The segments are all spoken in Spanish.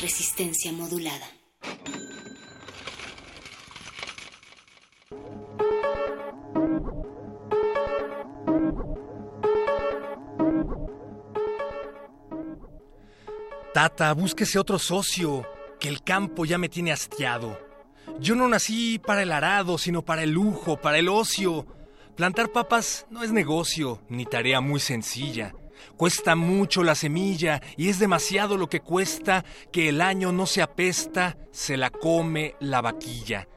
Resistencia modulada. Tata, búsquese otro socio, que el campo ya me tiene hastiado. Yo no nací para el arado, sino para el lujo, para el ocio. Plantar papas no es negocio, ni tarea muy sencilla. Cuesta mucho la semilla y es demasiado lo que cuesta que el año no se apesta, se la come la vaquilla.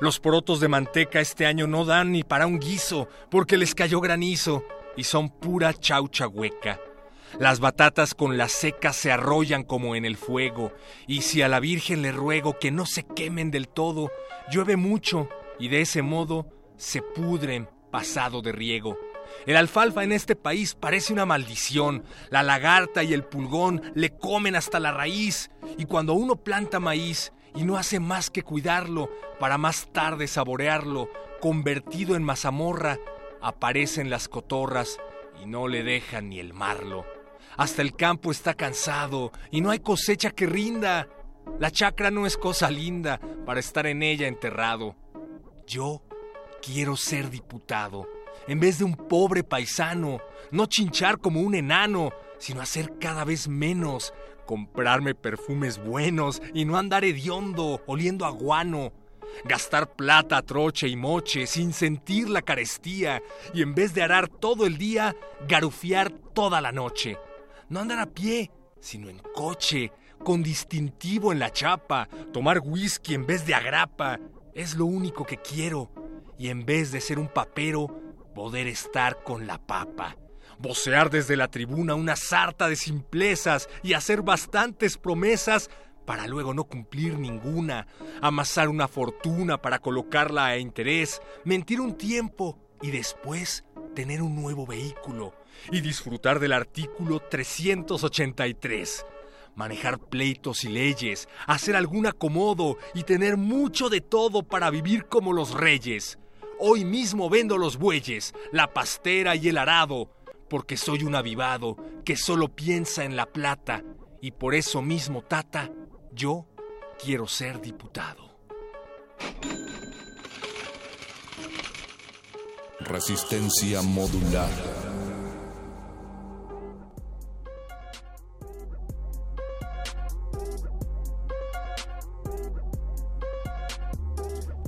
Los porotos de manteca este año no dan ni para un guiso, porque les cayó granizo y son pura chaucha hueca. Las batatas con la seca se arrollan como en el fuego, y si a la Virgen le ruego que no se quemen del todo, llueve mucho y de ese modo se pudren pasado de riego. El alfalfa en este país parece una maldición. La lagarta y el pulgón le comen hasta la raíz. Y cuando uno planta maíz y no hace más que cuidarlo para más tarde saborearlo, convertido en mazamorra, aparecen las cotorras y no le dejan ni el marlo. Hasta el campo está cansado y no hay cosecha que rinda. La chacra no es cosa linda para estar en ella enterrado. Yo quiero ser diputado en vez de un pobre paisano, no chinchar como un enano, sino hacer cada vez menos, comprarme perfumes buenos y no andar hediondo, oliendo a guano, gastar plata, troche y moche sin sentir la carestía y en vez de arar todo el día, garufiar toda la noche. No andar a pie, sino en coche, con distintivo en la chapa, tomar whisky en vez de agrapa. Es lo único que quiero. Y en vez de ser un papero, poder estar con la papa, vocear desde la tribuna una sarta de simplezas y hacer bastantes promesas para luego no cumplir ninguna, amasar una fortuna para colocarla a interés, mentir un tiempo y después tener un nuevo vehículo y disfrutar del artículo 383 manejar pleitos y leyes, hacer algún acomodo y tener mucho de todo para vivir como los reyes. Hoy mismo vendo los bueyes, la pastera y el arado, porque soy un avivado que solo piensa en la plata, y por eso mismo, tata, yo quiero ser diputado. Resistencia modular.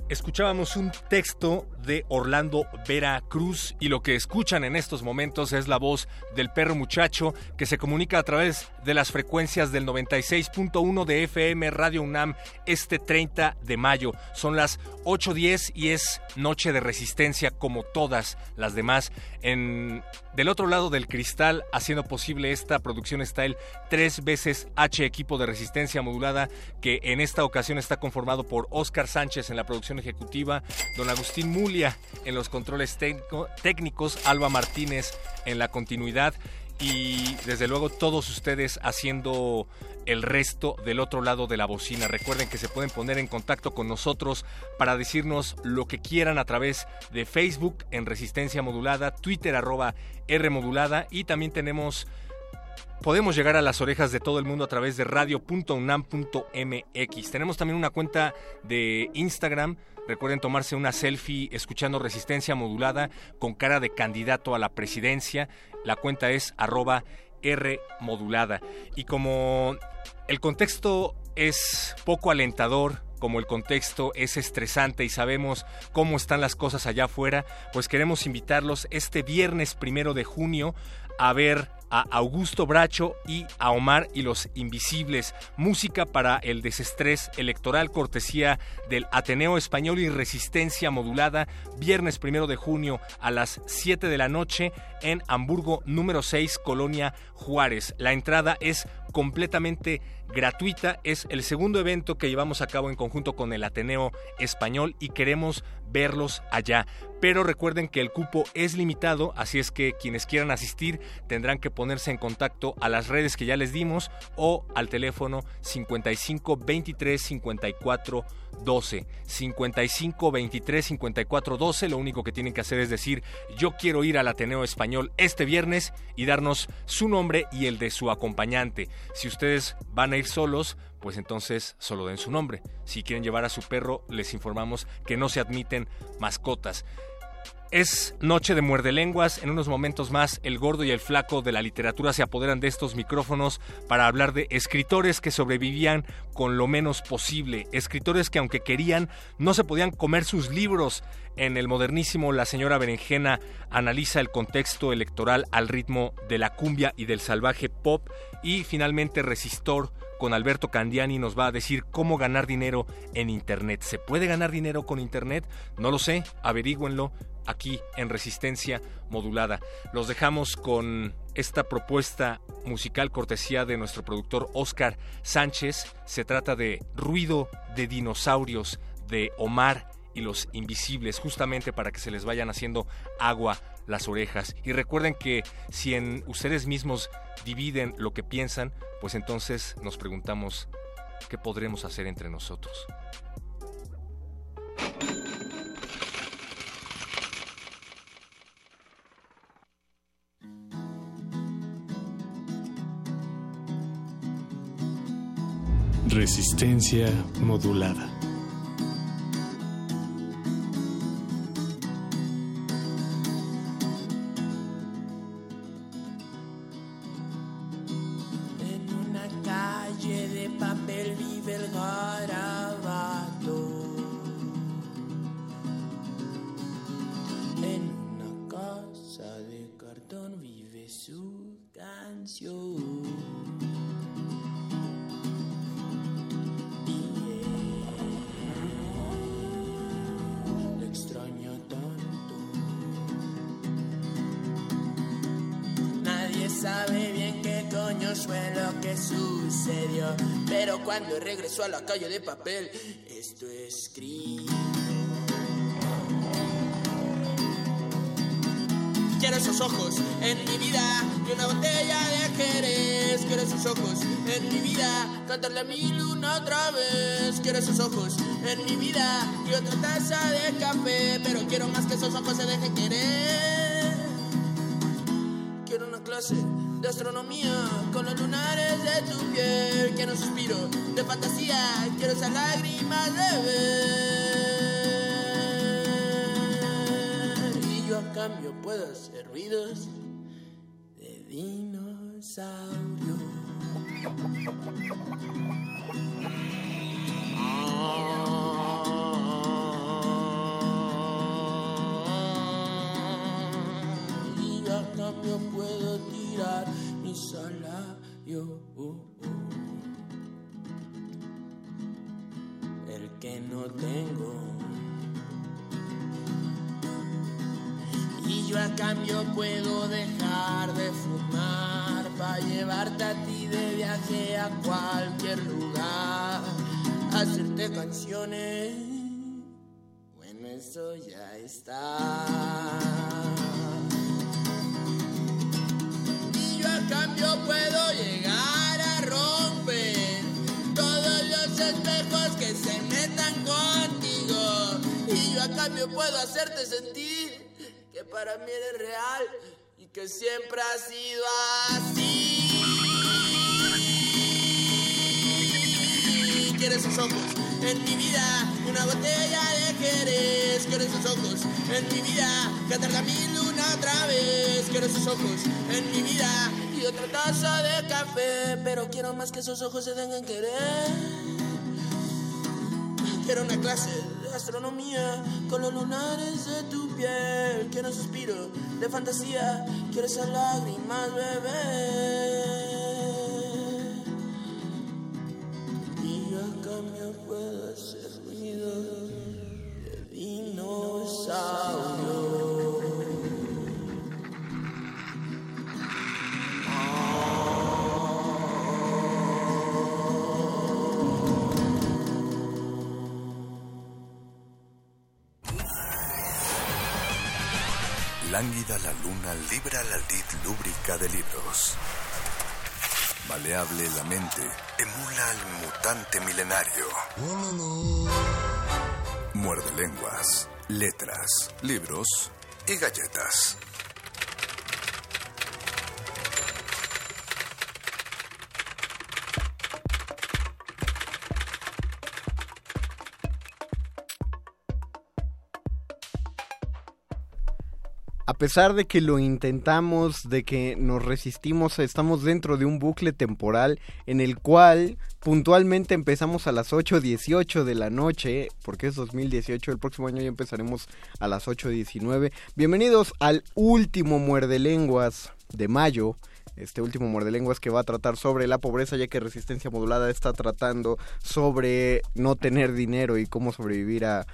Escuchábamos un texto de Orlando Vera Cruz y lo que escuchan en estos momentos es la voz del perro muchacho que se comunica a través de las frecuencias del 96.1 de FM Radio UNAM este 30 de mayo. Son las 8.10 y es noche de resistencia como todas las demás. En, del otro lado del cristal, haciendo posible esta producción está el tres veces H equipo de resistencia modulada que en esta ocasión está conformado por Oscar Sánchez en la producción ejecutiva, don Agustín En los controles técnicos, Alba Martínez en la continuidad y desde luego todos ustedes haciendo el resto del otro lado de la bocina. Recuerden que se pueden poner en contacto con nosotros para decirnos lo que quieran a través de Facebook en Resistencia Modulada, Twitter arroba R Modulada y también tenemos podemos llegar a las orejas de todo el mundo a través de radio.unam.mx. Tenemos también una cuenta de Instagram. Recuerden tomarse una selfie escuchando resistencia modulada con cara de candidato a la presidencia. La cuenta es arroba R. Y como el contexto es poco alentador, como el contexto es estresante y sabemos cómo están las cosas allá afuera, pues queremos invitarlos este viernes primero de junio a ver a Augusto Bracho y a Omar y los Invisibles. Música para el desestrés electoral, cortesía del Ateneo Español y Resistencia Modulada, viernes primero de junio a las 7 de la noche en Hamburgo número 6, Colonia Juárez. La entrada es completamente gratuita. Es el segundo evento que llevamos a cabo en conjunto con el Ateneo Español y queremos verlos allá. Pero recuerden que el cupo es limitado, así es que quienes quieran asistir tendrán que ponerse en contacto a las redes que ya les dimos o al teléfono 55 23 54 12. 55 23 54 12. Lo único que tienen que hacer es decir, yo quiero ir al Ateneo Español este viernes y darnos su nombre y el de su acompañante. Si ustedes van a ir solos, pues entonces solo den su nombre. Si quieren llevar a su perro, les informamos que no se admiten mascotas. Es noche de muerde lenguas. En unos momentos más, el gordo y el flaco de la literatura se apoderan de estos micrófonos para hablar de escritores que sobrevivían con lo menos posible. Escritores que, aunque querían, no se podían comer sus libros. En el modernísimo, la señora Berenjena analiza el contexto electoral al ritmo de la cumbia y del salvaje pop. Y finalmente, Resistor con Alberto Candiani nos va a decir cómo ganar dinero en Internet. ¿Se puede ganar dinero con Internet? No lo sé, averígüenlo aquí en Resistencia Modulada. Los dejamos con esta propuesta musical cortesía de nuestro productor Oscar Sánchez. Se trata de Ruido de Dinosaurios de Omar y los Invisibles, justamente para que se les vayan haciendo agua las orejas. Y recuerden que si en ustedes mismos dividen lo que piensan, pues entonces nos preguntamos qué podremos hacer entre nosotros. Resistencia modulada. De papel. Esto es escrito. Quiero esos ojos en mi vida y una botella de jerez. Quiero esos ojos en mi vida, cantarle a mil una otra vez. Quiero esos ojos en mi vida y otra taza de café. Pero quiero más que esos ojos se dejen querer. Quiero una clase de astronomía con los lunares de tu piel. Quiero un suspiro de fantasía, quiero esas lágrimas de ver. Y yo a cambio puedo hacer ruidos de dinosaurio. Y a cambio puedo tirar mi salario. El que no tengo. Y yo a cambio puedo dejar de fumar para llevarte a ti de viaje a cualquier lugar, hacerte canciones. Bueno, eso ya está. solo a cambio puedo llegar a romper todos los espejos que se metan contigo. Y yo a cambio puedo hacerte sentir que para mí eres real y que siempre has sido así. ¿Quieres sus ojos? En mi vida. Una botella de Jerez, quiero sus ojos en mi vida. Cantar mi luna otra vez, quiero sus ojos en mi vida. Y otra taza de café, pero quiero más que esos ojos se tengan querer. Quiero una clase de astronomía con los lunares de tu piel. Quiero un suspiro de fantasía. Quiero esas lágrimas, bebé. De. Lánguida la luna libra la lid lúbrica de libros. Maleable la mente emula al mutante milenario. Muerde lenguas, letras, libros y galletas. A pesar de que lo intentamos, de que nos resistimos, estamos dentro de un bucle temporal en el cual puntualmente empezamos a las 8.18 de la noche, porque es 2018, el próximo año ya empezaremos a las 8.19. Bienvenidos al último muerde lenguas de mayo. Este último muerde lenguas que va a tratar sobre la pobreza, ya que Resistencia Modulada está tratando sobre no tener dinero y cómo sobrevivir a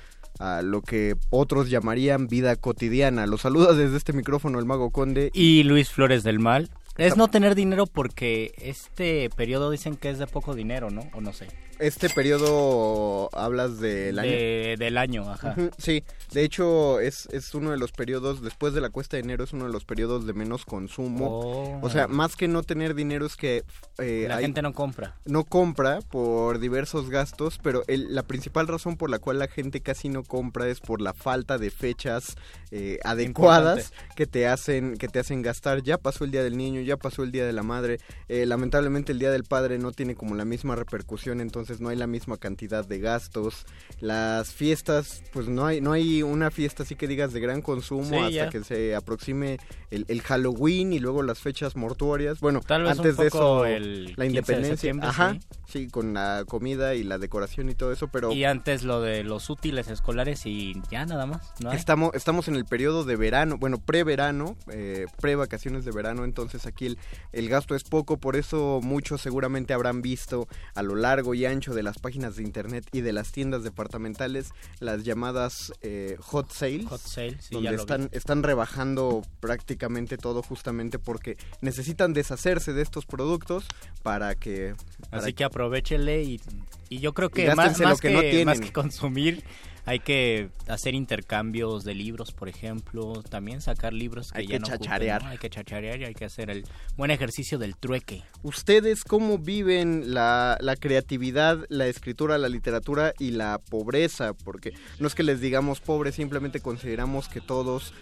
a lo que otros llamarían vida cotidiana. Los saluda desde este micrófono el Mago Conde. Y Luis Flores del Mal. Es no tener dinero porque este periodo dicen que es de poco dinero, ¿no? O no sé. Este periodo hablas del año. De, del año, ajá. Sí, de hecho es, es uno de los periodos, después de la cuesta de enero, es uno de los periodos de menos consumo. Oh. O sea, más que no tener dinero es que... Eh, la hay- gente no compra. no compra por diversos gastos, pero el- la principal razón por la cual la gente casi no compra es por la falta de fechas eh, adecuadas que te hacen que te hacen gastar. Ya pasó el día del niño, ya pasó el día de la madre. Eh, lamentablemente el día del padre no tiene como la misma repercusión, entonces no hay la misma cantidad de gastos. Las fiestas, pues no hay no hay una fiesta así que digas de gran consumo Sí, hasta ya. que se aproxime el, el Halloween y luego las fechas mortuorias. Bueno, Tal vez antes un de eso el 15 la de independencia, ajá, sí. sí. con la comida y la decoración y todo eso, pero Y antes lo de los útiles escolares y ya nada más. estamos estamos en el periodo de verano, bueno, preverano, eh, pre-vacaciones de verano, entonces aquí el, el gasto es poco, por eso muchos seguramente habrán visto a lo largo y ancho de las páginas de internet y de las tiendas departamentales las llamadas eh, hot sales. Hot sale, sí, donde vi. están, están rebajando prácticamente todo justamente porque necesitan deshacerse de estos productos para que... para Así que aprovechenle y, y yo creo que más, lo más que que, no tienen. más que consumir hay que hacer intercambios de libros, por ejemplo, también sacar libros que Hay ya que no ocupen, chacharear. ¿no? Hay que chacharear y hay que hacer el buen ejercicio del trueque. ¿Ustedes cómo viven la, la creatividad, la escritura, la literatura y la pobreza? Porque no es que les digamos pobres, simplemente consideramos que todos,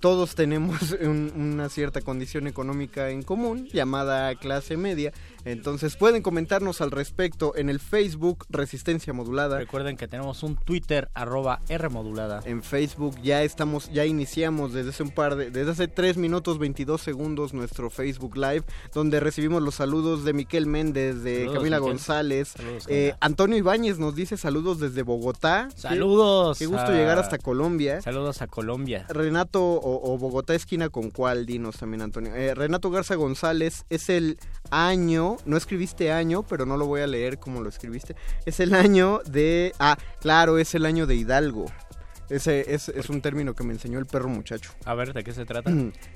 todos tenemos un- una cierta condición económica en común, llamada clase media. Entonces pueden comentarnos al respecto en el Facebook Resistencia Modulada. Recuerden que tenemos un Twitter arroba R modulada. En Facebook ya estamos, ya iniciamos desde hace un par de, desde hace 3 minutos 22 segundos nuestro Facebook Live, donde recibimos los saludos de Miquel Méndez, de Saludos, Camila Miquel. González, Saludos, eh. Antonio Ibáñez nos dice saludos desde Bogotá. Qué- Saludos. Qué, gusto a- llegar hasta Colombia. Saludos a Colombia. Renato o, o Bogotá esquina con cuál, dinos también Antonio. Eh, Renato Garza González es el año, no escribiste año, pero no lo voy a leer como lo escribiste. Es el año de, ah, claro, es el año de Hidalgo. Ese es, es un término que me enseñó el perro muchacho. A ver, ¿de qué se trata?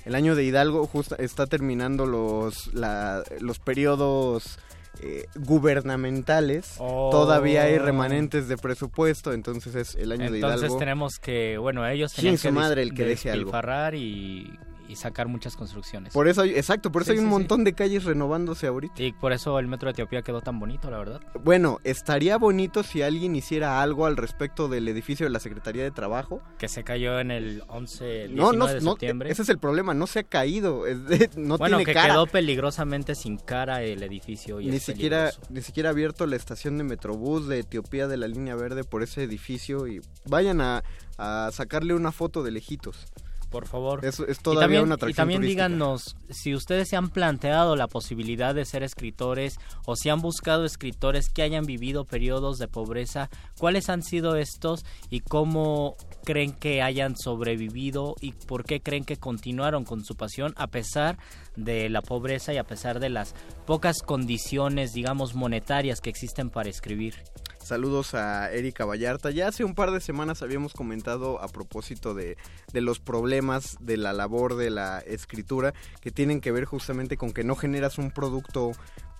El año de Hidalgo justa- está terminando los, la- los periodos eh, gubernamentales. Oh. Todavía hay remanentes de presupuesto, entonces es el año de Entonces Hidalgo. tenemos que, bueno, ellos Sí, tenían en su que madre el que deje algo. y, y sacar muchas construcciones. Por eso hay, exacto, por eso Sí, hay un sí, sí. montón de calles renovándose ahorita. Y por eso el metro de Etiopía quedó tan bonito, la verdad. Bueno, estaría bonito si alguien hiciera algo al respecto del edificio de la Secretaría de Trabajo. Que se cayó en el 11, 19 No, no, de no, septiembre. ese es el problema, no se ha caído, no bueno, tiene que cara. quedó peligrosamente sin cara el edificio. Y Ni siquiera, peligroso. ni siquiera ha abierto la estación de Metrobús de Etiopía de la línea verde por ese edificio y vayan a, a sacarle una foto de lejitos. Por favor. Es, es Y todavía también, una y también turística. díganos si ustedes se han planteado la posibilidad de ser escritores o si han buscado escritores que hayan vivido periodos de pobreza, cuáles han sido estos y cómo creen que hayan sobrevivido y por qué creen que continuaron con su pasión a pesar de la pobreza y a pesar de las pocas condiciones, digamos, monetarias que existen para escribir. Saludos a Erika Vallarta. Ya hace un par de semanas habíamos comentado a propósito de, de los problemas de la labor de la escritura que tienen que ver justamente con que no generas un producto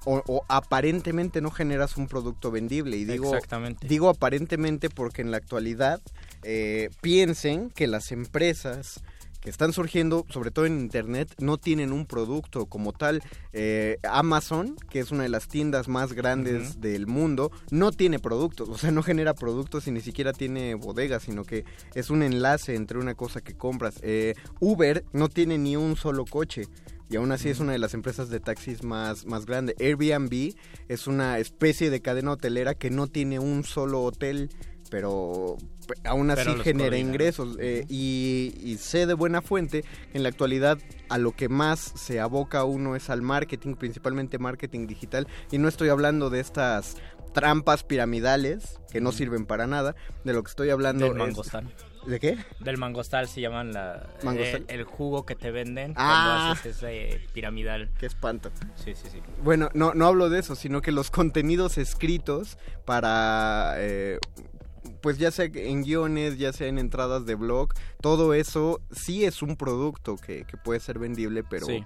o, o aparentemente no generas un producto vendible. Y digo, Exactamente. digo aparentemente porque en la actualidad eh, piensen que las empresas que están surgiendo, sobre todo en Internet, no tienen un producto como tal. Eh, Amazon, que es una de las tiendas más grandes del mundo, no tiene productos, o sea, no genera productos y ni siquiera tiene bodegas, sino que es un enlace entre una cosa que compras. Eh, Uber no tiene ni un solo coche. Y aún así es una de las empresas de taxis más, más grande. Airbnb es una especie de cadena hotelera que no tiene un solo hotel, pero aún así Pero genera coordina. ingresos. Eh, y, y sé de buena fuente en la actualidad a lo que más se aboca uno es al marketing, principalmente marketing digital. Y no estoy hablando de estas trampas piramidales que no sirven para nada. De lo que estoy hablando Del es- mangostal. ¿De qué? Del mangostal se llaman. El, el jugo que te venden Ah. cuando haces ese piramidal. Qué espanto. Sí, sí, sí. Bueno, no, no hablo de eso, sino que los contenidos escritos para, eh, pues ya sea en guiones, ya sea en entradas de blog, todo eso sí es un producto que, que puede ser vendible, pero... Sí. eh,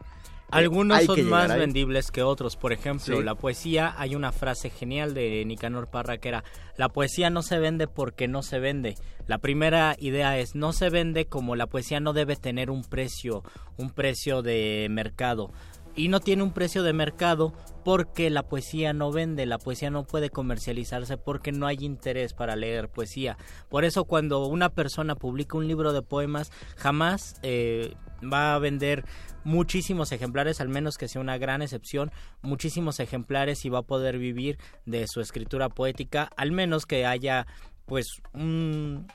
Algunos hay son más vendibles que otros. Por ejemplo, Sí. la poesía, hay una frase genial de Nicanor Parra que era, la poesía no se vende porque no se vende. La primera idea es, no se vende como la poesía no debe tener un precio, un precio de mercado. Y no tiene un precio de mercado porque la poesía no vende, la poesía no puede comercializarse porque no hay interés para leer poesía. Por eso cuando una persona publica un libro de poemas, jamás eh, va a vender muchísimos ejemplares, al menos que sea una gran excepción, muchísimos ejemplares y va a poder vivir de su escritura poética, al menos que haya pues un-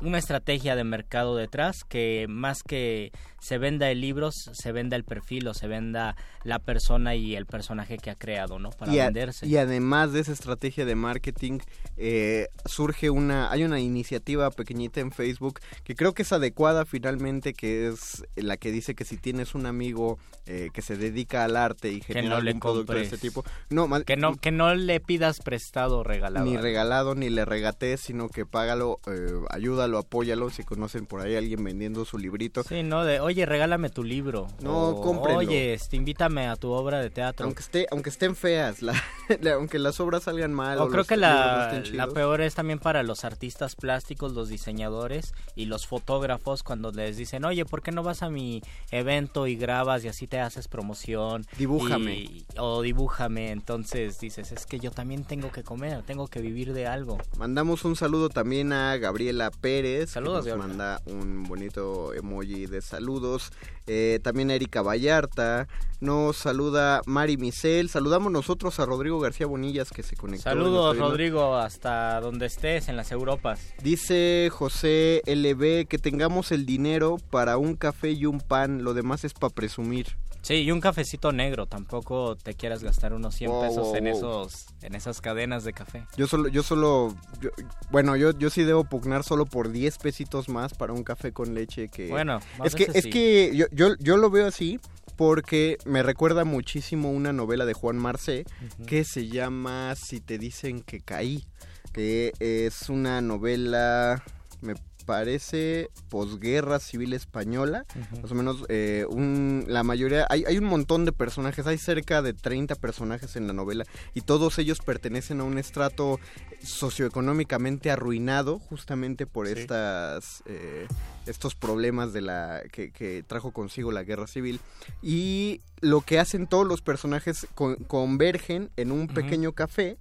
una estrategia de mercado detrás que más que se venda el libro, se venda el perfil o se venda la persona y el personaje que ha creado, ¿no? Para y, a- venderse. y además de esa estrategia de marketing, eh, surge una, hay una iniciativa pequeñita en Facebook que creo que es adecuada finalmente, que es la que dice que si tienes un amigo eh, que se dedica al arte y genera no algún producto de este tipo, no, más- que no que no le pidas prestado o regalado. ni regalado ni le regates, sino que págalo, eh, ayúdalo, apóyalo, si conocen por ahí a alguien vendiendo su librito. Sí, no, de, oye, regálame tu libro. No, O, cómprenlo. Oye, este, invítame a tu obra de teatro. Aunque esté, aunque estén feas, la- la- aunque las obras salgan mal. O creo los que no la, la peor es también para los artistas plásticos, los diseñadores y los fotógrafos cuando les dicen, oye, ¿por qué no vas a mi evento y grabas y así te haces promoción? Dibújame. Y- o dibújame. Entonces dices, es que yo también tengo que comer, tengo que vivir de algo. Mandamos un saludo también a Gabriela Pérez. Saludos, que nos Gabriela. manda un bonito emoji de saludos. Eh, también a Erika Vallarta. Nos saluda Mari Misel. Saludamos nosotros a Rodrigo García Bonillas que se conectó. Saludos. Rodrigo, hasta donde estés, en las Europas. Dice José LB que tengamos el dinero para un café y un pan. Lo demás es para presumir. Sí, y un cafecito negro, tampoco te quieras gastar unos 100 Wow, pesos wow, en wow. esos en esas cadenas de café. Yo solo, yo solo, yo- bueno, yo, yo sí debo pugnar solo por 10 pesitos más para un café con leche que... Bueno, es que, es que yo, yo, yo lo veo así porque me recuerda muchísimo una novela de Juan Marcé que se llama Si te dicen que caí, que es una novela, me parece posguerra civil española, más o menos eh, un, la mayoría, hay, hay un montón de personajes, hay cerca de 30 personajes en la novela y todos ellos pertenecen a un estrato socioeconómicamente arruinado justamente por estas eh, estos problemas de la que, que trajo consigo la guerra civil. Y lo que hacen todos los personajes con- convergen en un pequeño café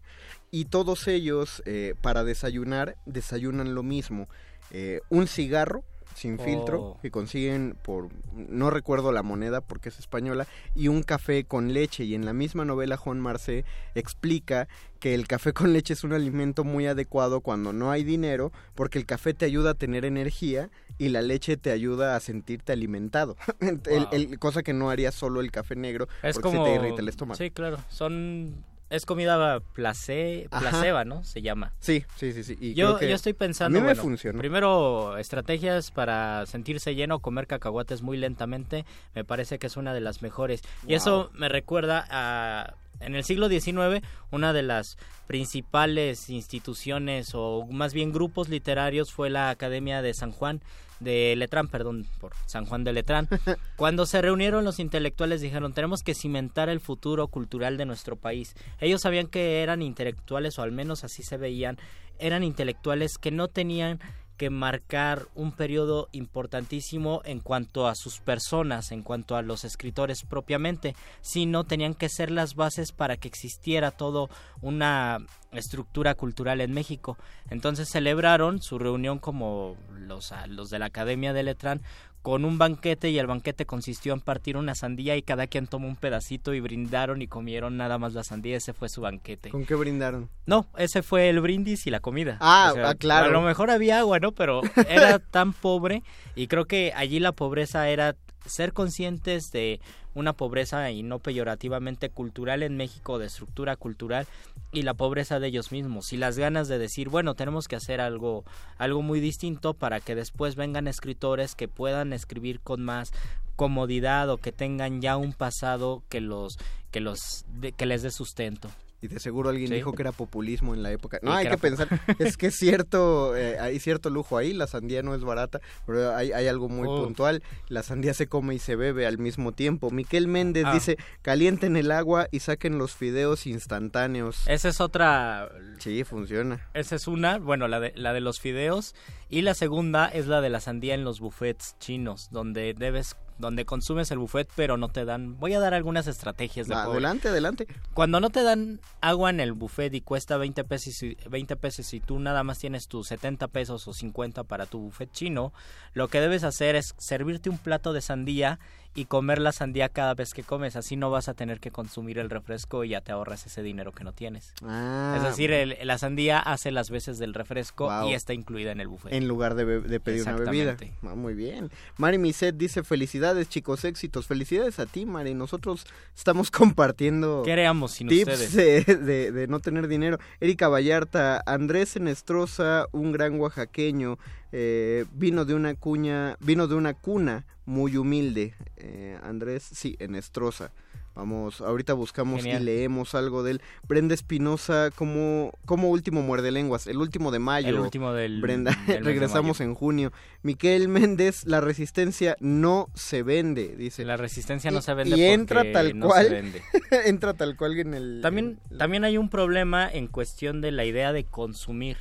y todos ellos eh, para desayunar desayunan lo mismo eh, un cigarro sin filtro Oh. que consiguen por no recuerdo la moneda porque es española y un café con leche y en la misma novela Juan Marcé explica que el café con leche es un alimento muy adecuado cuando no hay dinero porque el café te ayuda a tener energía y la leche te ayuda a sentirte alimentado El- Wow. el- cosa que no haría solo el café negro Es porque como... se te irrita el estómago Sí, claro. Son... Es comida place... Ajá. placeba, ¿no? Se llama. sí sí sí sí y Yo, yo estoy pensando, a mí me bueno, funcionó primero, estrategias para sentirse lleno, comer cacahuates muy lentamente, me parece que es una de las mejores. Y eso me recuerda a... En el siglo XIX, una de las principales instituciones o más bien grupos literarios fue la Academia de San Juan de Letrán, perdón, por San Juan de Letrán. Cuando se reunieron los intelectuales dijeron, tenemos que cimentar el futuro cultural de nuestro país. Ellos sabían que eran intelectuales, o al menos así se veían, eran intelectuales que no tenían que marcar un periodo importantísimo en cuanto a sus personas, en cuanto a los escritores propiamente, sino tenían que ser las bases para que existiera todo una estructura cultural en México. Entonces celebraron su reunión como los, los de la Academia de Letrán con un banquete y el banquete consistió en partir una sandía y cada quien tomó un pedacito y brindaron y comieron nada más la sandía, ese fue su banquete. con qué brindaron No, ese fue el brindis y la comida. Ah, ah, claro. A lo mejor había agua, ¿no? Pero era tan pobre y creo que allí la pobreza era ser conscientes de una pobreza y no peyorativamente cultural en México, de estructura cultural y la pobreza de ellos mismos y las ganas de decir, bueno, tenemos que hacer algo algo muy distinto para que después vengan escritores que puedan escribir con más comodidad o que tengan ya un pasado que los que los que les dé sustento. Y de seguro alguien Sí. dijo que era populismo en la época. No, Y hay que pensar, es que es cierto, eh, hay cierto lujo ahí, la sandía no es barata, pero hay, hay algo muy Oh. puntual, la sandía se come y se bebe al mismo tiempo. Miquel Méndez Ah. dice, calienten el agua y saquen los fideos instantáneos. Esa es otra Sí, funciona. Esa es una, bueno, la de, la de los fideos. Y la segunda es la de la sandía en los buffets chinos, donde debes, donde consumes el buffet, pero no te dan. Voy a dar algunas estrategias de pobre. Adelante, adelante. Cuando no te dan agua en el buffet y cuesta 20 pesos, y, 20 pesos y tú nada más tienes tus 70 pesos o 50 para tu buffet chino, lo que debes hacer es servirte un plato de sandía y comer la sandía cada vez que comes. Así no vas a tener que consumir el refresco y ya te ahorras ese dinero que no tienes. Ah, Es decir, el- la sandía hace las veces del refresco Wow. y está incluida en el buffet. en lugar de, pedir una bebida. Ah, muy bien. Mari Miset dice, felicidades chicos, éxitos. Felicidades a ti, Mari. Nosotros estamos compartiendo... ¿Qué haríamos sin tips ustedes? de, de- de no tener dinero. Erika Vallarta, Andrés Enestrosa, un gran oaxaqueño, eh, vino de una cuña, vino de una cuna muy humilde. Eh, Andrés, sí, Enestrosa. Vamos, ahorita buscamos Genial. y leemos algo de él. Brenda Espinosa, como, como último muerde lenguas, el último de mayo. El último del. Brenda, del de regresamos mayo. en junio. Miquel Méndez, la resistencia no se vende, dice. La resistencia no Y- se vende y entra tal no cual. se vende. Entra tal cual en el... También, en- también hay un problema en cuestión de la idea de consumir.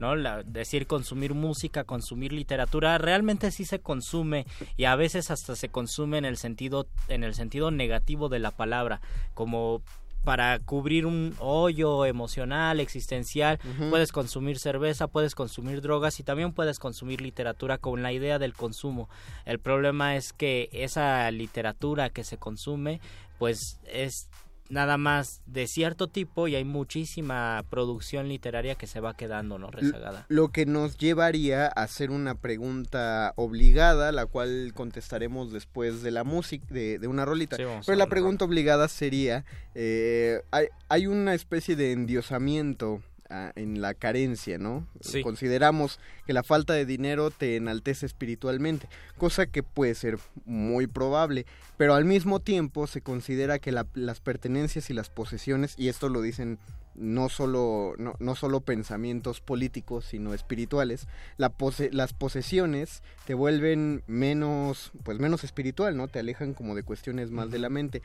¿No? La, decir consumir música, consumir literatura, realmente sí se consume y a veces hasta se consume en el sentido, en el sentido negativo de la palabra, como para cubrir un hoyo emocional, existencial, puedes consumir cerveza, puedes consumir drogas y también puedes consumir literatura con la idea del consumo. El problema es que esa literatura que se consume, pues es nada más de cierto tipo y hay muchísima producción literaria que se va quedando, ¿no? Rezagada. Lo que nos llevaría a hacer una pregunta obligada, la cual contestaremos después de la música, de, de una rolita. Sí, Pero la un pregunta obligada sería, eh, hay, hay una especie de endiosamiento a- en la carencia, ¿no? Sí. Consideramos que la falta de dinero te enaltece espiritualmente, cosa que puede ser muy probable, pero al mismo tiempo se considera que la- las pertenencias y las posesiones, y esto lo dicen no solo, no, no solo pensamientos políticos, sino espirituales, la pose- las posesiones te vuelven menos, pues menos espiritual, ¿no? Te alejan como de cuestiones más de la mente.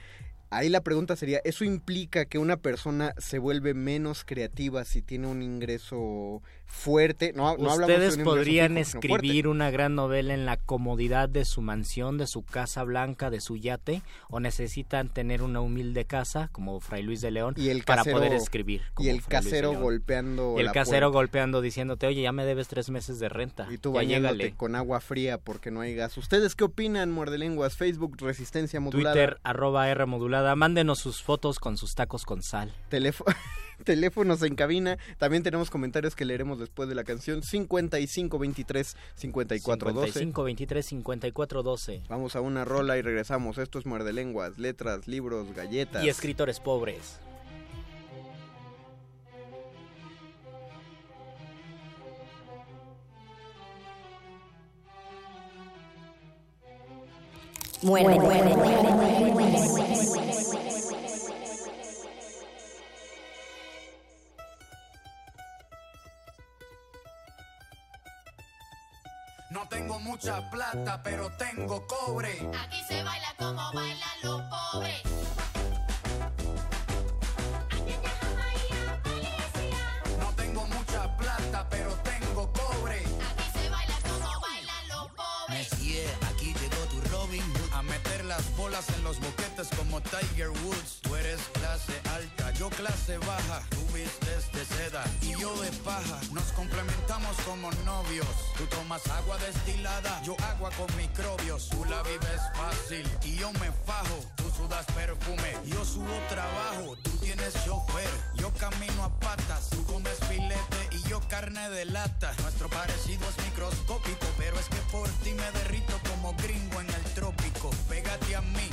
Ahí la pregunta sería, ¿eso implica que una persona se vuelve menos creativa si tiene un ingreso fuerte? No, no hablamos de Ustedes un podrían fijo, escribir una gran novela en la comodidad de su mansión, de su casa blanca, de su yate, o necesitan tener una humilde casa como Fray Luis de León Y el para casero- poder escribir. Y el Fray casero golpeando Y el la casero puerta. golpeando diciéndote, oye, ya me debes tres meses de renta. Y tú bañándote llégale. con agua fría porque no hay gas. ¿Ustedes qué opinan, muerde lenguas? Facebook, Resistencia Modulada. Twitter, arroba R modulada. Mándenos sus fotos con sus tacos con sal. Teléfo- teléfonos en cabina. También tenemos comentarios que leeremos después de la canción 5523 5412. 55 23 54 12. Vamos a una rola y regresamos. Esto es muerde lenguas, letras, libros, galletas. Y escritores pobres. Muerde, muerde, muerde, muerde. No tengo mucha plata, pero tengo cobre. Aquí se baila como bailan los pobres. No tengo mucha plata, pero tengo cobre. Aquí se baila como bailan los pobres. Messi, aquí llegó tu Robin Hood. A meter las bolas en los boquetes como Tiger Woods. Tú eres clase alta, yo clase baja. Tú vistes de seda y yo de paja. Nos complementamos como novios. Tú tomas agua destilada, yo agua con microbios. Tú la vives fácil y yo me fajo. Tú sudas perfume, yo subo trabajo. Tú tienes chofer, yo camino a patas. Tú comes filete y yo carne de lata. Nuestro parecido es microscópico, pero es que por ti me derrito como gringo en el trópico. Pégate a mí,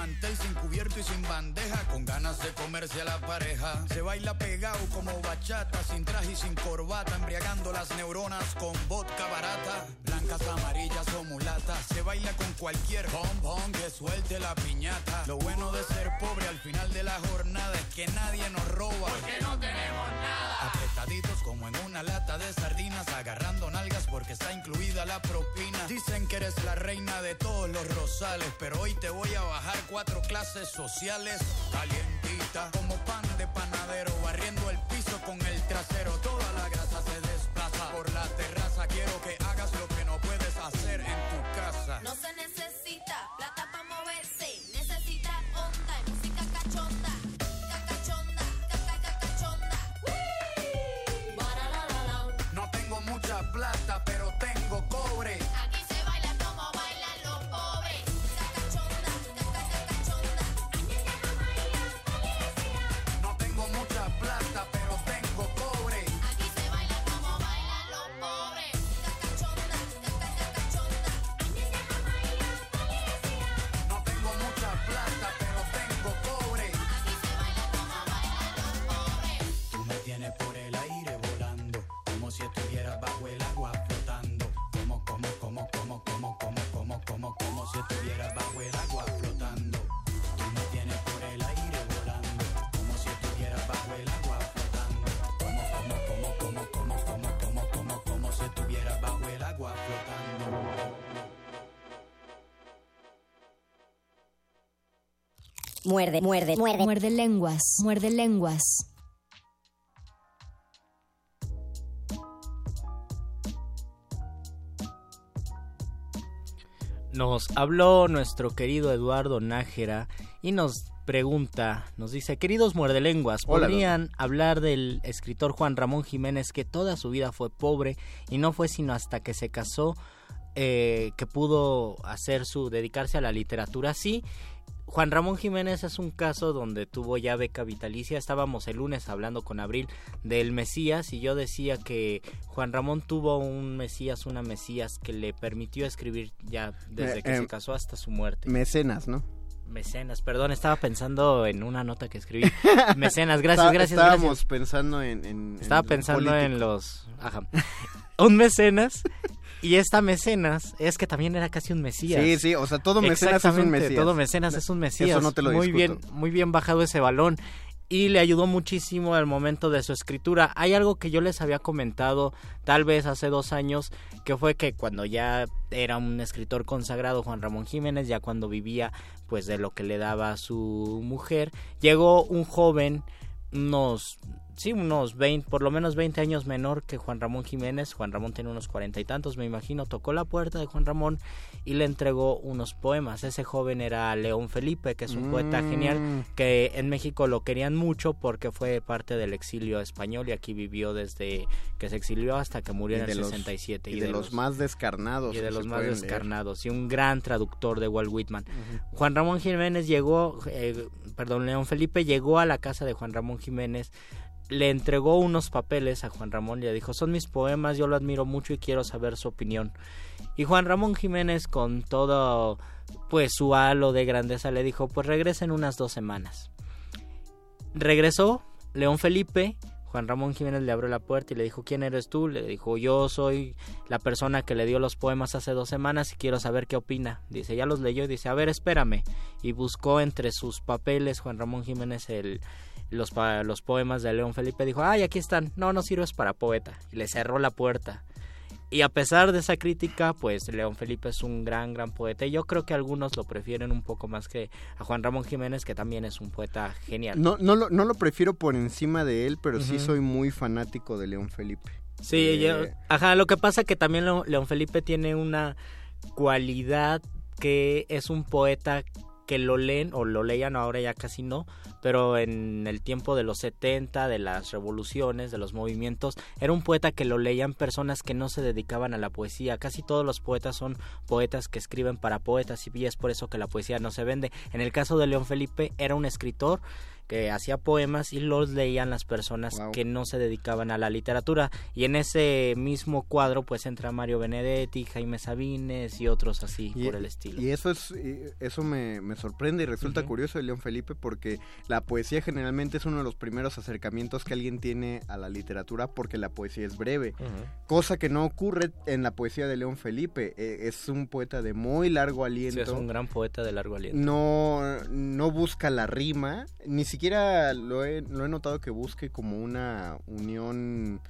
mantel, sin cubierto y sin bandeja, con ganas de comerse a la pareja. Se baila pegado como bachata, sin traje y sin corbata, embriagando las neuronas con vodka barata. Blancas, amarillas o mulatas. Se baila con cualquier bombón que suelte la piñata. Lo bueno de ser pobre al final de la jornada es que nadie nos roba. Porque no tenemos nada. Como en una lata de sardinas, agarrando nalgas porque está incluida la propina. Dicen que eres la reina de todos los rosales, pero hoy te voy a bajar cuatro clases sociales. Calientita, como pan de panadero, barriendo el piso con el trasero. Muerde, muerde, muerde. Muerde lenguas, muerde lenguas. Nos habló nuestro querido Eduardo Nájera y nos pregunta, nos dice, queridos muerdelenguas, Hola, ¿podrían hablar del escritor Juan Ramón Jiménez que toda su vida fue pobre y no fue sino hasta que se casó eh, que pudo hacer su, dedicarse a la literatura? Sí, Juan Ramón Jiménez es un caso donde tuvo ya beca vitalicia. Estábamos el lunes hablando con Abril del Mesías y yo decía que Juan Ramón tuvo un Mesías, una Mesías que le permitió escribir ya desde Eh, que eh, se casó hasta su muerte. Mecenas, ¿no? Mecenas, perdón, estaba pensando en una nota que escribí. Mecenas, gracias, Está- gracias, Estábamos gracias. pensando en, en- Estaba en pensando en los... Ajá. Un mecenas. Y esta mecenas es que también era casi un mesías. Sí, sí, o sea, todo mecenas es un mesías. Todo mecenas es un mesías. Eso no te lo muy discuto. bien, muy bien bajado ese balón. Y le ayudó muchísimo al momento de su escritura. Hay algo que yo les había comentado tal vez hace dos años, que fue que cuando ya era un escritor consagrado Juan Ramón Jiménez, ya cuando vivía pues de lo que le daba a su mujer, llegó un joven, unos sí, unos 20, por lo menos 20 años menor que Juan Ramón Jiménez. Juan Ramón tiene unos cuarenta y tantos, me imagino. Tocó la puerta de Juan Ramón y le entregó unos poemas. Ese joven era León Felipe, que es un poeta Mm. genial, que en México lo querían mucho porque fue parte del exilio español y aquí vivió desde que se exilió hasta que murió Y en el los- 67. y de los más descarnados Y de los más pueden leer. descarnados. Y un gran traductor de Walt Whitman. Juan Ramón Jiménez llegó, eh, perdón, León Felipe llegó a la casa de Juan Ramón Jiménez, le entregó unos papeles a Juan Ramón y le dijo, son mis poemas, yo lo admiro mucho y quiero saber su opinión. Y Juan Ramón Jiménez con todo pues su halo de grandeza le dijo, pues regresa en unas dos semanas. Regresó León Felipe, Juan Ramón Jiménez le abrió la puerta y le dijo, ¿quién eres tú? Le dijo, yo soy la persona que le dio los poemas hace dos semanas y quiero saber qué opina. Dice, ya los leyó y dice, a ver, espérame. Y buscó entre sus papeles Juan Ramón Jiménez el, los, los poemas de León Felipe. Dijo, ay, aquí están. No, no sirves para poeta. Y le cerró la puerta. Y a pesar de esa crítica, pues León Felipe es un gran, gran poeta. Y yo creo que algunos lo prefieren un poco más que a Juan Ramón Jiménez, que también es un poeta genial. No, no, lo, no lo prefiero por encima de él, pero sí soy muy fanático de León Felipe. Sí, Eh, yo- ajá, lo que pasa que también León Felipe tiene una cualidad que es un poeta que lo leen o lo leían ahora ya casi no, pero en el tiempo de los 70, de las revoluciones, de los movimientos, era un poeta que lo leían personas que no se dedicaban a la poesía. Casi todos los poetas son poetas que escriben para poetas y es por eso que la poesía no se vende. En el caso de León Felipe era un escritor que hacía poemas y los leían las personas Wow. que no se dedicaban a la literatura y en ese mismo cuadro pues entra Mario Benedetti, Jaime Sabines y otros así Y- por el estilo. Y eso es y eso me, me sorprende y resulta Ujú. curioso de León Felipe porque la poesía generalmente es uno de los primeros acercamientos que alguien tiene a la literatura porque la poesía es breve. Cosa que no ocurre en la poesía de León Felipe. Eh, es un poeta de muy largo aliento. Sí, es un gran poeta de largo aliento. no, no busca la rima, ni siquiera lo he, lo he notado que busque como una unión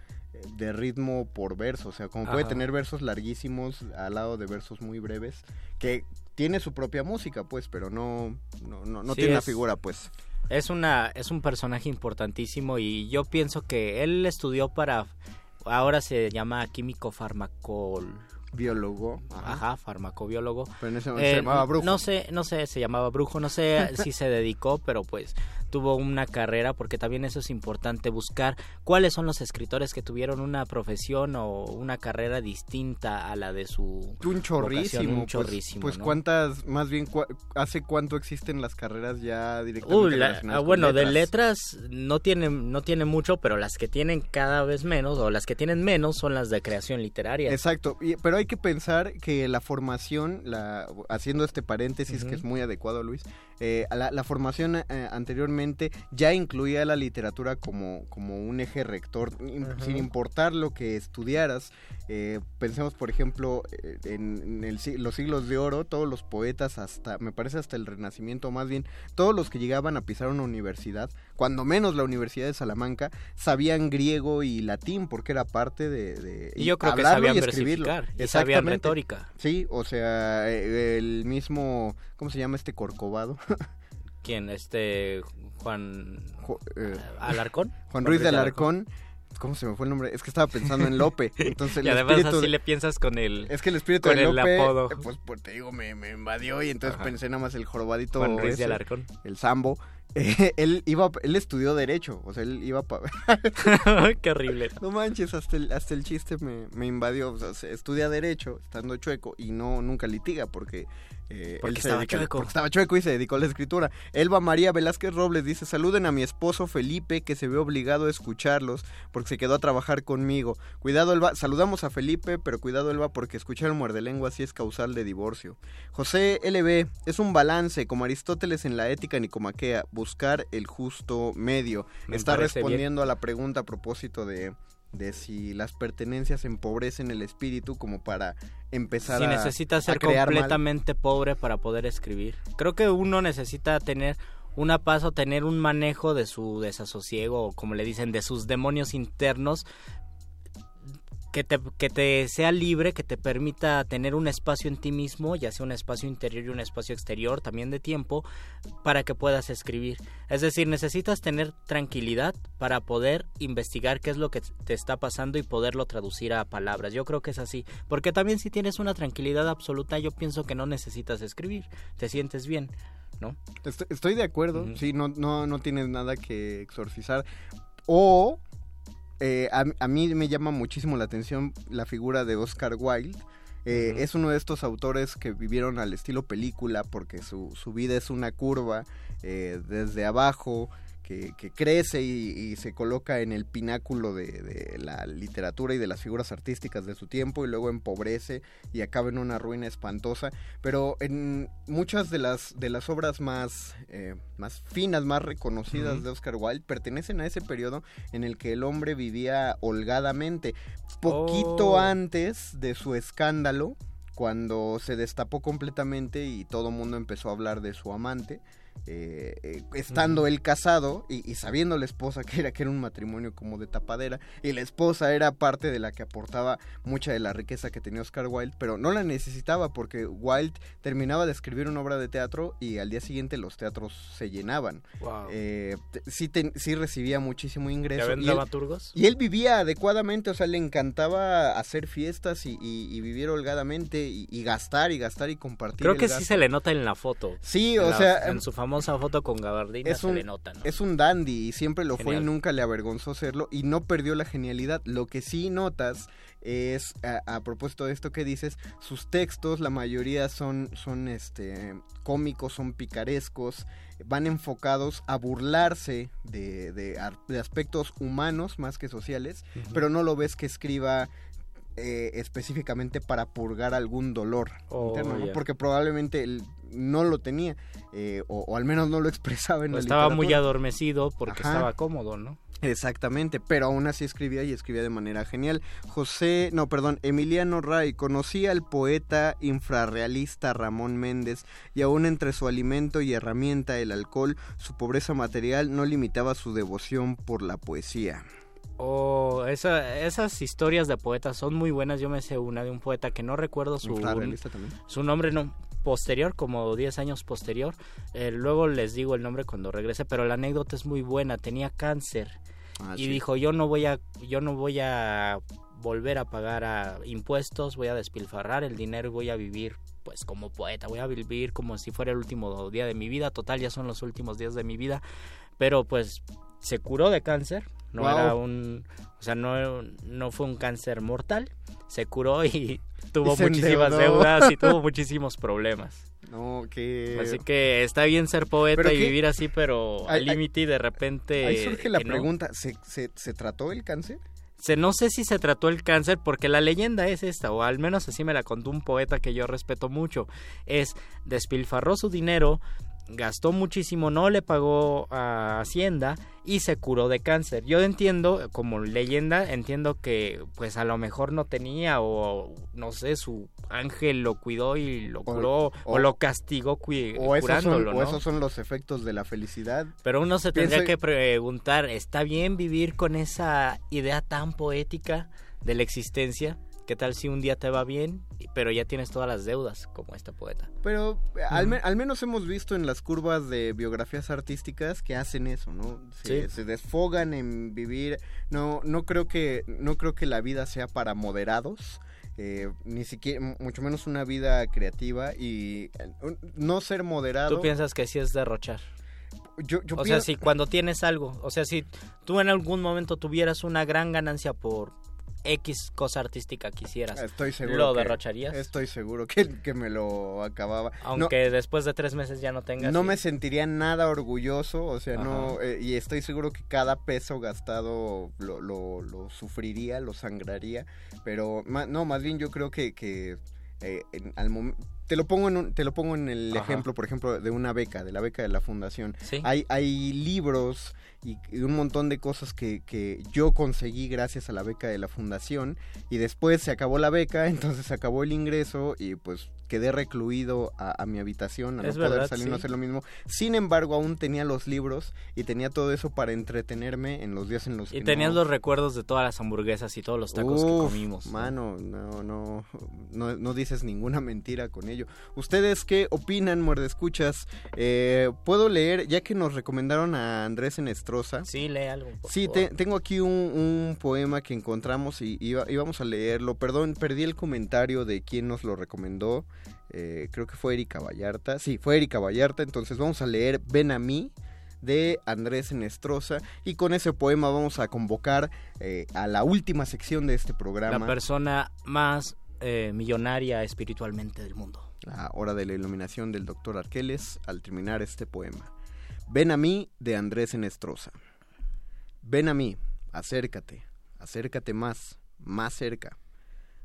de ritmo por verso, o sea, como puede tener versos larguísimos al lado de versos muy breves, que tiene su propia música, pues, pero no, no, no, no Sí, tiene una es- figura, pues. Es una es un personaje importantísimo y yo pienso que él estudió para ahora se llama químico farmacol Biólogo. Ajá, farmacobiólogo. Pero en ese Eh, momento se llamaba brujo. No sé, no sé, se llamaba brujo, no sé si se dedicó, pero pues tuvo una carrera, porque también eso es importante, buscar cuáles son los escritores que tuvieron una profesión o una carrera distinta a la de su Un vocación, chorrísimo. un pues- chorrísimo, Pues, ¿no? cuántas, más bien, cua- ¿hace cuánto existen las carreras ya directamente la- ah, bueno, de letras no tiene, no tiene mucho, pero las que tienen cada vez menos, o las que tienen menos, son las de creación literaria. Exacto, y- pero hay que pensar que la formación, la, haciendo este paréntesis que es muy adecuado, Luis, eh, la, la formación eh, anteriormente ya incluía la literatura como, como un eje rector, sin importar lo que estudiaras. Eh, pensemos, por ejemplo, eh, en, en el los siglos de oro, todos los poetas, hasta, me parece hasta el Renacimiento, más bien, todos los que llegaban a pisar una universidad, cuando menos la Universidad de Salamanca, sabían griego y latín porque era parte de... de- Y yo creo que sabían y escribirlo. Sabían retórica. Sí, o sea, eh, el mismo, ¿cómo se llama este Corcovado? ¿Quién? Este Juan Ju- eh, Alarcón. Juan Ruiz de Alarcón ¿Cómo se me fue el nombre? Es que estaba pensando en Lope. Entonces el y además espíritu así de- le piensas con el... Es que el espíritu con de el Lope, apodo. eh, pues, pues, te digo, me, me invadió y entonces Ajá. pensé nada más el jorobadito Juan Ruiz de ese, Alarcón. el Sambo. Eh, él iba, él estudió derecho, o sea, él iba pa- Qué horrible. No manches, hasta el, hasta el chiste me, me invadió. O sea, se estudia derecho, estando chueco, y no nunca litiga porque... eh, Porque él estaba dedica- chueco. porque estaba chueco y se dedicó a la escritura. Elba María Velázquez Robles dice, saluden a mi esposo Felipe que se ve obligado a escucharlos porque se quedó a trabajar conmigo. Cuidado Elba, saludamos a Felipe, pero cuidado Elba porque escuchar el muerde lengua sí es causal de divorcio. José LB, es un balance, como Aristóteles en la ética nicomaquea, buscar el justo medio. Me Está bien. respondiendo a la pregunta a propósito de, de si las pertenencias empobrecen el espíritu como para empezar si a, necesitas a ser mal. completamente pobre para poder escribir. Creo que uno necesita tener una paz o tener un manejo de su desasosiego o como le dicen de sus demonios internos que te, que te sea libre, que te permita tener un espacio en ti mismo, ya sea un espacio interior y un espacio exterior, también de tiempo, para que puedas escribir. Es decir, necesitas tener tranquilidad para poder investigar qué es lo que te está pasando y poderlo traducir a palabras. Yo creo que es así. Porque también si tienes una tranquilidad absoluta, yo pienso que no necesitas escribir. Te sientes bien, ¿no? Estoy, estoy de acuerdo, sí, no, no, no tienes nada que exorcizar. O eh, a, a mí me llama muchísimo la atención la figura de Oscar Wilde. Eh, Es uno de estos autores que vivieron al estilo película porque su, su vida es una curva eh, desde abajo que, que crece y, y se coloca en el pináculo de, de la literatura y de las figuras artísticas de su tiempo y luego empobrece y acaba en una ruina espantosa. Pero en muchas de las, de las obras más, eh, más finas, más reconocidas de Oscar Wilde pertenecen a ese periodo en el que el hombre vivía holgadamente. Poquito Oh. antes de su escándalo, cuando se destapó completamente y todo el mundo empezó a hablar de su amante. Eh, eh, estando él casado y, y sabiendo la esposa que era que era un matrimonio como de tapadera y la esposa era parte de la que aportaba mucha de la riqueza que tenía Oscar Wilde pero no la necesitaba porque Wilde terminaba de escribir una obra de teatro y al día siguiente los teatros se llenaban Wow. Eh, sí, sí recibía muchísimo ingreso ¿Ya ven y él- y él vivía adecuadamente, o sea, le encantaba hacer fiestas y, y- y vivir holgadamente y, gastar y gastar y compartir. Creo que sí se le nota en la foto. Sí, o la- sea, En su famosa foto con gabardina es se un, le nota, ¿no? es un dandy y siempre lo fue y nunca le avergonzó serlo y no perdió la genialidad. Lo que sí notas es, a, a propósito de esto que dices, sus textos, la mayoría son, son este, cómicos, son picarescos, van enfocados a burlarse de, de aspectos humanos más que sociales, pero no lo ves que escriba eh, específicamente para purgar algún dolor Oh, interno, porque probablemente él no lo tenía eh, o, o al menos no lo expresaba en O la estaba muy adormecido porque Ajá. estaba cómodo, ¿no? Exactamente, pero aún así escribía y escribía de manera genial. José, no, perdón, Emiliano Ray conocía al poeta infrarrealista Ramón Méndez y aún entre su alimento y herramienta, el alcohol, su pobreza material no limitaba su devoción por la poesía. Oh, esa- esas historias de poetas son muy buenas. Yo me sé una de un poeta que no recuerdo su, Infrarrealista también. su nombre, no, posterior, como 10 años posterior. Eh, luego les digo el nombre cuando regrese, pero la anécdota es muy buena. Tenía cáncer Ah, y sí. dijo yo no voy a, yo no voy a volver a pagar a impuestos, voy a despilfarrar el dinero y voy a vivir pues como poeta, voy a vivir como si fuera el último día de mi vida. Total, ya son los últimos días de mi vida, pero pues se curó de cáncer. No Wow. era un, o sea, no, no fue un cáncer mortal. Se curó y tuvo Y muchísimas endeudó. deudas y tuvo muchísimos problemas. No, que... Así que está bien ser poeta y qué- vivir así, pero al límite y de repente. Ahí surge la no. pregunta, ¿se, se, se trató el cáncer? Se, no sé si se trató el cáncer porque la leyenda es esta, o al menos así me la contó un poeta que yo respeto mucho. Es despilfarró su dinero, gastó muchísimo, no le pagó a Hacienda y se curó de cáncer. Yo entiendo, como leyenda, entiendo que pues a lo mejor no tenía o no sé, su ángel lo cuidó y lo curó o, o- lo castigó O esos, son, curándolo, o ¿no? esos son los efectos de la felicidad. Pero uno se tendría Pienso- que preguntar, ¿está bien vivir con esa idea tan poética de la existencia? ¿Qué tal si un día te va bien, pero ya tienes todas las deudas, como este poeta? Pero eh, al, me- al menos hemos visto en las curvas de biografías artísticas que hacen eso, ¿no? Se, Sí. se desfogan en vivir. No, no creo que, no creo que la vida sea para moderados. eh, ni siquiera, mucho menos una vida creativa y eh, no ser moderado. ¿Tú piensas que sí es derrochar? Yo, yo o sea, si cuando tienes algo, o sea, si tú en algún momento tuvieras una gran ganancia por X cosa artística que hicieras, Estoy seguro. ¿lo que- derrocharías? Estoy seguro que, que me lo acababa. No- Aunque después de tres meses ya no tengas... No y- me sentiría nada orgulloso, o sea, no, eh, y estoy seguro que cada peso gastado lo, lo, lo sufriría, lo sangraría, pero no, más bien yo creo que, que eh, en- al te lo pongo en un- te lo pongo en el Ajá. ejemplo, por ejemplo, de una beca, de la beca de la fundación. Sí. Hay, hay libros y, y un montón de cosas que, que yo conseguí gracias a la beca de la fundación y después se acabó la beca, entonces se acabó el ingreso y pues quedé recluido a, a mi habitación, a no poder salir no sí. hacer lo mismo. Sin embargo, aún tenía los libros y tenía todo eso para entretenerme en los días en los Y que tenías no- los recuerdos de todas las hamburguesas y todos los tacos que comimos. ¿no? Mano, no, no, no, no dices ninguna mentira con ello. ¿Ustedes qué opinan, muerde escuchas? Eh, Puedo leer, ya que nos recomendaron a Andrés Enestrosa. Sí, lee algo. Sí, te- tengo aquí un, un poema que encontramos y íbamos a leerlo. Perdón, perdí el comentario de quién nos lo recomendó. Eh, creo que fue Erika Vallarta. Sí, fue Erika Vallarta. Entonces vamos a leer Ven a mí de Andrés Enestrosa. Y con ese poema vamos a convocar eh, a la última sección de este programa. La persona más eh, millonaria espiritualmente del mundo. la hora de la iluminación del doctor Arqueles al terminar este poema. Ven a mí de Andrés Enestrosa. Ven a mí, acércate, acércate más, más cerca.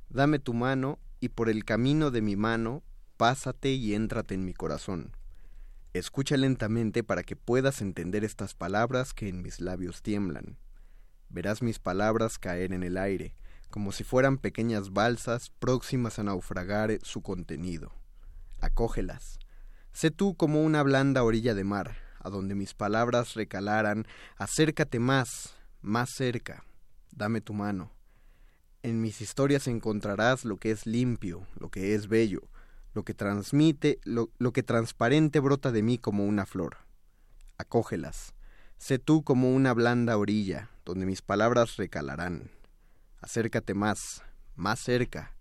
Dame tu mano y por el camino de mi mano, pásate y éntrate en mi corazón. Escucha lentamente para que puedas entender estas palabras que en mis labios tiemblan. Verás mis palabras caer en el aire, como si fueran pequeñas balsas próximas a naufragar su contenido. Acógelas. Sé tú como una blanda orilla de mar, a donde mis palabras recalaran, acércate más, más cerca, dame tu mano. En mis historias encontrarás lo que es limpio, lo que es bello, lo que transmite, lo, lo que transparente brota de mí como una flor. Acógelas. Sé tú como una blanda orilla, donde mis palabras recalarán. Acércate más, más cerca.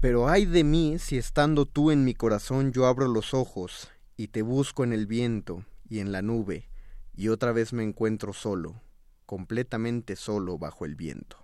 Pero ay de mí si estando tú en mi corazón yo abro los ojos y te busco en el viento y en la nube, y otra vez me encuentro solo, completamente solo bajo el viento.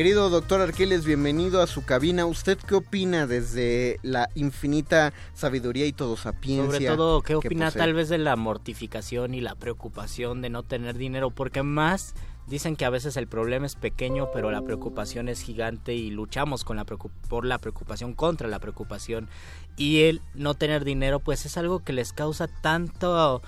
Querido doctor Arqueles, bienvenido a su cabina. ¿Usted qué opina desde la infinita sabiduría y todo sapiencia? Sobre todo, ¿qué opina tal vez de la mortificación y la preocupación de no tener dinero? Porque más dicen que a veces el problema es pequeño, pero la preocupación es gigante y luchamos con la por la preocupación contra la preocupación. Y el no tener dinero, pues es algo que les causa tanto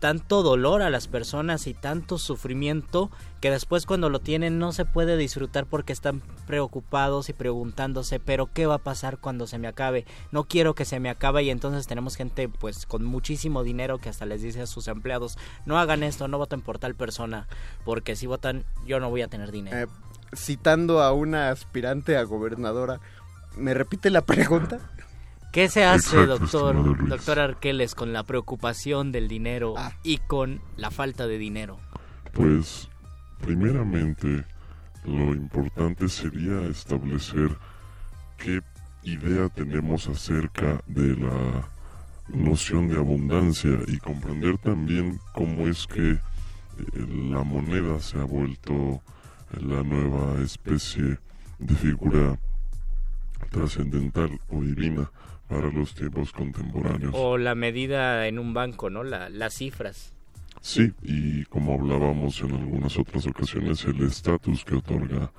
tanto dolor a las personas y tanto sufrimiento que después cuando lo tienen no se puede disfrutar porque están preocupados y preguntándose pero qué va a pasar cuando se me acabe no quiero que se me acabe y entonces tenemos gente pues con muchísimo dinero que hasta les dice a sus empleados no hagan esto no voten por tal persona porque si votan yo no voy a tener dinero Eh, citando a una aspirante a gobernadora, ¿me repite la pregunta? ¿Qué se hace, Exacto, doctor, doctor Arqueles, con la preocupación del dinero Ah. y con la falta de dinero? Pues, primeramente, lo importante sería establecer qué idea tenemos acerca de la noción de abundancia y comprender también cómo es que eh, la moneda se ha vuelto la nueva especie de figura trascendental o divina para los tiempos contemporáneos. O la medida en un banco, ¿no? La, las cifras. Sí, y como hablábamos en algunas otras ocasiones, el estatus que otorga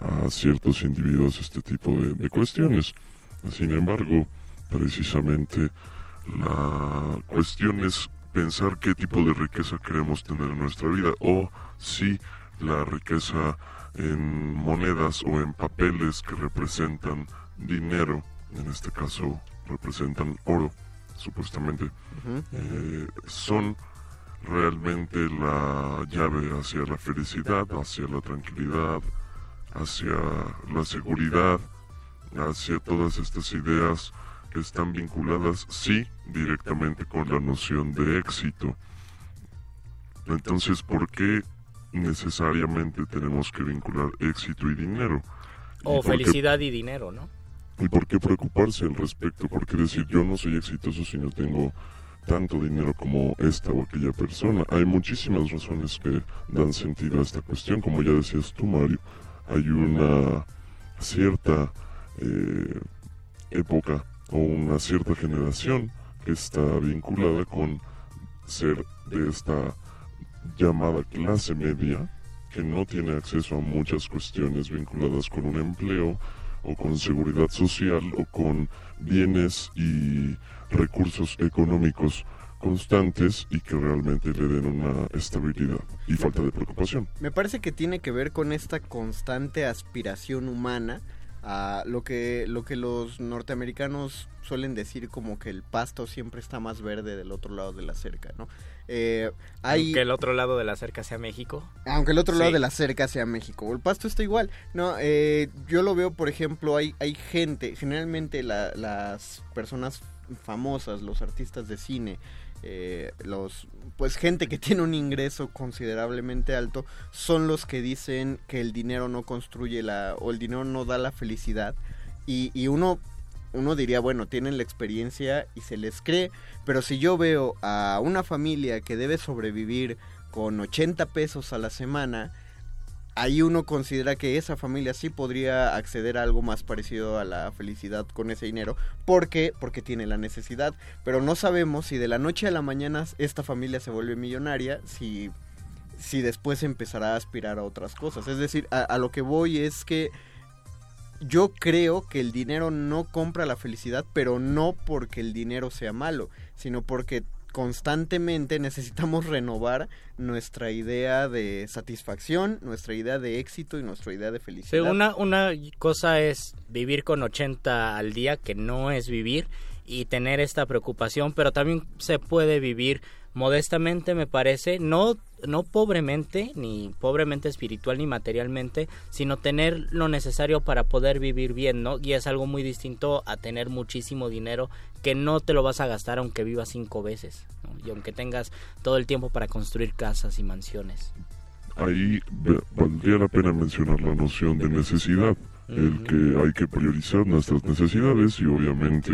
a ciertos individuos este tipo de, de cuestiones. Sin embargo, precisamente la cuestión es pensar qué tipo de riqueza queremos tener en nuestra vida o si la riqueza en monedas o en papeles que representan dinero, en este caso representan oro, supuestamente, eh, son realmente la llave hacia la felicidad, hacia la tranquilidad, hacia la seguridad, hacia todas estas ideas que están vinculadas, sí, directamente con la noción de éxito. Entonces, ¿por qué necesariamente tenemos que vincular éxito y dinero? ¿Y O felicidad y dinero, ¿no? ¿Y por qué preocuparse al respecto? ¿Por qué decir yo no soy exitoso si no tengo tanto dinero como esta o aquella persona? Hay muchísimas razones que dan sentido a esta cuestión. Como ya decías tú, Mario, hay una cierta eh, época o una cierta generación que está vinculada con ser de esta llamada clase media que no tiene acceso a muchas cuestiones vinculadas con un empleo o con seguridad social o con bienes y recursos económicos constantes y que realmente le den una estabilidad y falta de preocupación. Me parece que tiene que ver con esta constante aspiración humana a lo que lo que los norteamericanos suelen decir como que el pasto siempre está más verde del otro lado de la cerca, ¿no? Eh, hay Que el otro lado de la cerca sea México. aunque el otro lado de la cerca sea México. El pasto está igual. No, eh, yo lo veo, por ejemplo, hay, hay gente, generalmente la- las personas famosas, los artistas de cine, eh, los pues gente que tiene un ingreso considerablemente alto, son los que dicen que el dinero no construye la, o el dinero no da la felicidad. Y, y uno uno diría, bueno, tienen la experiencia y se les cree, pero si yo veo a una familia que debe sobrevivir con 80 pesos a la semana, ahí uno considera que esa familia sí podría acceder a algo más parecido a la felicidad con ese dinero, porque porque tiene la necesidad, pero no sabemos si de la noche a la mañana esta familia se vuelve millonaria, si si después empezará a aspirar a otras cosas. Es decir, a, a lo que voy es que yo creo que el dinero no compra la felicidad, pero no porque el dinero sea malo, sino porque constantemente necesitamos renovar nuestra idea de satisfacción, nuestra idea de éxito y nuestra idea de Sí, felicidad. una, una cosa es vivir con 80 al día, que no es vivir, y tener esta preocupación, pero también se puede vivir modestamente, me parece, no, no pobremente, ni pobremente espiritual ni materialmente, sino tener lo necesario para poder vivir bien, ¿no? Y es algo muy distinto a tener muchísimo dinero que no te lo vas a gastar aunque vivas cinco veces, ¿no? Y aunque tengas todo el tiempo para construir casas y mansiones. Ahí valdría la pena mencionar la noción de necesidad, el que hay que priorizar nuestras necesidades y obviamente,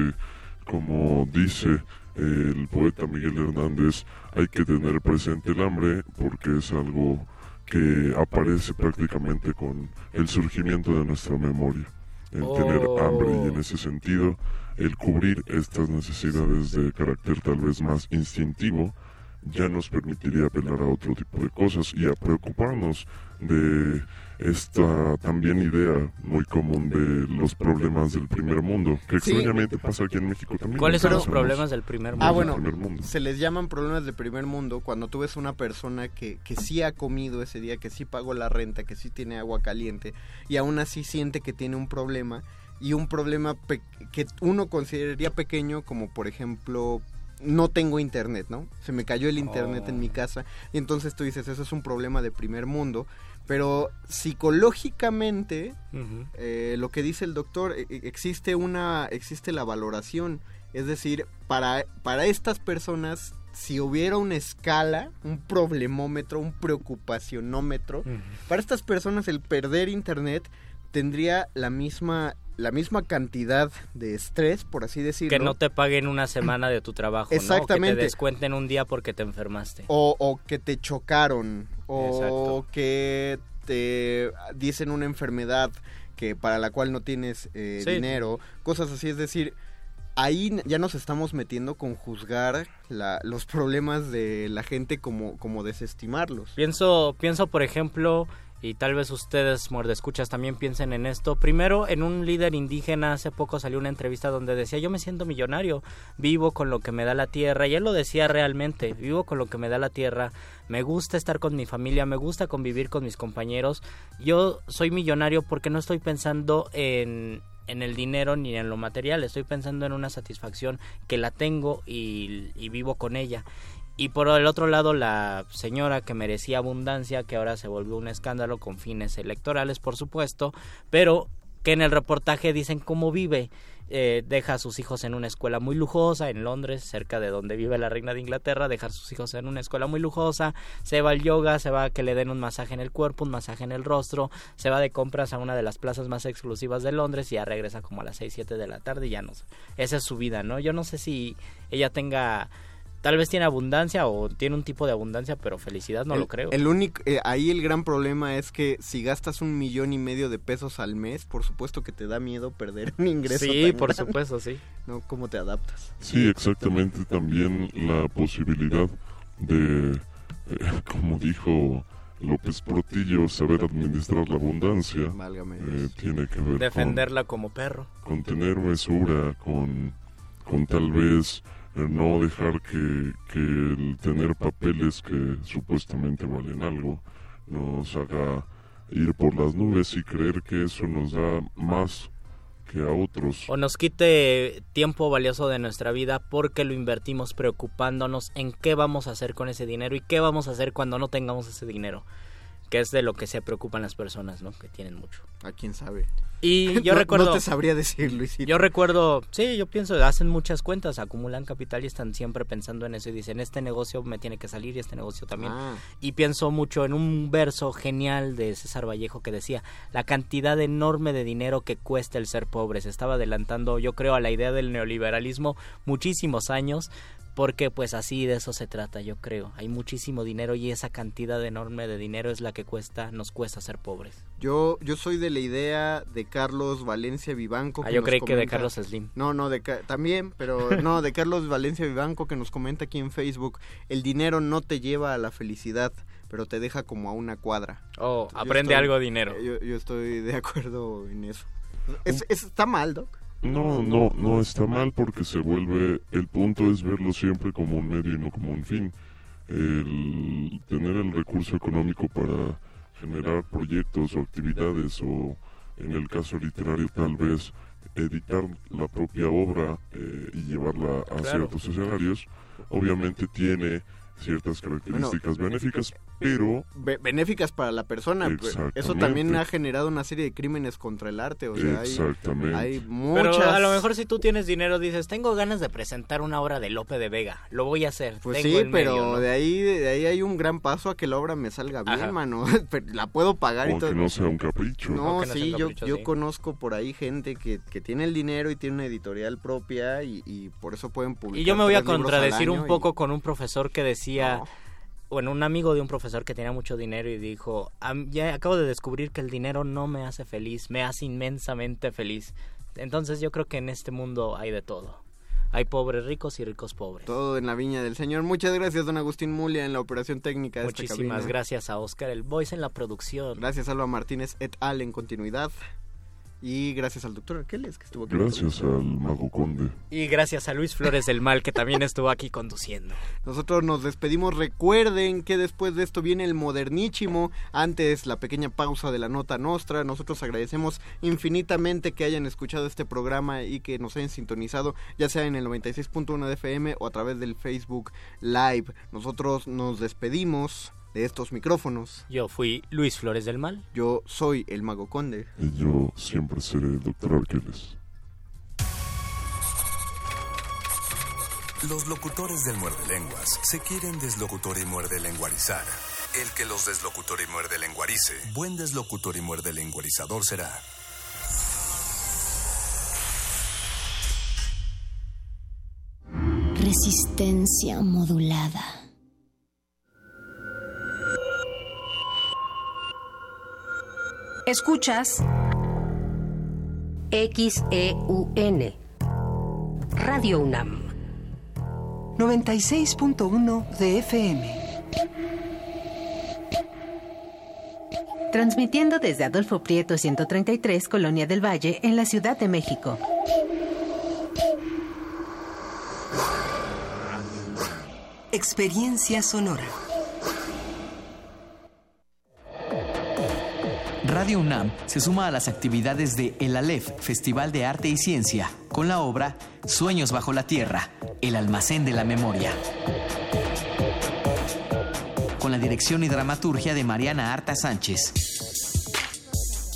como dice el poeta Miguel Hernández, hay que tener presente el hambre porque es algo que aparece prácticamente con el surgimiento de nuestra memoria. El tener hambre y en ese sentido el cubrir estas necesidades de carácter tal vez más instintivo ya nos permitiría apelar a otro tipo de cosas y a preocuparnos de esta también idea muy común de los problemas del primer mundo, que Sí. extrañamente pasa aquí en México también. ¿Cuáles son los problemas del primer mundo? Ah, del bueno, primer mundo. se les llaman problemas de primer mundo cuando tú ves una persona que, que sí ha comido ese día, que sí pagó la renta, que sí tiene agua caliente y aún así siente que tiene un problema y un problema pe- que uno consideraría pequeño como por ejemplo no tengo internet, ¿no? Se me cayó el internet en mi casa y entonces tú dices, eso es un problema de primer mundo, pero psicológicamente eh, lo que dice el doctor, e- e- existe una, existe la valoración. Es decir, para, para estas personas, si hubiera una escala, un problemómetro, un preocupacionómetro, para estas personas el perder internet tendría la misma, la misma cantidad de estrés, por así decirlo. Que no te paguen una semana de tu trabajo, ¿no? O Exactamente. que te descuenten un día porque te enfermaste. O, o que te chocaron, o Exacto. que te dicen una enfermedad que para la cual no tienes eh, Sí. dinero, cosas así. Es decir, ahí ya nos estamos metiendo con juzgar la- los problemas de la gente como, como desestimarlos. Pienso, pienso por ejemplo, y tal vez ustedes, muerdescuchas, también piensen en esto. Primero, en un líder indígena hace poco salió una entrevista donde decía, yo me siento millonario, vivo con lo que me da la tierra, y él lo decía realmente, vivo con lo que me da la tierra, me gusta estar con mi familia, me gusta convivir con mis compañeros, yo soy millonario porque no estoy pensando en en el dinero ni en lo material, estoy pensando en una satisfacción que la tengo y vivo con ella. Y por el otro lado, la señora que merecía abundancia, que ahora se volvió un escándalo con fines electorales, por supuesto, pero que en el reportaje dicen cómo vive. Eh, deja a sus hijos en una escuela muy lujosa en Londres, cerca de donde vive la reina de Inglaterra, dejar a sus hijos en una escuela muy lujosa, se va al yoga, se va a que le den un masaje en el cuerpo, un masaje en el rostro, se va de compras a una de las plazas más exclusivas de Londres y ya regresa como a las 6, 7 de la tarde y ya no. Esa es su vida, ¿no? Yo no sé si ella tenga tal vez tiene abundancia o tiene un tipo de abundancia, pero felicidad no el, lo creo. El único, eh, ahí el gran problema es que si gastas un millón y medio de pesos al mes, por supuesto que te da miedo perder un ingreso. Sí, tan por grande. supuesto, sí. ¿No? ¿Cómo te adaptas? Sí, exactamente. También la posibilidad de, eh, como dijo López Portillo, saber administrar la abundancia. Válgame eh, tiene que ver Defenderla como perro. con, con tener mesura, con, con tal vez eh, no dejar que, que el tener papeles que supuestamente valen algo nos haga ir por las nubes y creer que eso nos da más que a otros. O nos quite tiempo valioso de nuestra vida porque lo invertimos preocupándonos en qué vamos a hacer con ese dinero y qué vamos a hacer cuando no tengamos ese dinero. Que es de lo que se preocupan las personas, ¿no? Que tienen mucho. A quién sabe. Y yo No- recuerdo... No te sabría decir, Luisito. Yo recuerdo, sí, yo pienso, hacen muchas cuentas, acumulan capital y están siempre pensando en eso y dicen, este negocio me tiene que salir y este negocio también. Ah. Y pienso mucho en un verso genial de César Vallejo que decía, la cantidad enorme de dinero que cuesta el ser pobre. Se estaba adelantando, yo creo, a la idea del neoliberalismo muchísimos años. Porque pues así de eso se trata, yo creo. Hay muchísimo dinero y esa cantidad enorme de dinero es la que cuesta, nos cuesta ser pobres. Yo, yo soy de la idea de Carlos Valencia Vivanco. Ah, yo nos creí que de Carlos Slim. No, no, de también, pero no, de Carlos Valencia Vivanco que nos comenta aquí en Facebook. El dinero no te lleva a la felicidad, pero te deja como a una cuadra. Oh, aprende estoy- algo dinero. Yo, yo estoy de acuerdo en eso. Es, es- está mal, Doc. No, no, no está mal porque se vuelve, el punto es verlo siempre como un medio y no como un fin. El tener el recurso económico para generar proyectos o actividades o en el caso literario tal vez editar la propia obra eh, y llevarla a Claro. ciertos escenarios, obviamente tiene ciertas características benéficas, pero Be- benéficas para la persona. pero Eso también ha generado una serie de crímenes contra el arte. O sea, hay, Exactamente. hay Pero muchas. a lo mejor si tú tienes dinero dices, tengo ganas de presentar una obra de Lope de Vega, lo voy a hacer. Pues tengo sí, el pero medio, ¿no? de ahí de ahí hay un gran paso a que la obra me salga bien, Ajá. mano. Pero la puedo pagar y todo. que no sea un capricho. No, sí, yo, capricho, yo sí. conozco por ahí gente que, que tiene el dinero y tiene una editorial propia y, y por eso pueden publicar. Y yo me voy a contradecir un y- poco con un profesor que decía, bueno, un amigo de un profesor que tenía mucho dinero y dijo, "Am- ya acabo de descubrir que el dinero no me hace feliz, me hace inmensamente feliz. Entonces yo creo que en este mundo hay de todo. Hay pobres ricos y ricos pobres. Todo en la viña del señor. Muchas gracias, don Agustín Mulia, en la operación técnica de esta Muchísimas cabina. gracias a Oscar el Voice en la producción. Gracias, Alba Martínez et al en continuidad. Y gracias al doctor Arqueles, que estuvo aquí. Gracias al Mago Conde. Y gracias a Luis Flores del Mal, que también estuvo aquí conduciendo. Nosotros nos despedimos. Recuerden que después de esto viene el modernísimo. Antes la pequeña pausa de la nota nostra. Nosotros agradecemos infinitamente que hayan escuchado este programa y que nos hayan sintonizado, ya sea en el 96.1 de FM o a través del Facebook Live. Nosotros nos despedimos de estos micrófonos. Yo fui Luis Flores del Mal. Yo soy el Mago Conde. Y yo siempre seré el Dr. Arqueles. Los locutores del muerde lenguas se quieren deslocutor y muerde lenguarizar. El que los deslocutor y muerde lenguarice, buen deslocutor y muerde lenguarizador será. Resistencia modulada. Escuchas XEUN Radio UNAM. 96.1 de FM. Transmitiendo desde Adolfo Prieto 133, Colonia del Valle, en la Ciudad de México. Experiencia sonora. Radio UNAM se suma a las actividades de El Aleph, Festival de Arte y Ciencia, con la obra Sueños bajo la Tierra, el almacén de la memoria. Con la dirección y dramaturgia de Mariana Arta Sánchez.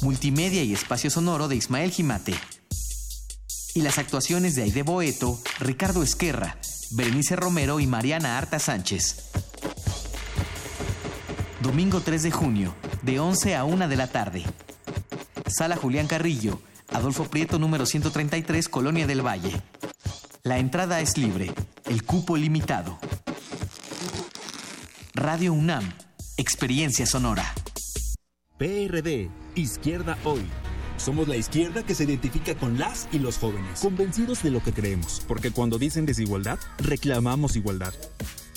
Multimedia y espacio sonoro de Ismael Jimate. Y las actuaciones de Aide Boeto, Ricardo Esquerra, Berenice Romero y Mariana Arta Sánchez. Domingo 3 de junio, de 11 a 1 de la tarde. Sala Julián Carrillo, Adolfo Prieto número 133, Colonia del Valle. La entrada es libre, el cupo limitado. Radio UNAM, experiencia sonora. PRD, Izquierda Hoy. Somos la izquierda que se identifica con las y los jóvenes, convencidos de lo que creemos, porque cuando dicen desigualdad, reclamamos igualdad.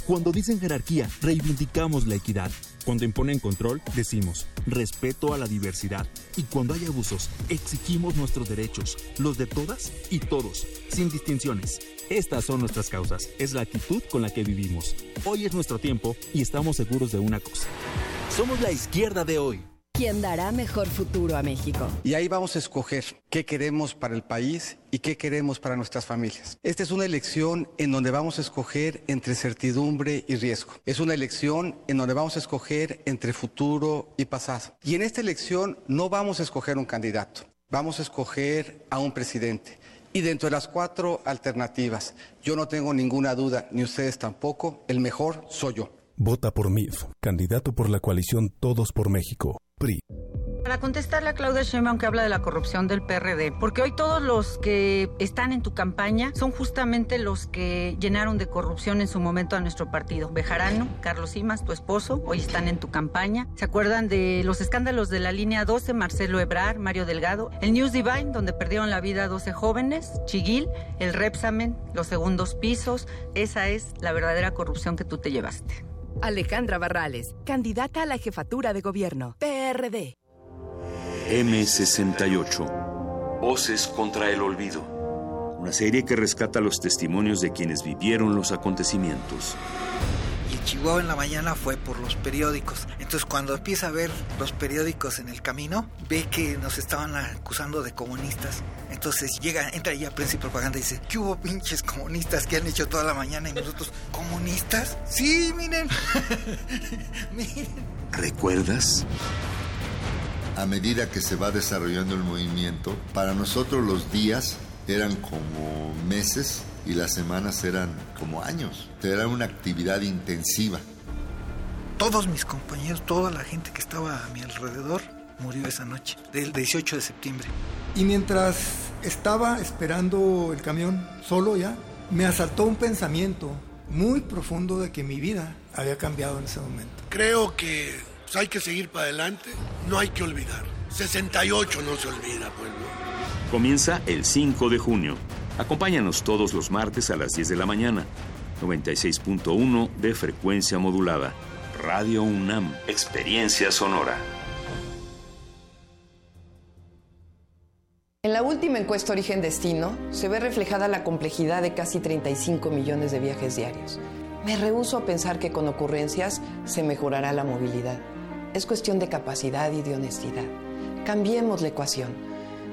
Cuando dicen jerarquía, reivindicamos la equidad. Cuando imponen control, decimos respeto a la diversidad. Y cuando hay abusos, exigimos nuestros derechos, los de todas y todos, sin distinciones. Estas son nuestras causas, es la actitud con la que vivimos. Hoy es nuestro tiempo y estamos seguros de una cosa. Somos la izquierda de hoy. ¿Quién dará mejor futuro a México? Y ahí vamos a escoger qué queremos para el país y qué queremos para nuestras familias. Esta es una elección en donde vamos a escoger entre certidumbre y riesgo. Es una elección en donde vamos a escoger entre futuro y pasado. Y en esta elección no vamos a escoger un candidato, vamos a escoger a un presidente. Y dentro de las cuatro alternativas, yo no tengo ninguna duda, ni ustedes tampoco, el mejor soy yo. Vota por MIF, candidato por la coalición Todos por México. Para contestarle a Claudia Sheinbaum que habla de la corrupción del PRD, porque hoy todos los que están en tu campaña son justamente los que llenaron de corrupción en su momento a nuestro partido. Bejarano, Carlos Simas, tu esposo, hoy están en tu campaña. ¿Se acuerdan de los escándalos de la línea 12, Marcelo Ebrar, Mario Delgado? El News Divine, donde perdieron la vida 12 jóvenes, Chiguil, el Repsamen, los segundos pisos. Esa es la verdadera corrupción que tú te llevaste. Alejandra Barrales, candidata a la jefatura de gobierno, PRD. M68. Voces contra el olvido. Una serie que rescata los testimonios de quienes vivieron los acontecimientos. Chihuahua en la mañana fue por los periódicos. Entonces cuando empieza a ver los periódicos en el camino, ve que nos estaban acusando de comunistas. Entonces llega, entra ahí a prensa y propaganda y dice, ¿qué hubo pinches comunistas que han hecho toda la mañana? Y nosotros, ¿comunistas? Sí, miren. miren. ¿Recuerdas? A medida que se va desarrollando el movimiento, para nosotros los días eran como meses y las semanas eran como años. Era una actividad intensiva. Todos mis compañeros, toda la gente que estaba a mi alrededor murió esa noche, del 18 de septiembre. Y mientras estaba esperando el camión solo ya, me asaltó un pensamiento muy profundo de que mi vida había cambiado en ese momento. Creo que pues, hay que seguir para adelante, no hay que olvidar. 68 no se olvida, pueblo. Comienza el 5 de junio. Acompáñanos todos los martes a las 10 de la mañana. 96.1 de frecuencia modulada. Radio UNAM. Experiencia sonora. En la última encuesta Origen Destino se ve reflejada la complejidad de casi 35 millones de viajes diarios. Me rehúso a pensar que con ocurrencias se mejorará la movilidad. Es cuestión de capacidad y de honestidad. Cambiemos la ecuación.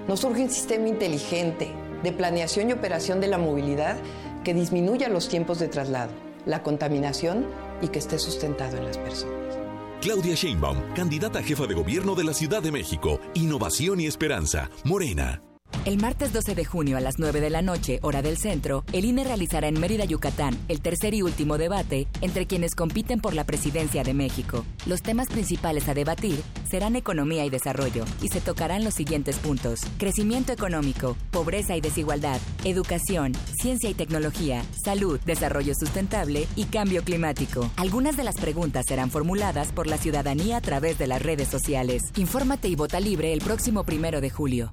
Nos urge un sistema inteligente de planeación y operación de la movilidad que disminuya los tiempos de traslado, la contaminación y que esté sustentado en las personas. Claudia Sheinbaum, candidata a jefa de gobierno de la Ciudad de México. Innovación y esperanza. Morena. El martes 12 de junio a las 9 de la noche, hora del centro, el INE realizará en Mérida, Yucatán, el tercer y último debate entre quienes compiten por la presidencia de México. Los temas principales a debatir serán economía y desarrollo y se tocarán los siguientes puntos. Crecimiento económico, pobreza y desigualdad, educación, ciencia y tecnología, salud, desarrollo sustentable y cambio climático. Algunas de las preguntas serán formuladas por la ciudadanía a través de las redes sociales. Infórmate y vota libre el próximo primero de julio.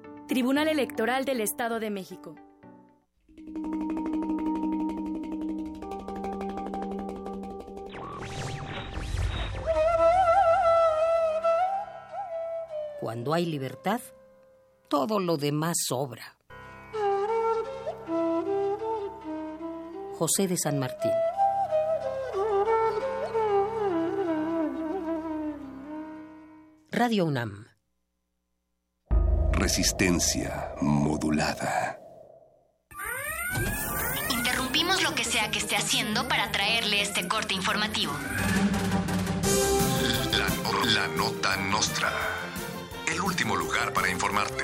Tribunal Electoral del Estado de México. Cuando hay libertad, todo lo demás sobra. José de San Martín. Radio UNAM. Resistencia modulada. Interrumpimos lo que sea que esté haciendo para traerle este corte informativo. La, la nota nostra. El último lugar para informarte.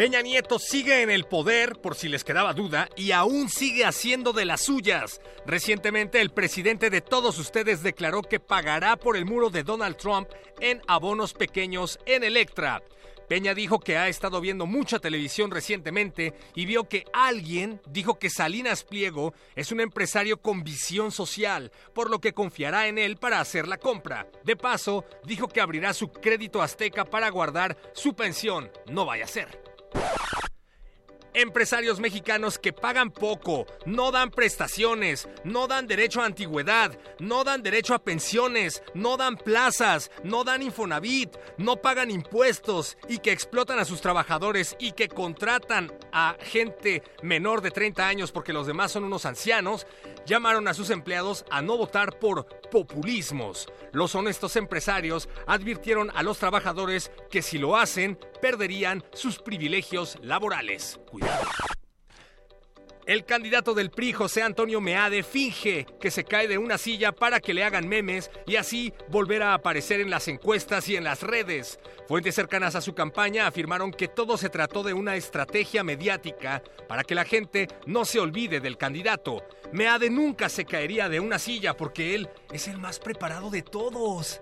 Peña Nieto sigue en el poder, por si les quedaba duda, y aún sigue haciendo de las suyas. Recientemente el presidente de todos ustedes declaró que pagará por el muro de Donald Trump en abonos pequeños en Electra. Peña dijo que ha estado viendo mucha televisión recientemente y vio que alguien dijo que Salinas Pliego es un empresario con visión social, por lo que confiará en él para hacer la compra. De paso, dijo que abrirá su crédito azteca para guardar su pensión. No vaya a ser. Empresarios mexicanos que pagan poco, no dan prestaciones, no dan derecho a antigüedad, no dan derecho a pensiones, no dan plazas, no dan Infonavit, no pagan impuestos y que explotan a sus trabajadores y que contratan a gente menor de 30 años porque los demás son unos ancianos, llamaron a sus empleados a no votar por populismos. Los honestos empresarios advirtieron a los trabajadores que si lo hacen, perderían sus privilegios laborales. Cuidado. El candidato del PRI, José Antonio Meade, finge que se cae de una silla para que le hagan memes y así volver a aparecer en las encuestas y en las redes. Fuentes cercanas a su campaña afirmaron que todo se trató de una estrategia mediática para que la gente no se olvide del candidato. Meade nunca se caería de una silla porque él es el más preparado de todos.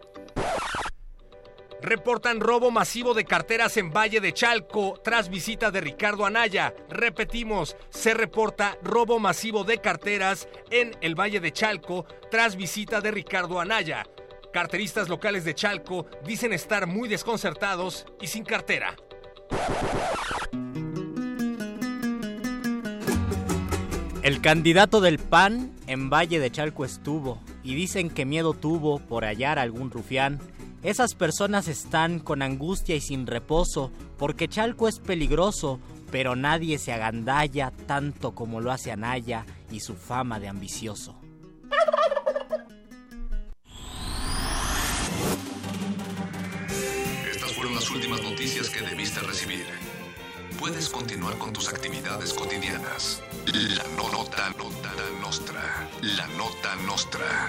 Reportan robo masivo de carteras en Valle de Chalco tras visita de Ricardo Anaya. Repetimos, se reporta robo masivo de carteras en el Valle de Chalco tras visita de Ricardo Anaya. Carteristas locales de Chalco dicen estar muy desconcertados y sin cartera. El candidato del PAN en Valle de Chalco estuvo y dicen que miedo tuvo por hallar algún rufián esas personas están con angustia y sin reposo, porque Chalco es peligroso, pero nadie se agandalla tanto como lo hace Anaya y su fama de ambicioso. Estas fueron las últimas noticias que debiste recibir. Puedes continuar con tus actividades cotidianas. La nota, nota nostra. La nota nostra.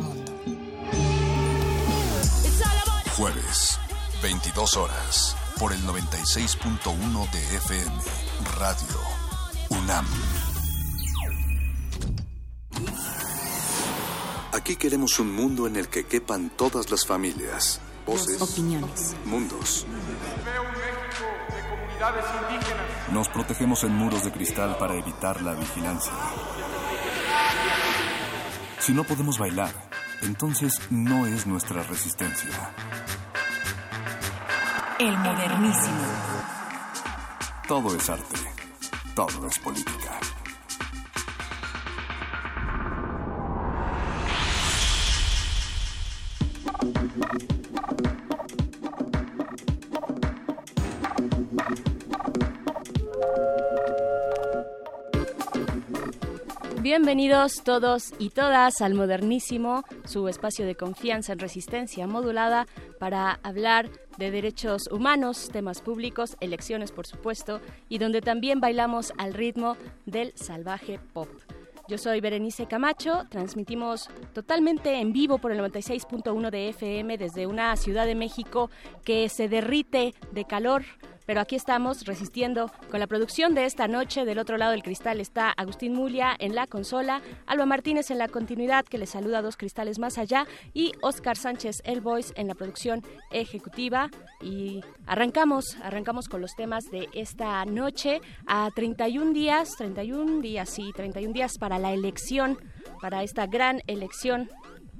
Jueves, 22 horas, por el 96.1 de FM, Radio UNAM. Aquí queremos un mundo en el que quepan todas las familias, voces, opiniones, mundos. Nos protegemos en muros de cristal para evitar la vigilancia. Si no podemos bailar, entonces no es nuestra resistencia. El modernísimo. Todo es arte, todo es política. Bienvenidos todos y todas al Modernísimo, su espacio de confianza en resistencia modulada para hablar de derechos humanos, temas públicos, elecciones por supuesto, y donde también bailamos al ritmo del salvaje pop. Yo soy Berenice Camacho, transmitimos totalmente en vivo por el 96.1 de FM desde una Ciudad de México que se derrite de calor pero aquí estamos resistiendo con la producción de esta noche. Del otro lado del cristal está Agustín Mulia en la consola, Alba Martínez en la continuidad, que le saluda dos cristales más allá, y Oscar Sánchez El Voice en la producción ejecutiva. Y arrancamos, arrancamos con los temas de esta noche a 31 días, 31 días, sí, 31 días para la elección, para esta gran elección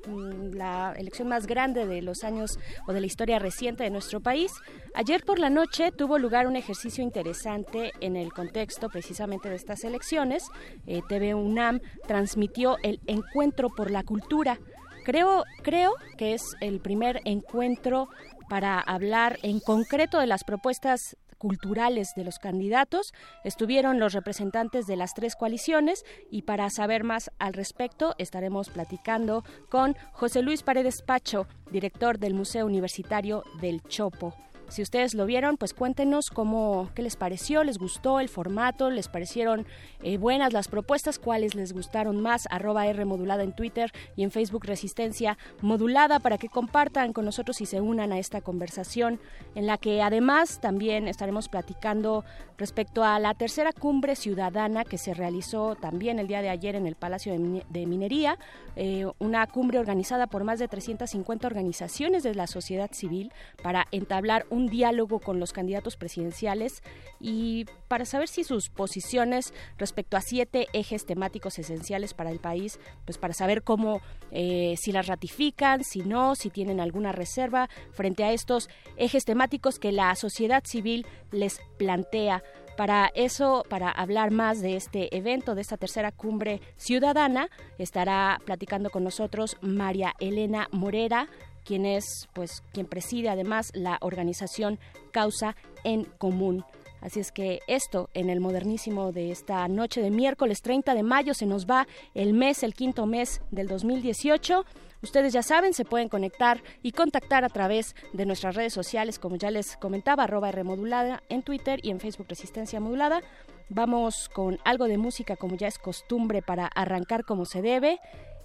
la elección más grande de los años o de la historia reciente de nuestro país. Ayer por la noche tuvo lugar un ejercicio interesante en el contexto precisamente de estas elecciones. Eh, TV UNAM transmitió el Encuentro por la Cultura. Creo, creo que es el primer encuentro para hablar en concreto de las propuestas culturales de los candidatos. Estuvieron los representantes de las tres coaliciones y para saber más al respecto estaremos platicando con José Luis Paredes Pacho, director del Museo Universitario del Chopo. Si ustedes lo vieron, pues cuéntenos cómo, qué les pareció, les gustó el formato, les parecieron eh, buenas las propuestas, cuáles les gustaron más, arroba R modulada en Twitter y en Facebook Resistencia Modulada para que compartan con nosotros y se unan a esta conversación en la que además también estaremos platicando respecto a la tercera cumbre ciudadana que se realizó también el día de ayer en el Palacio de, Minería, eh, una cumbre organizada por más de 350 organizaciones de la sociedad civil para entablar un diálogo con los candidatos presidenciales y para saber si sus posiciones respecto a siete ejes temáticos esenciales para el país, pues para saber cómo, eh, si las ratifican, si no, si tienen alguna reserva frente a estos ejes temáticos que la sociedad civil les plantea. Para eso, para hablar más de este evento, de esta tercera cumbre ciudadana, estará platicando con nosotros María Elena Morera, quien es, pues, quien preside además la organización Causa en Común. Así es que esto en el modernísimo de esta noche de miércoles 30 de mayo se nos va el mes, el quinto mes del 2018. Ustedes ya saben, se pueden conectar y contactar a través de nuestras redes sociales, como ya les comentaba, arroba Remodulada en Twitter y en Facebook Resistencia Modulada. Vamos con algo de música como ya es costumbre para arrancar como se debe.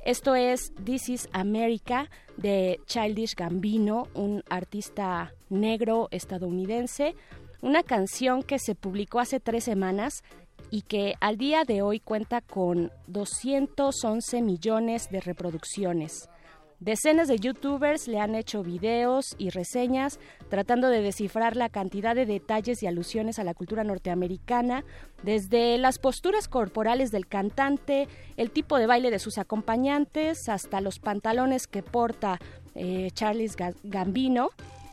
Esto es This is America de Childish Gambino, un artista negro estadounidense. Una canción que se publicó hace tres semanas y que al día de hoy cuenta con 211 millones de reproducciones. Decenas de youtubers le han hecho videos y reseñas tratando de descifrar la cantidad de detalles y alusiones a la cultura norteamericana, desde las posturas corporales del cantante, el tipo de baile de sus acompañantes, hasta los pantalones que porta eh, Charles Gambino.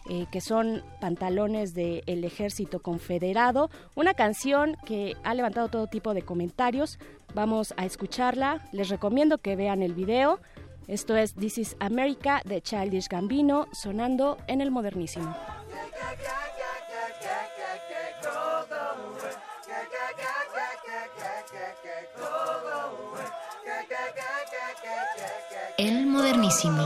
Eh, que son pantalones del ejército confederado, una canción que ha levantado todo tipo de comentarios. Vamos a escucharla, les recomiendo que vean el video. Esto es This is America de Childish Gambino sonando en el modernísimo. El modernísimo.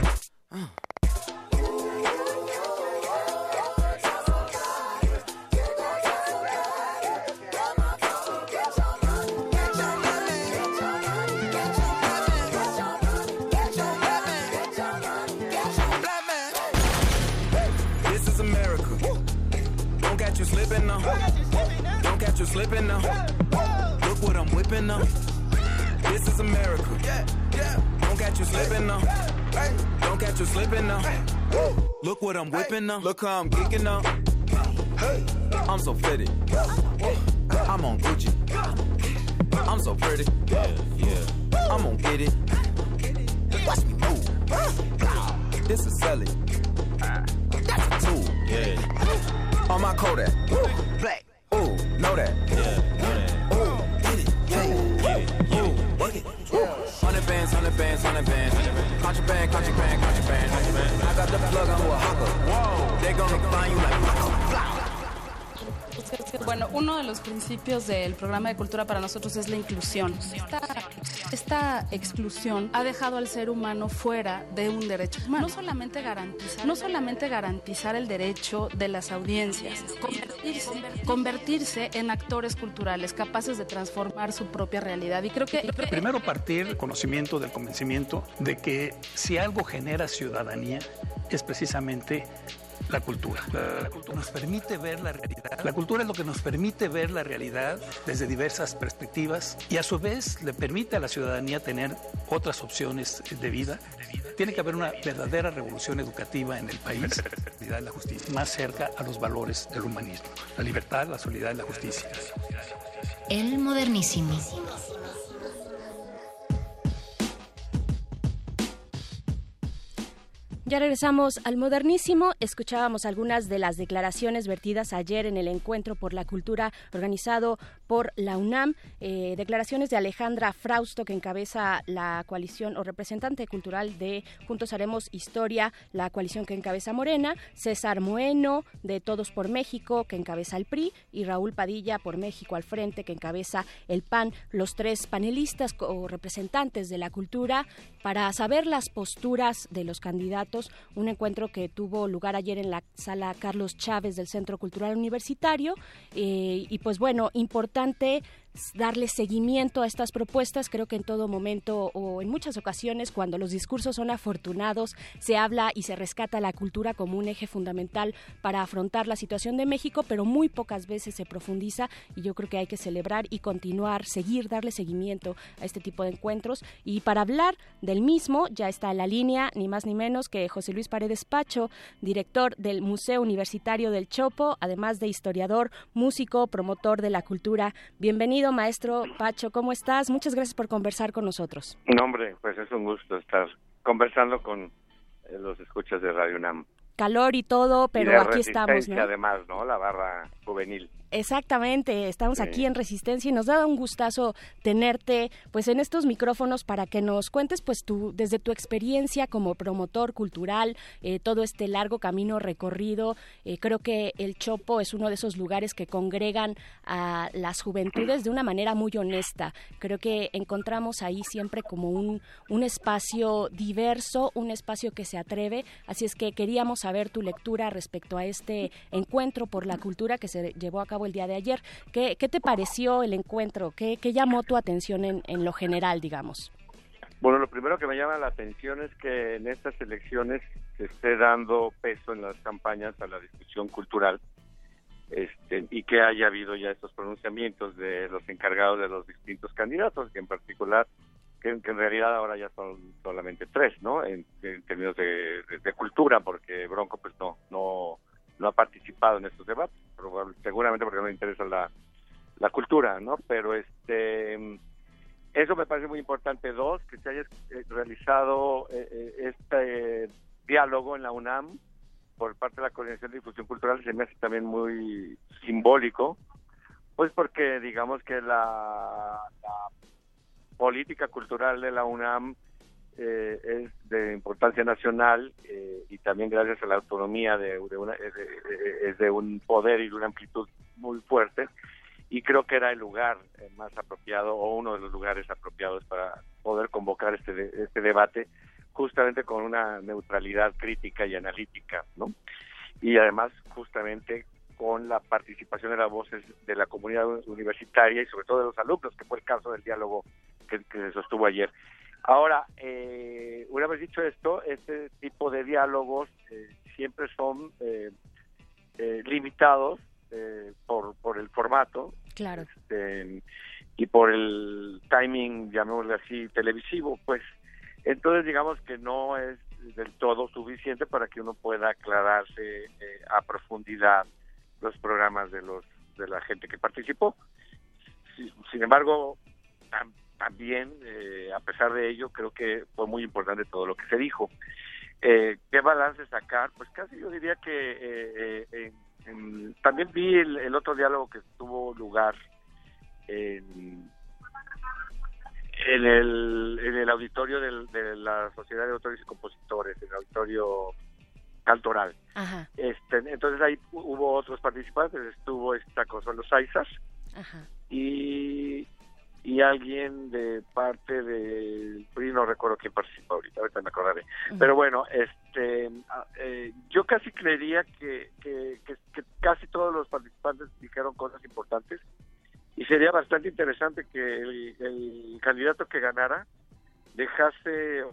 Now. Don't catch you slipping now. Look what I'm whipping now. Look how I'm kicking now. I'm so fitted. I'm on Gucci. I'm so pretty. Yeah, yeah. I'm gonna get it. Watch me move. This is selling. That's a tool. Yeah. On my Kodak. Black. Ooh, know that. Yeah. Ooh, get it. Yeah. Get it. Work it. Hundred bands, hundred bands, hundred bands. Contraband, contraband, contraband. I got the plug who a hawker. Whoa. They gonna find you like. Bueno, uno de los principios del programa de cultura para nosotros es la inclusión. Esta, esta exclusión ha dejado al ser humano fuera de un derecho humano. No solamente garantizar, no solamente garantizar el derecho de las audiencias, convertirse, convertirse en actores culturales capaces de transformar su propia realidad. Y creo que Primero partir del conocimiento, del convencimiento de que si algo genera ciudadanía es precisamente la cultura. La, la cultura nos permite ver la realidad. La cultura es lo que nos permite ver la realidad desde diversas perspectivas y a su vez le permite a la ciudadanía tener otras opciones de vida. Tiene que haber una verdadera revolución educativa en el país, la la justicia, más cerca a los valores del humanismo, la libertad, la solidaridad y la justicia. El modernísimo. Ya regresamos al modernísimo. Escuchábamos algunas de las declaraciones vertidas ayer en el encuentro por la cultura organizado por la UNAM. Eh, declaraciones de Alejandra Frausto, que encabeza la coalición o representante cultural de Juntos Haremos Historia, la coalición que encabeza Morena, César Moeno de Todos por México, que encabeza el PRI, y Raúl Padilla por México al frente, que encabeza el PAN. Los tres panelistas o representantes de la cultura para saber las posturas de los candidatos un encuentro que tuvo lugar ayer en la sala Carlos Chávez del Centro Cultural Universitario. Eh, y pues bueno, importante darle seguimiento a estas propuestas. Creo que en todo momento o en muchas ocasiones, cuando los discursos son afortunados, se habla y se rescata la cultura como un eje fundamental para afrontar la situación de México, pero muy pocas veces se profundiza y yo creo que hay que celebrar y continuar, seguir, darle seguimiento a este tipo de encuentros. Y para hablar del mismo, ya está la línea, ni más ni menos que José Luis Paredes Pacho, director del Museo Universitario del Chopo, además de historiador, músico, promotor de la cultura. Bienvenido maestro Pacho, ¿cómo estás? Muchas gracias por conversar con nosotros. No, hombre, pues es un gusto estar conversando con eh, los escuchas de Radio UNAM. Calor y todo, pero y de aquí estamos, ¿no? además, ¿no? La barra juvenil. Exactamente, estamos aquí en Resistencia y nos da un gustazo tenerte pues en estos micrófonos para que nos cuentes pues tú desde tu experiencia como promotor cultural, eh, todo este largo camino recorrido. Eh, creo que el Chopo es uno de esos lugares que congregan a las juventudes de una manera muy honesta. Creo que encontramos ahí siempre como un, un espacio diverso, un espacio que se atreve. Así es que queríamos saber tu lectura respecto a este encuentro por la cultura que se llevó a cabo el día de ayer. ¿Qué, qué te pareció el encuentro? ¿Qué, llamó tu atención en, lo general, digamos? Bueno, lo primero que me llama la atención es que en estas elecciones se esté dando peso en las campañas a la discusión cultural este, y que haya habido ya estos pronunciamientos de los encargados de los distintos candidatos, que en particular, que, en realidad ahora ya son solamente tres, ¿no? En, términos de, cultura, porque Bronco pues no, no, no ha participado en estos debates, seguramente porque no le interesa la, la cultura, ¿no? Pero este eso me parece muy importante. Dos, que se haya realizado eh, este diálogo en la UNAM por parte de la Coordinación de Difusión Cultural se me hace también muy simbólico, pues porque digamos que la política cultural de la UNAM eh, es de importancia nacional eh, y también gracias a la autonomía de, una, es de un poder y de una amplitud muy fuerte y creo que era el lugar eh, más apropiado o uno de los lugares apropiados para poder convocar este, este debate justamente con una neutralidad crítica y analítica, ¿no? Y además justamente con la participación de las voces de la comunidad universitaria y sobre todo de los alumnos, que fue el caso del diálogo que, se sostuvo ayer. Ahora, eh, una vez dicho esto, este tipo de diálogos eh, siempre son eh, limitados por, por el formato claro. Este, y por el timing, llamémosle así, televisivo, pues entonces digamos que no es del todo suficiente para que uno pueda aclararse a profundidad los programas de los de la gente que participó. Sin embargo, también, eh, a pesar de ello, creo que fue muy importante todo lo que se dijo. Eh, ¿Qué balance sacar? Pues casi yo diría que eh, también vi el, otro diálogo que tuvo lugar en, en, el, en el auditorio de la Sociedad de Autores y Compositores, el auditorio Cantoral. Este, entonces ahí hubo otros participantes, estuvo esta Consuelo Saizas y, y alguien de parte del PRI, no recuerdo quién participó ahorita, ahorita me acordaré. Pero bueno, este, ah, eh, yo casi creería que, que, casi todos los participantes dijeron cosas importantes y sería bastante interesante que el candidato que ganara dejase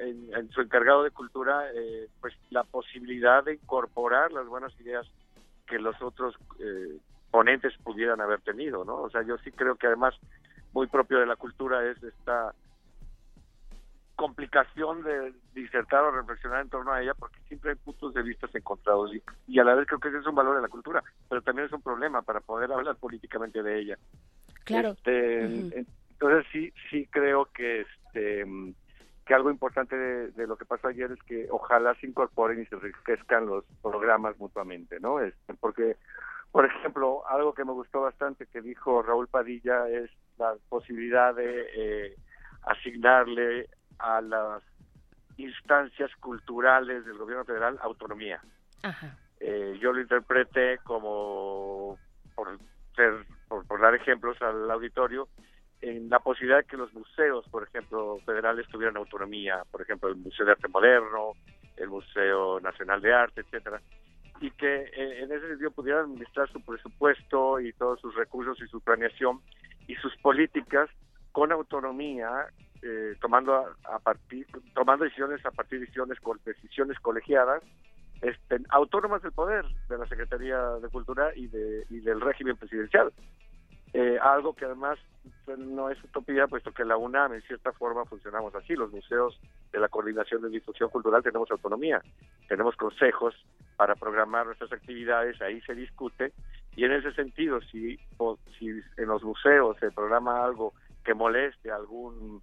en, su encargado de cultura eh, pues la posibilidad de incorporar las buenas ideas que los otros eh, ponentes pudieran haber tenido, ¿no? O sea, yo sí creo que además muy propio de la cultura es esta complicación de disertar o reflexionar en torno a ella porque siempre hay puntos de vista encontrados y, a la vez creo que ese es un valor de la cultura, pero también es un problema para poder hablar políticamente de ella. Claro. Este, entonces sí, sí creo que este que algo importante de, lo que pasó ayer es que ojalá se incorporen y se enriquezcan los programas mutuamente, ¿no? Este, porque, por ejemplo, algo que me gustó bastante que dijo Raúl Padilla es la posibilidad de eh, asignarle a las instancias culturales del gobierno federal autonomía. Eh, yo lo interpreté como, por, ser, por dar ejemplos al auditorio, en la posibilidad de que los museos, por ejemplo, federales tuvieran autonomía, por ejemplo, el Museo de Arte Moderno, el Museo Nacional de Arte, etcétera, y que eh, en ese sentido pudieran administrar su presupuesto y todos sus recursos y su planeación y sus políticas con autonomía, eh, tomando a, partir, tomando decisiones a partir de decisiones, decisiones colegiadas, este, autónomas del poder de la Secretaría de Cultura y, de, y del régimen presidencial. Eh, algo que además pues, no es utopía, puesto que la UNAM en cierta forma funcionamos así. Los museos de la Coordinación de Difusión Cultural tenemos autonomía, tenemos consejos para programar nuestras actividades, ahí se discute y en ese sentido, si, si en los museos se programa algo que moleste a algún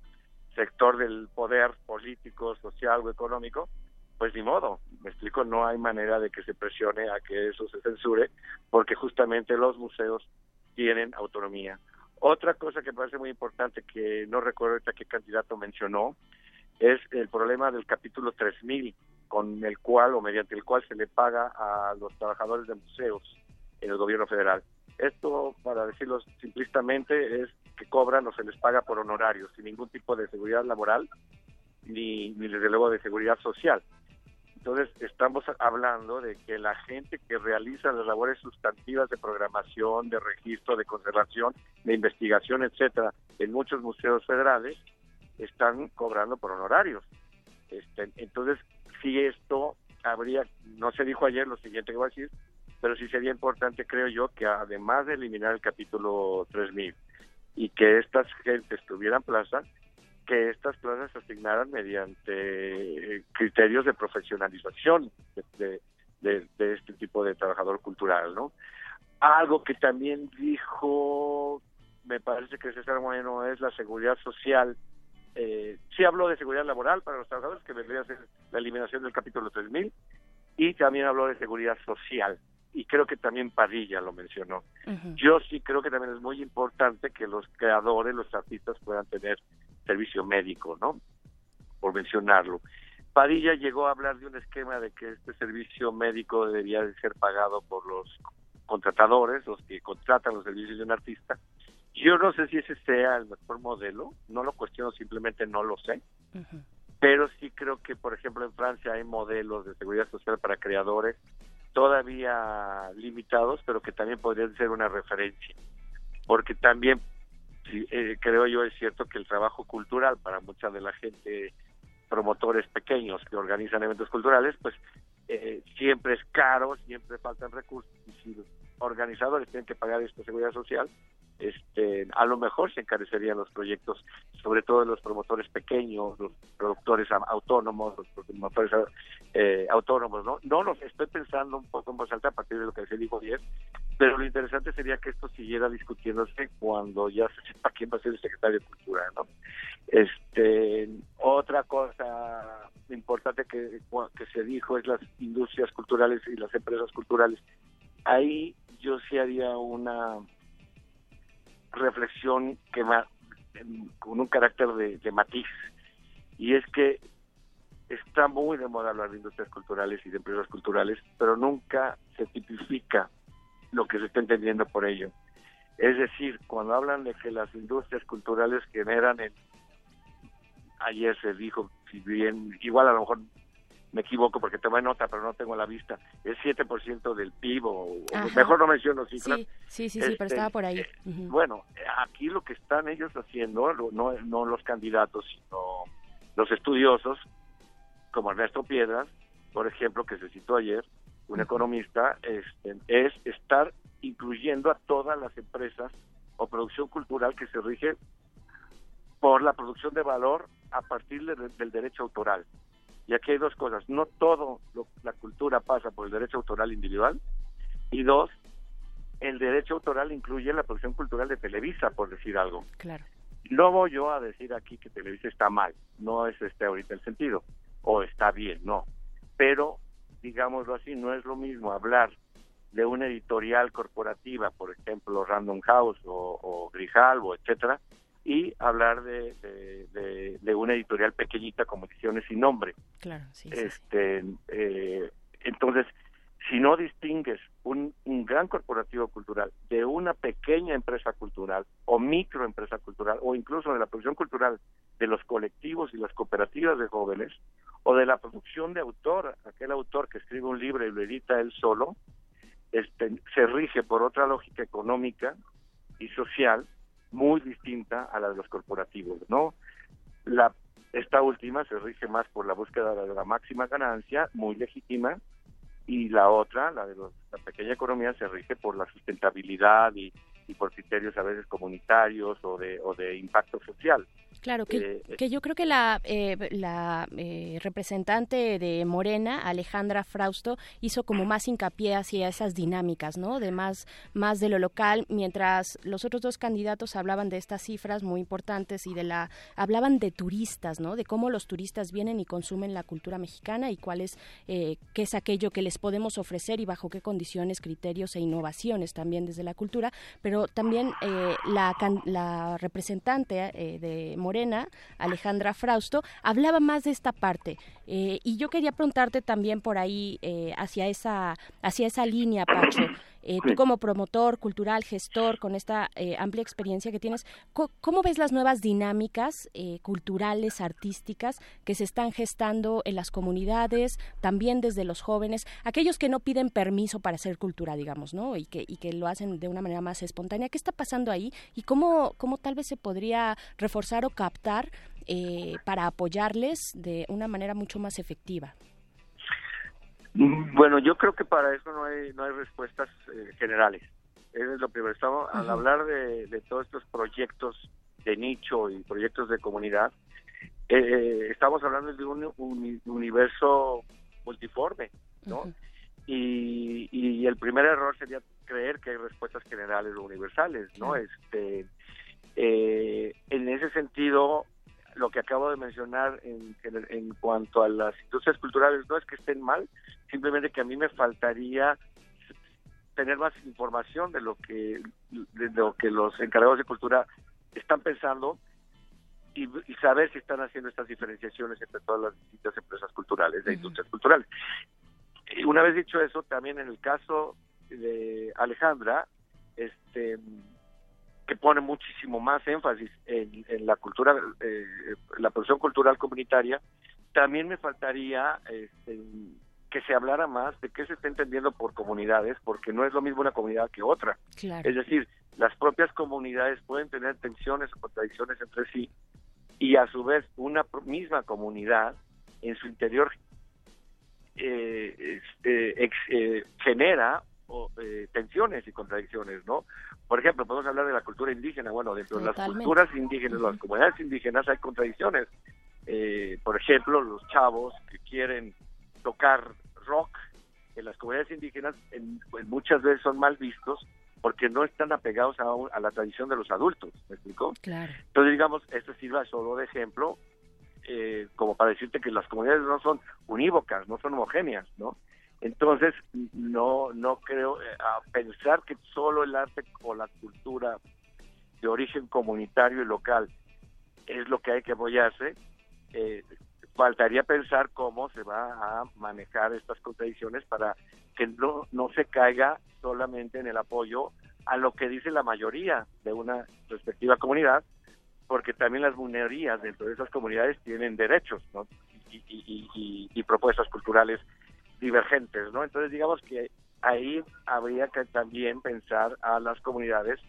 sector del poder político, social o económico, pues ni modo, me explico, no hay manera de que se presione a que eso se censure, porque justamente los museos tienen autonomía. Otra cosa que me parece muy importante, que no recuerdo ahorita qué candidato mencionó, es el problema del capítulo 3000, con el cual o mediante el cual se le paga a los trabajadores de museos en el gobierno federal. Esto, para decirlo simplistamente, es que cobran o se les paga por honorarios, sin ningún tipo de seguridad laboral ni, ni desde luego de seguridad social. Entonces, estamos hablando de que la gente que realiza las labores sustantivas de programación, de registro, de conservación, de investigación, etcétera, en muchos museos federales, están cobrando por honorarios. Este, entonces, si esto habría, no se dijo ayer lo siguiente que voy a decir, pero sí sería importante, creo yo, que además de eliminar el capítulo 3000 y que estas gentes tuvieran plaza, que estas plazas se asignaran mediante eh, criterios de profesionalización de, este tipo de trabajador cultural, ¿no? Algo que también dijo, me parece que César Moreno, es la seguridad social. Eh, sí habló de seguridad laboral para los trabajadores, que vendría a ser la eliminación del capítulo 3000, y también habló de seguridad social y creo que también Padilla lo mencionó. Yo sí creo que también es muy importante que los creadores, los artistas puedan tener servicio médico, ¿no? por mencionarlo. Padilla llegó a hablar de un esquema de que este servicio médico debería de ser pagado por los contratadores, los que contratan los servicios de un artista. Yo no sé si ese sea el mejor modelo, no lo cuestiono, simplemente no lo sé. Pero sí creo que, por ejemplo, en Francia hay modelos de seguridad social para creadores todavía limitados, pero que también podrían ser una referencia. Porque también eh, creo yo es cierto que el trabajo cultural para mucha de la gente, promotores pequeños que organizan eventos culturales, pues eh, siempre es caro, siempre faltan recursos. Y si los organizadores tienen que pagar esta seguridad social, este, a lo mejor se encarecerían los proyectos, sobre todo los promotores pequeños, los productores autónomos, los promotores eh, autónomos, ¿no? No los estoy pensando un poco en voz alta a partir de lo que se dijo ayer, pero lo interesante sería que esto siguiera discutiéndose cuando ya se sepa quién va a ser el secretario de Cultura, ¿no? Este, otra cosa importante que, que se dijo es las industrias culturales y las empresas culturales. Ahí yo sí haría una reflexión que con un carácter de, matiz y es que está muy de moda hablar de industrias culturales y de empresas culturales, pero nunca se tipifica lo que se está entendiendo por ello. Es decir, cuando hablan de que las industrias culturales generan el ayer se dijo, si bien, igual a lo mejor me equivoco porque tomé nota, pero no tengo la vista, es 7% del PIB, o, mejor no menciono cifras. Sí, sí, sí, pero estaba por ahí. Este, bueno, aquí lo que están ellos haciendo, no, no los candidatos, sino los estudiosos, como Ernesto Piedras, por ejemplo, que se citó ayer, un economista, este, es estar incluyendo a todas las empresas o producción cultural que se rige por la producción de valor a partir del derecho autoral. Y aquí hay dos cosas. No todo la cultura pasa por el derecho autoral individual. Y dos, el derecho autoral incluye la producción cultural de Televisa, por decir algo. Claro. No voy yo a decir aquí que Televisa está mal. No es este ahorita el sentido. O está bien, no. Pero, digámoslo así, no es lo mismo hablar de una editorial corporativa, por ejemplo, Random House o, o Grijalvo, etcétera, y hablar de, de, una editorial pequeñita como Ediciones sin Nombre. Claro, sí, este, Eh, entonces, si no distingues un, un, gran corporativo cultural de una pequeña empresa cultural o microempresa cultural o incluso de la producción cultural de los colectivos y las cooperativas de jóvenes o de la producción de autor, aquel autor que escribe un libro y lo edita él solo, este, se rige por otra lógica económica y social muy distinta a la de los corporativos, ¿no? La, esta última se rige más por la búsqueda de la máxima ganancia, muy legítima, y la otra, la de la pequeña economía, se rige por la sustentabilidad y, y por criterios a veces comunitarios o de, o de impacto social. Claro, que, eh, que yo creo que la, eh, la eh, representante de Morena, Alejandra Frausto, hizo como más hincapié hacia esas dinámicas, ¿no? De más, más de lo local, mientras los otros dos candidatos hablaban de estas cifras muy importantes y de la, hablaban de turistas, ¿no? De cómo los turistas vienen y consumen la cultura mexicana y cuál es, qué es aquello que les podemos ofrecer y bajo qué condiciones, criterios e innovaciones también desde la cultura, pero también la, la representante de Morena Alejandra Frausto, hablaba más de esta parte. Eh, y yo quería preguntarte también por ahí, eh, hacia, esa, hacia esa línea, Pacho. Eh, tú como promotor cultural, gestor, con esta eh, amplia experiencia que tienes, ¿cómo, ves las nuevas dinámicas eh, culturales, artísticas que se están gestando en las comunidades, también desde los jóvenes, aquellos que no piden permiso para hacer cultura, digamos, ¿no? Y que, y que lo hacen de una manera más espontánea. ¿Qué está pasando ahí? ¿Y cómo, cómo tal vez se podría reforzar o captar para apoyarles de una manera mucho más efectiva? Bueno, yo creo que para eso no hay, no hay respuestas eh, generales. Eso es lo primero. Estamos, Al hablar de, de, todos estos proyectos de nicho y proyectos de comunidad, eh, eh, estamos hablando de un, universo multiforme, ¿no? y, y el primer error sería creer que hay respuestas generales o universales, ¿no? Este, en ese sentido, lo que acabo de mencionar en, en, cuanto a las industrias culturales no es que estén mal, simplemente que a mí me faltaría tener más información de lo que de lo que los encargados de cultura están pensando y, saber si están haciendo estas diferenciaciones entre todas las distintas empresas culturales, de industrias culturales. Y una vez dicho eso, también en el caso de Alejandra, este que pone muchísimo más énfasis en, la cultura, eh, la producción cultural comunitaria, también me faltaría este, que se hablara más de qué se está entendiendo por comunidades, porque no es lo mismo una comunidad que otra. Es decir, las propias comunidades pueden tener tensiones o contradicciones entre sí y a su vez una misma comunidad en su interior eh, este, eh, genera eh, tensiones y contradicciones, ¿no? Por ejemplo, podemos hablar de la cultura indígena. Bueno, dentro de las culturas indígenas, las comunidades indígenas hay contradicciones. Eh, por ejemplo, los chavos que quieren tocar rock en las comunidades indígenas pues, muchas veces son mal vistos porque no están apegados a, la tradición de los adultos, ¿me explicó? Claro. Entonces, digamos, esto sirva solo de ejemplo, eh, como para decirte que las comunidades no son unívocas, no son homogéneas, ¿no? Entonces, no, no creo, eh, a pensar que solo el arte o la cultura de origen comunitario y local es lo que hay que apoyarse, eh, faltaría pensar cómo se va a manejar estas contradicciones para que no, no se caiga solamente en el apoyo a lo que dice la mayoría de una respectiva comunidad, porque también las minorías dentro de esas comunidades tienen derechos y propuestas culturales divergentes, ¿no? Entonces digamos que ahí habría que también pensar a las comunidades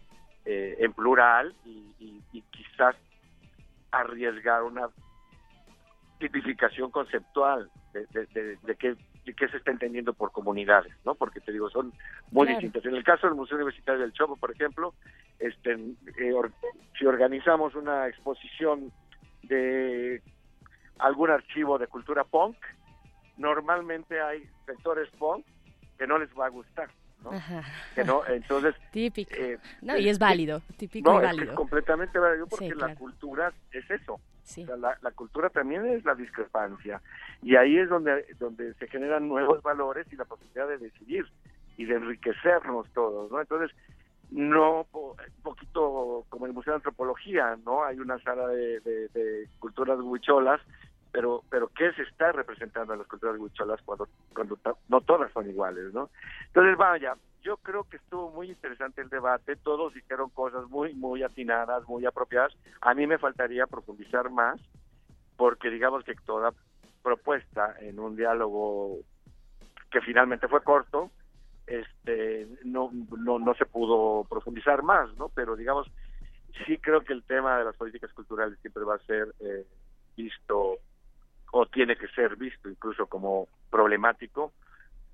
eh, en plural y, quizás arriesgar una tipificación conceptual de, de, de, qué, se está entendiendo por comunidades, ¿no? Porque te digo, son muy distintas. En el caso del Museo Universitario del Chopo, por ejemplo, este, eh, si organizamos una exposición de algún archivo de cultura punk, normalmente hay sectores punk que no les va a gustar. ¿no? Que no, entonces típico. Eh, no, y es válido, típico no, y válido. Es completamente válido porque la cultura es eso. La, la, cultura también es la discrepancia y ahí es donde donde se generan nuevos valores y la posibilidad de decidir y de enriquecernos todos, ¿no? Entonces no un poquito como el Museo de Antropología, ¿no? Hay una sala de, de, de culturas huicholas pero pero qué se está representando en las culturas huicholas cuando cuando no todas son iguales, ¿no? Entonces, vaya, yo creo que estuvo muy interesante el debate, todos dijeron cosas muy muy atinadas, muy apropiadas. A mí me faltaría profundizar más porque digamos que toda propuesta en un diálogo que finalmente fue corto, este no no no se pudo profundizar más, ¿no? Pero digamos sí creo que el tema de las políticas culturales siempre va a ser eh, visto o tiene que ser visto incluso como problemático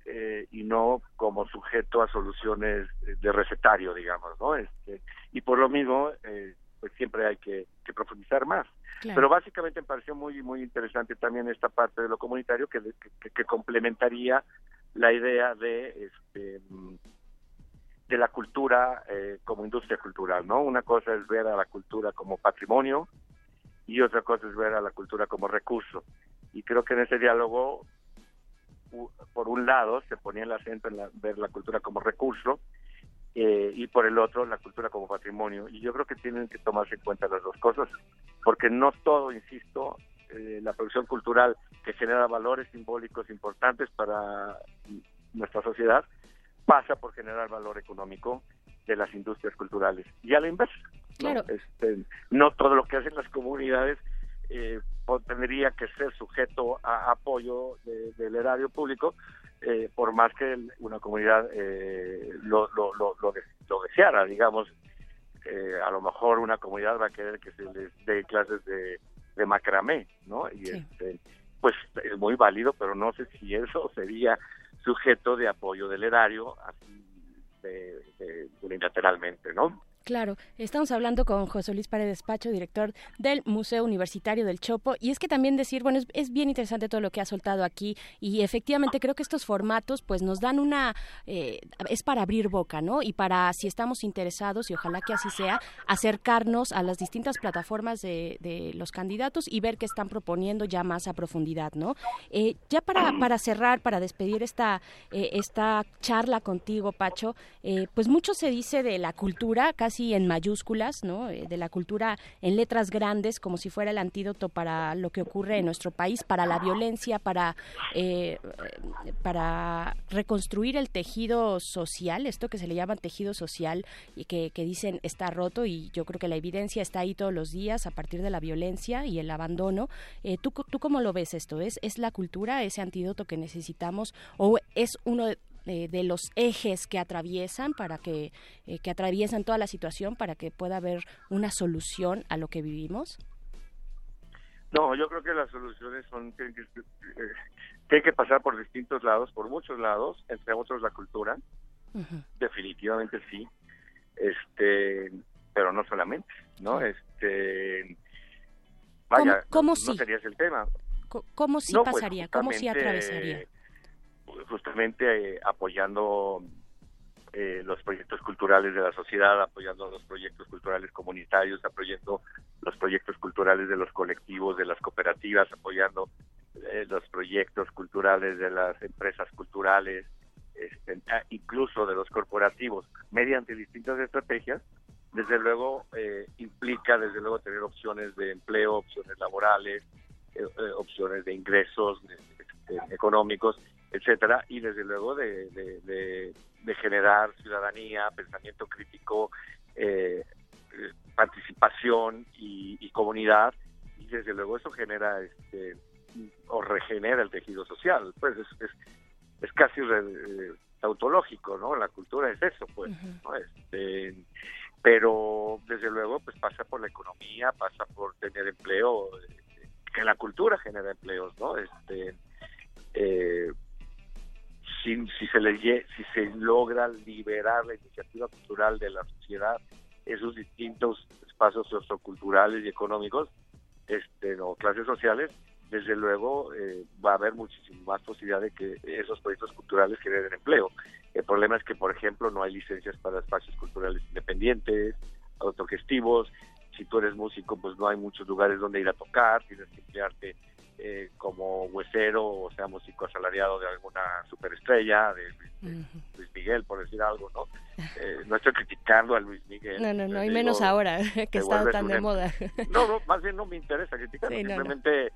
eh, y no como sujeto a soluciones de recetario, digamos, ¿no? Este, y por lo mismo, eh, pues siempre hay que, profundizar más. Pero básicamente me pareció muy muy interesante también esta parte de lo comunitario que, que, complementaría la idea de este de la cultura eh, como industria cultural, ¿no? Una cosa es ver a la cultura como patrimonio y otra cosa es ver a la cultura como recurso y creo que en ese diálogo por un lado se ponía el acento en ver la cultura como recurso eh, y por el otro la cultura como patrimonio. Y yo creo que tienen que tomarse en cuenta las dos cosas porque no todo insisto eh, la producción cultural que genera valores simbólicos importantes para nuestra sociedad pasa por generar valor económico de las industrias culturales. Y a la inversa claro. Este, no todo lo que hacen las comunidades eh, tendría que ser sujeto a apoyo del erario público, eh, por más que una comunidad eh, lo, lo, lo, lo, deseara, digamos. Eh, a lo mejor una comunidad va a querer que se les dé clases de, de macramé, ¿no? Y este, pues es muy válido, pero no sé si eso sería sujeto de apoyo del erario, así de unilateralmente, ¿no? Claro, estamos hablando con José Luis Paredes Pacho, director del Museo Universitario del Chopo, y es que también decir, bueno, es, bien interesante todo lo que ha soltado aquí y efectivamente creo que estos formatos pues nos dan una, eh, es para abrir boca, ¿no? Y para, si estamos interesados, y ojalá que así sea, acercarnos a las distintas plataformas de, los candidatos y ver qué están proponiendo ya más a profundidad, ¿no? Eh, ya para, para cerrar, para despedir esta, eh, esta charla contigo, Pacho, pues mucho se dice de la cultura, casi casi en mayúsculas, ¿no? Eh, de la cultura en letras grandes, como si fuera el antídoto para lo que ocurre en nuestro país, para la violencia, para, eh, para reconstruir el tejido social, esto que se le llama tejido social y que, que dicen está roto y yo creo que la evidencia está ahí todos los días a partir de la violencia y el abandono. Eh, ¿tú, ¿Tú cómo lo ves esto? ¿Es, ¿Es la cultura ese antídoto que necesitamos o es uno de, eh, de los ejes que atraviesan para que, eh, que atraviesan toda la situación para que pueda haber una solución a lo que vivimos? No, yo creo que las soluciones son tienen que, eh, que pasar por distintos lados, por muchos lados, entre otros la cultura, definitivamente sí, este, pero no solamente, ¿no? Este, vaya, ¿Cómo, no, sí? sería ese el tema. ¿Cómo sí No, pues, pasaría? ¿Cómo sí atravesaría? Justamente eh, apoyando eh, los proyectos culturales de la sociedad, apoyando los proyectos culturales comunitarios, apoyando los proyectos culturales de los colectivos, de las cooperativas, apoyando eh, los proyectos culturales de las empresas culturales, este, ah, incluso de los corporativos, mediante distintas estrategias, desde luego eh, implica desde luego tener opciones de empleo, opciones laborales, eh, eh, opciones de ingresos económicos, etcétera, y desde luego de, de- de- de generar ciudadanía, pensamiento crítico, eh, participación y, y comunidad, y desde luego eso genera este, o regenera el tejido social, pues es, es, es casi re- eh, tautológico, ¿no? La cultura es eso, pues, ¿no? Este, pero desde luego pues pasa por la economía, pasa por tener empleo, eh, que la cultura genera empleos, ¿no? Este, eh, si, se le si se logra liberar la iniciativa cultural de la sociedad, esos distintos espacios socioculturales y económicos, este, o clases sociales, desde luego eh, va a haber muchísimo más posibilidad de que esos proyectos culturales generen empleo. El problema es que, por ejemplo, no hay licencias para espacios culturales independientes, autogestivos. Si tú eres músico, pues no hay muchos lugares donde ir a tocar, tienes que emplearte eh, como huesero, o sea, músico asalariado de alguna superestrella, de Luis, Luis Miguel, por decir algo, ¿no? Eh, no estoy criticando a Luis Miguel. No, no, no, y digo, menos ahora que está tan de moda. No, no, más bien no me interesa criticar, Sí, no, no. simplemente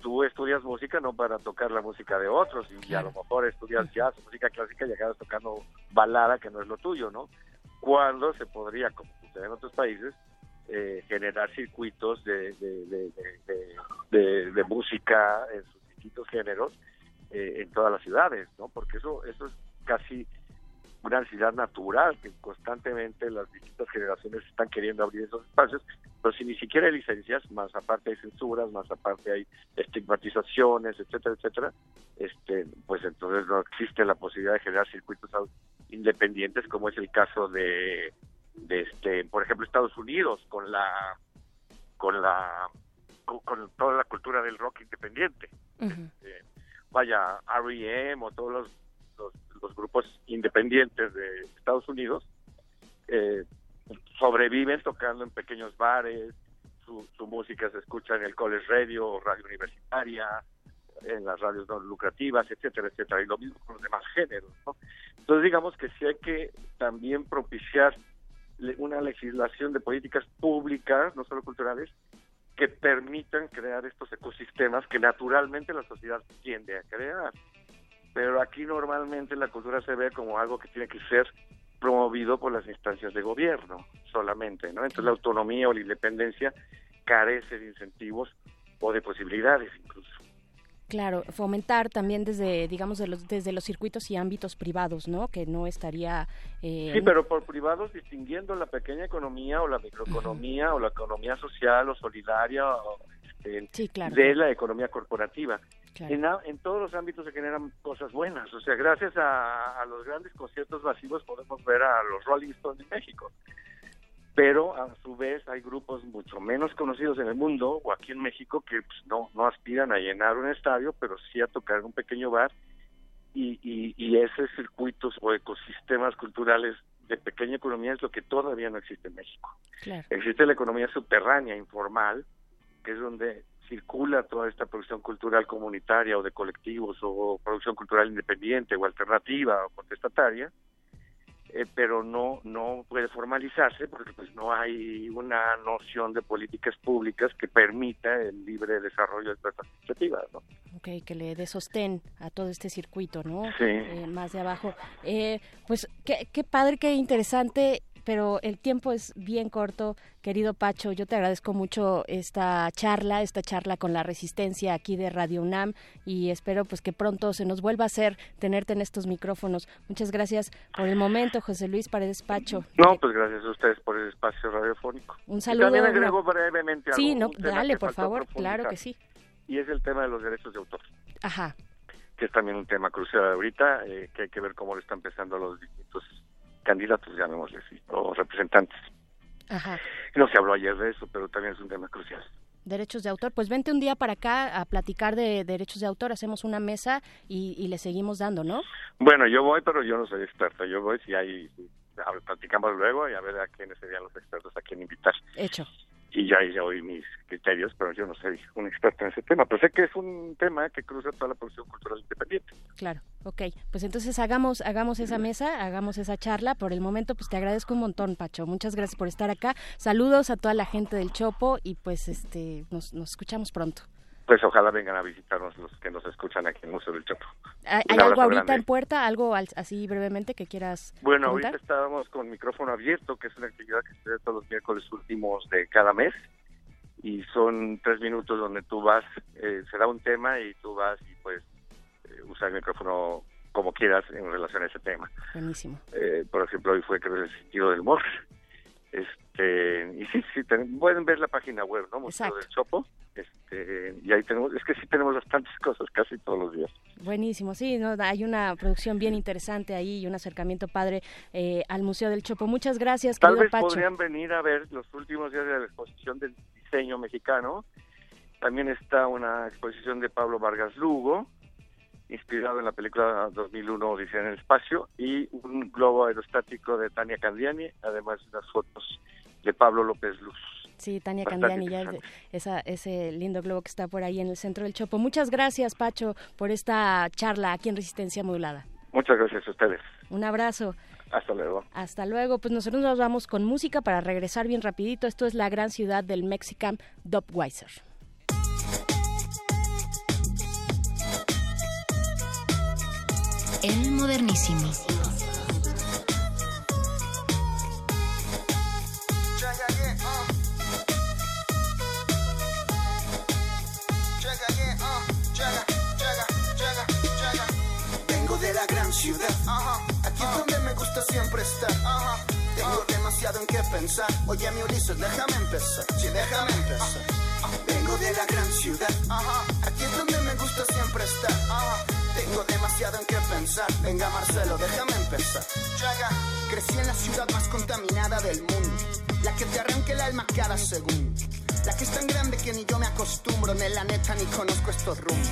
tú estudias música no para tocar la música de otros y a lo mejor estudias jazz, música clásica y acabas tocando balada que no es lo tuyo, ¿no? Cuando se podría, como sucede en otros países, eh, generar circuitos de, de, música en sus distintos géneros eh, en todas las ciudades, ¿no? Porque eso, eso es casi una necesidad natural que constantemente las distintas generaciones están queriendo abrir esos espacios, pero si ni siquiera hay licencias, más aparte hay censuras, más aparte hay estigmatizaciones, etcétera, etcétera, este, pues entonces no existe la posibilidad de generar circuitos independientes como es el caso de, de este, por ejemplo, Estados Unidos con la con la con, con toda la cultura del rock independiente eh, vaya R.E.M. o todos los, los, los grupos independientes de Estados Unidos eh, sobreviven tocando en pequeños bares, su, su música se escucha en el college radio radio universitaria, en las radios no lucrativas, etcétera, etcétera, y lo mismo con los demás géneros, ¿no? Entonces digamos que sí hay que también propiciar una legislación de políticas públicas, no solo culturales, que permitan crear estos ecosistemas que naturalmente la sociedad tiende a crear. Pero aquí normalmente la cultura se ve como algo que tiene que ser promovido por las instancias de gobierno solamente, ¿no? Entonces la autonomía o la independencia carece de incentivos o de posibilidades incluso. Claro, fomentar también desde, digamos, de los, desde los circuitos y ámbitos privados, ¿no? Que no estaría... eh, Sí, pero por privados distinguiendo la pequeña economía o la microeconomía o la economía social o solidaria o, este, claro. de la economía corporativa. Claro. En, en todos los ámbitos se generan cosas buenas. O sea, gracias a, a los grandes conciertos masivos podemos ver a los Rolling Stones en México. Pero a su vez hay grupos mucho menos conocidos en el mundo o aquí en México que pues, no, no aspiran a llenar un estadio, pero sí a tocar en un pequeño bar. Y, y, y esos circuitos o ecosistemas culturales de pequeña economía es lo que todavía no existe en México. Claro. Existe la economía subterránea, informal, que es donde circula toda esta producción cultural comunitaria o de colectivos o producción cultural independiente o alternativa o contestataria, eh, pero no no puede formalizarse porque pues no hay una noción de políticas públicas que permita el libre desarrollo de estas iniciativas, ¿no? Ok, que le dé sostén a todo este circuito, ¿no? Sí. Eh, más de abajo. Eh, pues qué, qué padre, qué interesante pero el tiempo es bien corto. Querido Pacho, yo te agradezco mucho esta charla, esta charla con la resistencia aquí de Radio UNAM y espero pues que pronto se nos vuelva a hacer tenerte en estos micrófonos. Muchas gracias por el momento, José Luis Paredes Pacho. No, pues gracias a ustedes por el espacio radiofónico. Un saludo. Y también agrego brevemente algo, Sí, no, dale, por favor, claro que sí. Y es el tema de los derechos de autor. Ajá. que es también un tema crucial ahorita, eh, que hay que ver cómo lo están pensando los distintos candidatos, llamémosle así, o representantes. Ajá. No se habló ayer de eso, pero también es un tema crucial. Derechos de autor. Pues vente un día para acá a platicar de derechos de autor. Hacemos una mesa y, y le seguimos dando, ¿no? Bueno, yo voy, pero yo no soy experto. Yo voy si hay, platicamos luego y a ver a quiénes serían los expertos a quién invitar. Hecho. Y ya, ya oí mis criterios, pero yo no soy un experto en ese tema. Pero sé que es un tema que cruza toda la producción cultural independiente. Claro, ok. Pues entonces hagamos, hagamos esa mesa, hagamos esa charla. Por el momento, pues te agradezco un montón, Pacho. Muchas gracias por estar acá. Saludos a toda la gente del Chopo y pues este nos, nos escuchamos pronto. Pues ojalá vengan a visitarnos los que nos escuchan aquí en Museo del Chopo. ¿Hay, algo ahorita grande. en puerta? ¿Algo al- así brevemente que quieras Bueno, comentar? ahorita estábamos con micrófono abierto, que es una actividad que se da todos los miércoles últimos de cada mes. Y son tres minutos donde tú vas, eh, se da un tema y tú vas y puedes eh, usar el micrófono como quieras en relación a ese tema. Buenísimo. Eh, por ejemplo, hoy fue creo el sentido del humor. Este, y sí, sí, ten- pueden ver la página web, ¿no? Museo Exacto. del Chopo. Este, y ahí tenemos, es que sí tenemos bastantes cosas casi todos los días. Buenísimo, sí, no, hay una producción bien interesante ahí y un acercamiento padre eh, al Museo del Chopo. Muchas gracias, Tal vez Pacho. podrían venir a ver los últimos días de la exposición del diseño mexicano. También está una exposición de Pablo Vargas Lugo, inspirado en la película 2001 Odisea en el espacio, y un globo aerostático de Tania Candiani, además de unas fotos de Pablo López Luz. Sí, Tania Candiani, ya esa, ese lindo globo que está por ahí en el centro del Chopo. Muchas gracias, Pacho, por esta charla aquí en Resistencia Modulada. Muchas gracias a ustedes. Un abrazo. Hasta luego. Hasta luego. Pues nosotros nos vamos con música para regresar bien rapidito. Esto es la gran ciudad del Mexican Dubweiser. El modernísimo. Aquí es donde me gusta siempre estar. Tengo demasiado en qué pensar. Oye, mi Ulises, déjame empezar. Sí, déjame empezar. Vengo de la gran ciudad, aquí es donde me gusta siempre estar. Tengo demasiado en qué pensar. Venga, Marcelo, déjame empezar. Crecí en la ciudad más contaminada del mundo, la que te arranca el alma cada segundo. La que es tan grande que ni yo me acostumbro, ni la neta ni conozco estos rumbos.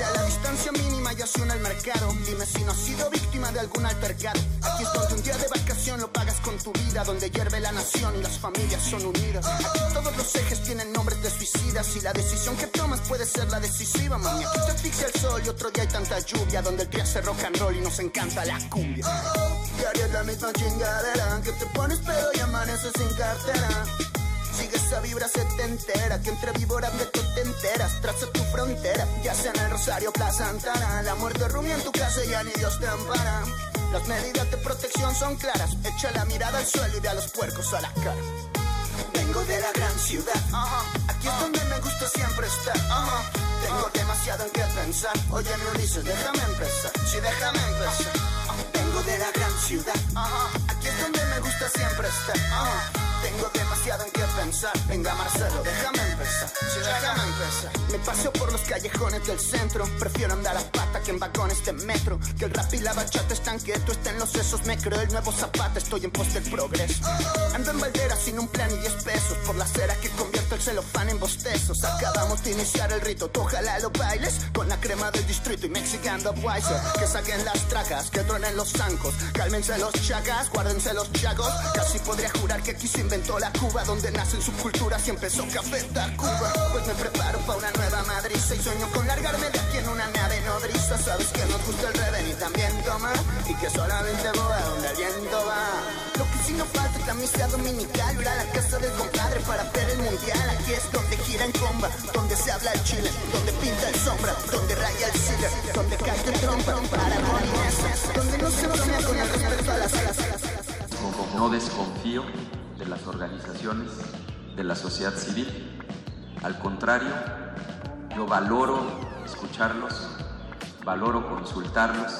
Mira, la distancia mínima ya suena al mercado. Dime si no has sido víctima de algún altercado. Aquí es donde un día de vacación lo pagas con tu vida, donde hierve la nación y las familias son unidas. Aquí todos los ejes tienen nombres de suicidas y la decisión que tomas puede ser la decisiva, mami. Aquí te asfixia el sol y otro día hay tanta lluvia, donde el día hace rock and roll y nos encanta la cumbia. Diario es la misma chingadera, que te pones pedo y amaneces sin cartera. Sigue esa vibra setentera que entre víboras de tú te enteras. Traza tu frontera, ya sea en el Rosario, Plaza Antara. La muerte rumia en tu casa y ya ni Dios te ampara. Las medidas de protección son claras. Echa la mirada al suelo y ve a los puercos a la cara. Vengo de la gran ciudad, aquí es donde me gusta siempre estar. Tengo demasiado en qué pensar. Oye, mi Ulises, déjame empezar. Sí, déjame empezar. Vengo de la gran ciudad, aquí es donde me gusta siempre estar. Tengo demasiado en qué pensar. Venga, Marcelo, déjame empezar. Déjame empezar. Me paseo por los callejones del centro. Prefiero andar a pata que en vagones de metro. Que el rap y la bachata están quietos, está en los sesos. Me creo el nuevo zapata, estoy en pos del progreso. Ando en Valdera sin un plan y 10 pesos. Por la cera que convierto el celofán en bostezos. Acabamos de iniciar el rito. Tú ojalá lo bailes con la crema del distrito y Mexican Wiser. Que saquen las tracas, que truenen los zancos. Cálmense los chagas, guárdense los chagos. Casi podría jurar que aquí inventó la Cuba donde nace el en su cultura si empezó Café Tacuba. Pues me preparo para una nueva Madrid y sueño con largarme de aquí en una nave nodriza. Sabes que nos gusta el reven y también toma y que solamente voy a donde el viento va. Lo que sí no falta es la misa dominical, ir a la casa del compadre para ver el mundial. Aquí es donde gira en comba, donde se habla el chile, donde pinta el sombra, donde raya el cigar, donde cae el trompa para donde no se bromea con el respeto a las no desconfío de las organizaciones de la sociedad civil. Al contrario, yo valoro escucharlos, valoro consultarlos.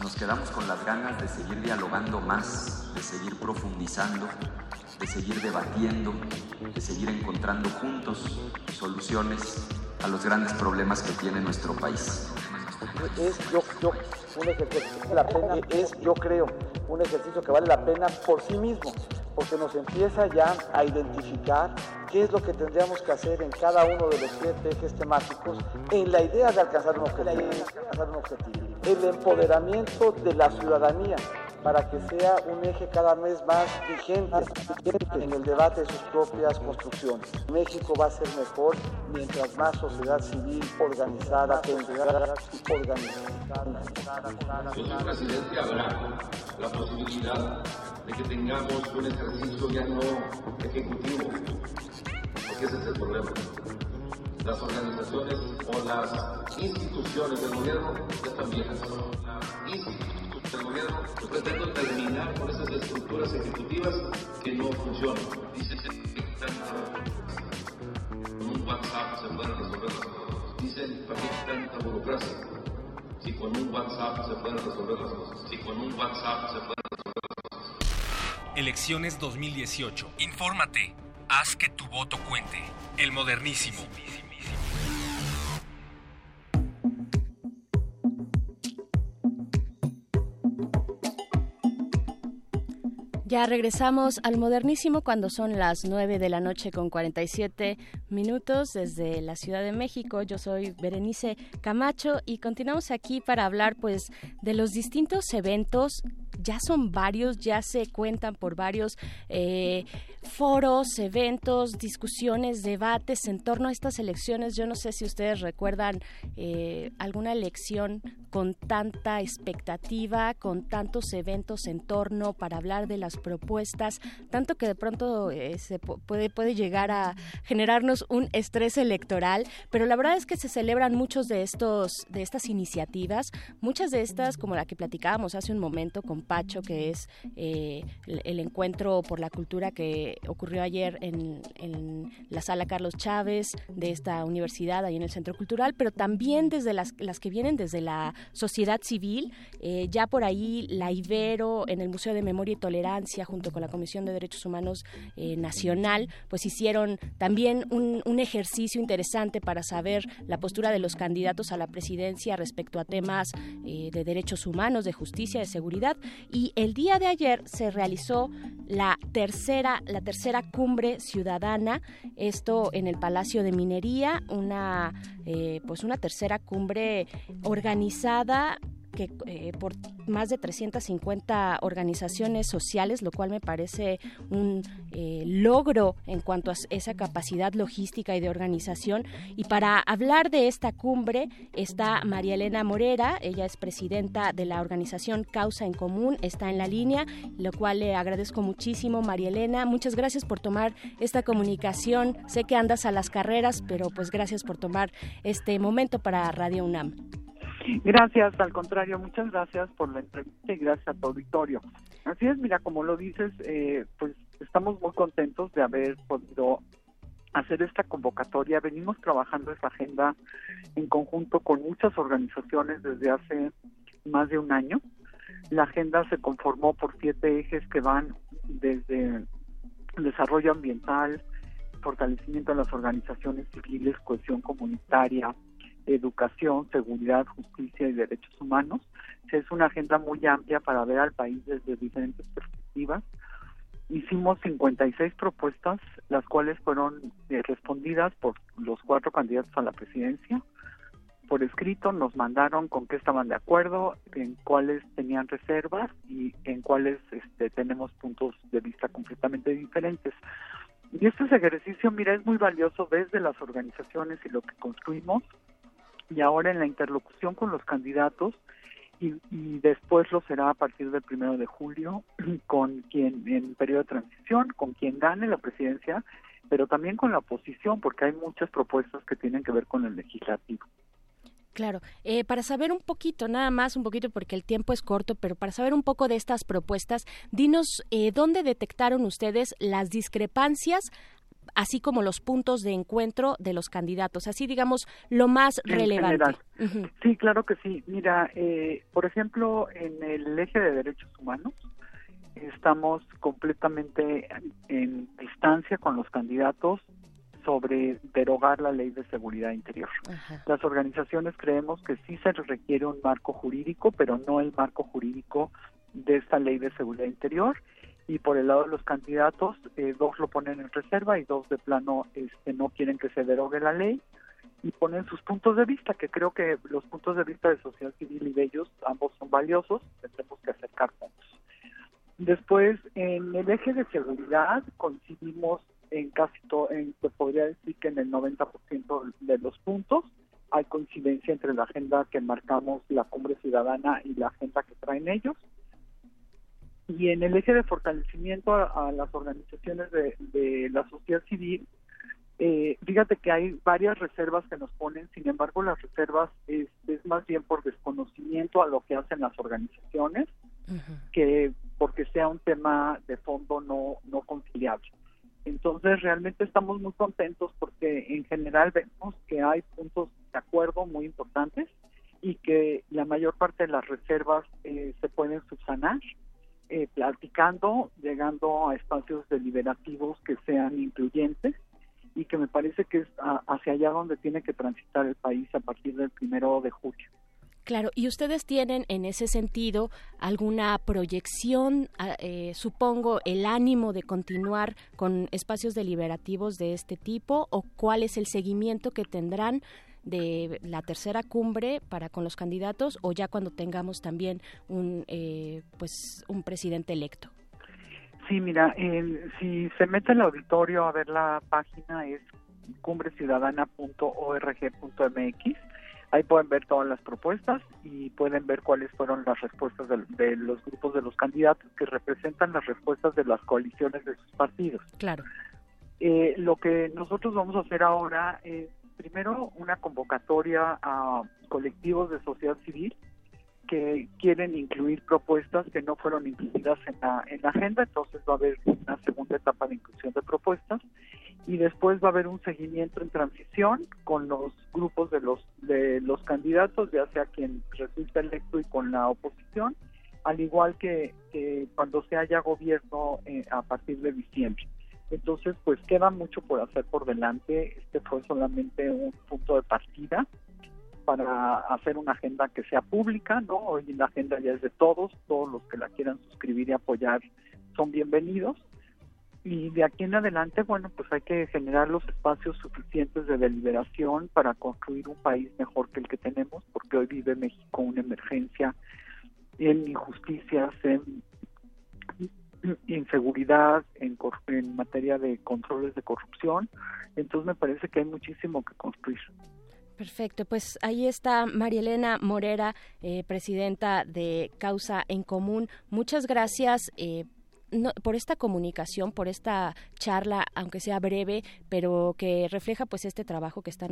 Nos quedamos con las ganas de seguir dialogando más, de seguir profundizando, de seguir debatiendo, de seguir encontrando juntos soluciones a los grandes problemas que tiene nuestro país. Un ejercicio que la pena, es yo creo un ejercicio que vale la pena por sí mismo, porque nos empieza ya a identificar qué es lo que tendríamos que hacer en cada uno de los siete ejes temáticos en la idea de alcanzar un objetivo. El empoderamiento de la ciudadanía para que sea un eje cada vez más vigente en el debate de sus propias construcciones. México va a ser mejor mientras más sociedad civil organizada tenga y organizada. Su presidente habrá la posibilidad de que tengamos un ejercicio ya no ejecutivo, porque ese es el problema. Las organizaciones o las instituciones del gobierno ya están viejas. Del gobierno, pretendo terminar con esas estructuras ejecutivas que no funcionan. Dice que con un WhatsApp se pueden resolver las cosas. Dicen, ¿para qué tanta burocracia? Si con un WhatsApp se pueden resolver las cosas. Si con un WhatsApp se pueden resolver las cosas. Elecciones 2018. Infórmate. Haz que tu voto cuente. El modernísimo. Ya regresamos al modernísimo cuando son las 9 de la noche con 47 minutos desde la Ciudad de México. Yo soy Berenice Camacho y continuamos aquí para hablar pues de los distintos eventos ya son varios, ya se cuentan por varios eh, foros, eventos, discusiones, debates en torno a estas elecciones. Yo no sé si ustedes recuerdan eh, alguna elección con tanta expectativa, con tantos eventos en torno para hablar de las propuestas, tanto que de pronto eh, se puede, puede llegar a generarnos un estrés electoral, pero la verdad es que se celebran muchos de estos de estas iniciativas, muchas de estas como la que platicábamos hace un momento con Pacho, que es eh, el, encuentro por la cultura que ocurrió ayer en, la sala Carlos Chávez de esta universidad, ahí en el Centro Cultural, pero también desde las, las que vienen desde la sociedad civil, eh, ya por ahí la Ibero en el Museo de Memoria y Tolerancia, junto con la Comisión de Derechos Humanos eh, Nacional, pues hicieron también un, ejercicio interesante para saber la postura de los candidatos a la presidencia respecto a temas de derechos humanos, de justicia, de seguridad. Y el día de ayer se realizó la tercera, la tercera cumbre ciudadana, esto en el Palacio de Minería, una, eh, pues una tercera cumbre organizada que eh, por más de 350 organizaciones sociales, lo cual me parece un eh, logro en cuanto a esa capacidad logística y de organización. Y para hablar de esta cumbre está María Elena Morera, ella es presidenta de la organización Causa en Común, está en la línea, lo cual le agradezco muchísimo, María Elena. Muchas gracias por tomar esta comunicación. Sé que andas a las carreras, pero pues gracias por tomar este momento para Radio UNAM. Gracias, al contrario, muchas gracias por la entrevista y gracias a tu auditorio. Así es, mira, como lo dices, eh, pues estamos muy contentos de haber podido hacer esta convocatoria. Venimos trabajando esta agenda en conjunto con muchas organizaciones desde hace más de un año. La agenda se conformó por siete ejes que van desde desarrollo ambiental, fortalecimiento de las organizaciones civiles, cohesión comunitaria, educación, seguridad, justicia y derechos humanos. Es una agenda muy amplia para ver al país desde diferentes perspectivas. Hicimos 56 propuestas, las cuales fueron eh, respondidas por los cuatro candidatos a la presidencia. Por escrito nos mandaron con qué estaban de acuerdo, en cuáles tenían reservas y en cuáles este, tenemos puntos de vista completamente diferentes. Y este ejercicio, mira, es muy valioso desde las organizaciones y lo que construimos, y ahora en la interlocución con los candidatos, y, después lo será a partir del primero de julio con quien en periodo de transición, con quien gane la presidencia, pero también con la oposición, porque hay muchas propuestas que tienen que ver con el legislativo. Claro, eh, para saber un poquito, nada más un poquito porque el tiempo es corto, pero para saber un poco de estas propuestas, dinos eh, dónde detectaron ustedes las discrepancias así como los puntos de encuentro de los candidatos, así digamos lo más relevante. Sí, claro que sí. Mira, eh, por ejemplo, en el eje de derechos humanos estamos completamente en distancia con los candidatos sobre derogar la ley de seguridad interior. Las organizaciones creemos que sí se requiere un marco jurídico, pero no el marco jurídico de esta ley de seguridad interior. Y por el lado de los candidatos, eh, dos lo ponen en reserva y dos de plano este, no quieren que se derogue la ley y ponen sus puntos de vista, que creo que los puntos de vista de sociedad civil y de ellos ambos son valiosos, tendremos que acercar puntos. Después, en el eje de seguridad coincidimos en casi todo, en, se podría decir que en el 90% de los puntos hay coincidencia entre la agenda que marcamos la cumbre ciudadana y la agenda que traen ellos. Y en el eje de fortalecimiento a, las organizaciones de, la sociedad civil, eh, fíjate que hay varias reservas que nos ponen, sin embargo las reservas es, es más bien por desconocimiento a lo que hacen las organizaciones que porque sea un tema de fondo no, no conciliable. Entonces realmente estamos muy contentos porque en general vemos que hay puntos de acuerdo muy importantes y que la mayor parte de las reservas eh, se pueden subsanar eh, platicando, llegando a espacios deliberativos que sean incluyentes y que me parece que es hacia allá donde tiene que transitar el país a partir del primero de julio. Claro, y ustedes tienen en ese sentido alguna proyección, eh, supongo, el ánimo de continuar con espacios deliberativos de este tipo o cuál es el seguimiento que tendrán de la tercera cumbre para con los candidatos o ya cuando tengamos también un eh, pues un presidente electo. Sí, mira, si se mete el auditorio a ver la página es cumbreciudadana.org.mx Ahí pueden ver todas las propuestas y pueden ver cuáles fueron las respuestas de, los grupos de los candidatos que representan las respuestas de las coaliciones de sus partidos. Claro. Eh, lo que nosotros vamos a hacer ahora es primero una convocatoria a colectivos de sociedad civil que quieren incluir propuestas que no fueron incluidas en la, en la agenda, entonces va a haber una segunda etapa de inclusión de propuestas y después va a haber un seguimiento en transición con los grupos de los de los candidatos, ya sea quien resulta electo y con la oposición, al igual que, cuando se haya gobierno eh, a partir de diciembre. Entonces, pues queda mucho por hacer por delante. Este fue solamente un punto de partida para hacer una agenda que sea pública, ¿no? Hoy la agenda ya es de todos, todos los que la quieran suscribir y apoyar son bienvenidos y de aquí en adelante, bueno, pues hay que generar los espacios suficientes de deliberación para construir un país mejor que el que tenemos, porque hoy vive México una emergencia en injusticias, en inseguridad, en, en materia de controles de corrupción. Entonces me parece que hay muchísimo que construir. Perfecto, pues ahí está María Elena Morera, eh, presidenta de Causa en Común. Muchas gracias eh, por esta comunicación, por esta charla, aunque sea breve, pero que refleja pues este trabajo que están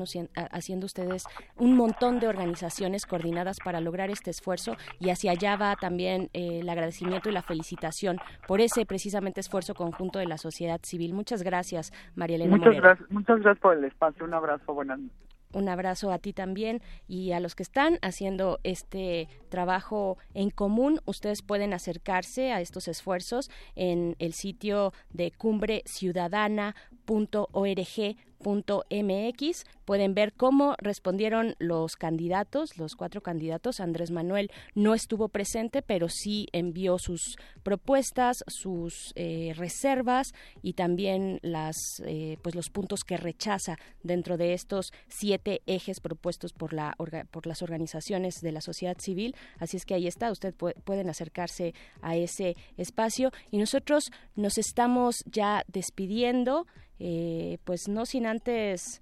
haciendo ustedes, un montón de organizaciones coordinadas para lograr este esfuerzo y hacia allá va también eh, el agradecimiento y la felicitación por ese precisamente esfuerzo conjunto de la sociedad civil. Muchas gracias, María Elena. Muchas gracias, muchas gracias por el espacio. Un abrazo, buenas noches. Un abrazo a ti también y a los que están haciendo este trabajo en común. Ustedes pueden acercarse a estos esfuerzos en el sitio de cumbresciudadana.org mx pueden ver cómo respondieron los candidatos, los cuatro candidatos. Andrés Manuel no estuvo presente, pero sí envió sus propuestas, sus eh, reservas y también las, eh, pues los puntos que rechaza dentro de estos siete ejes propuestos por, la, por las organizaciones de la sociedad civil. Así es que ahí está, ustedes pueden acercarse a ese espacio y nosotros nos estamos ya despidiendo. Eh, pues no sin antes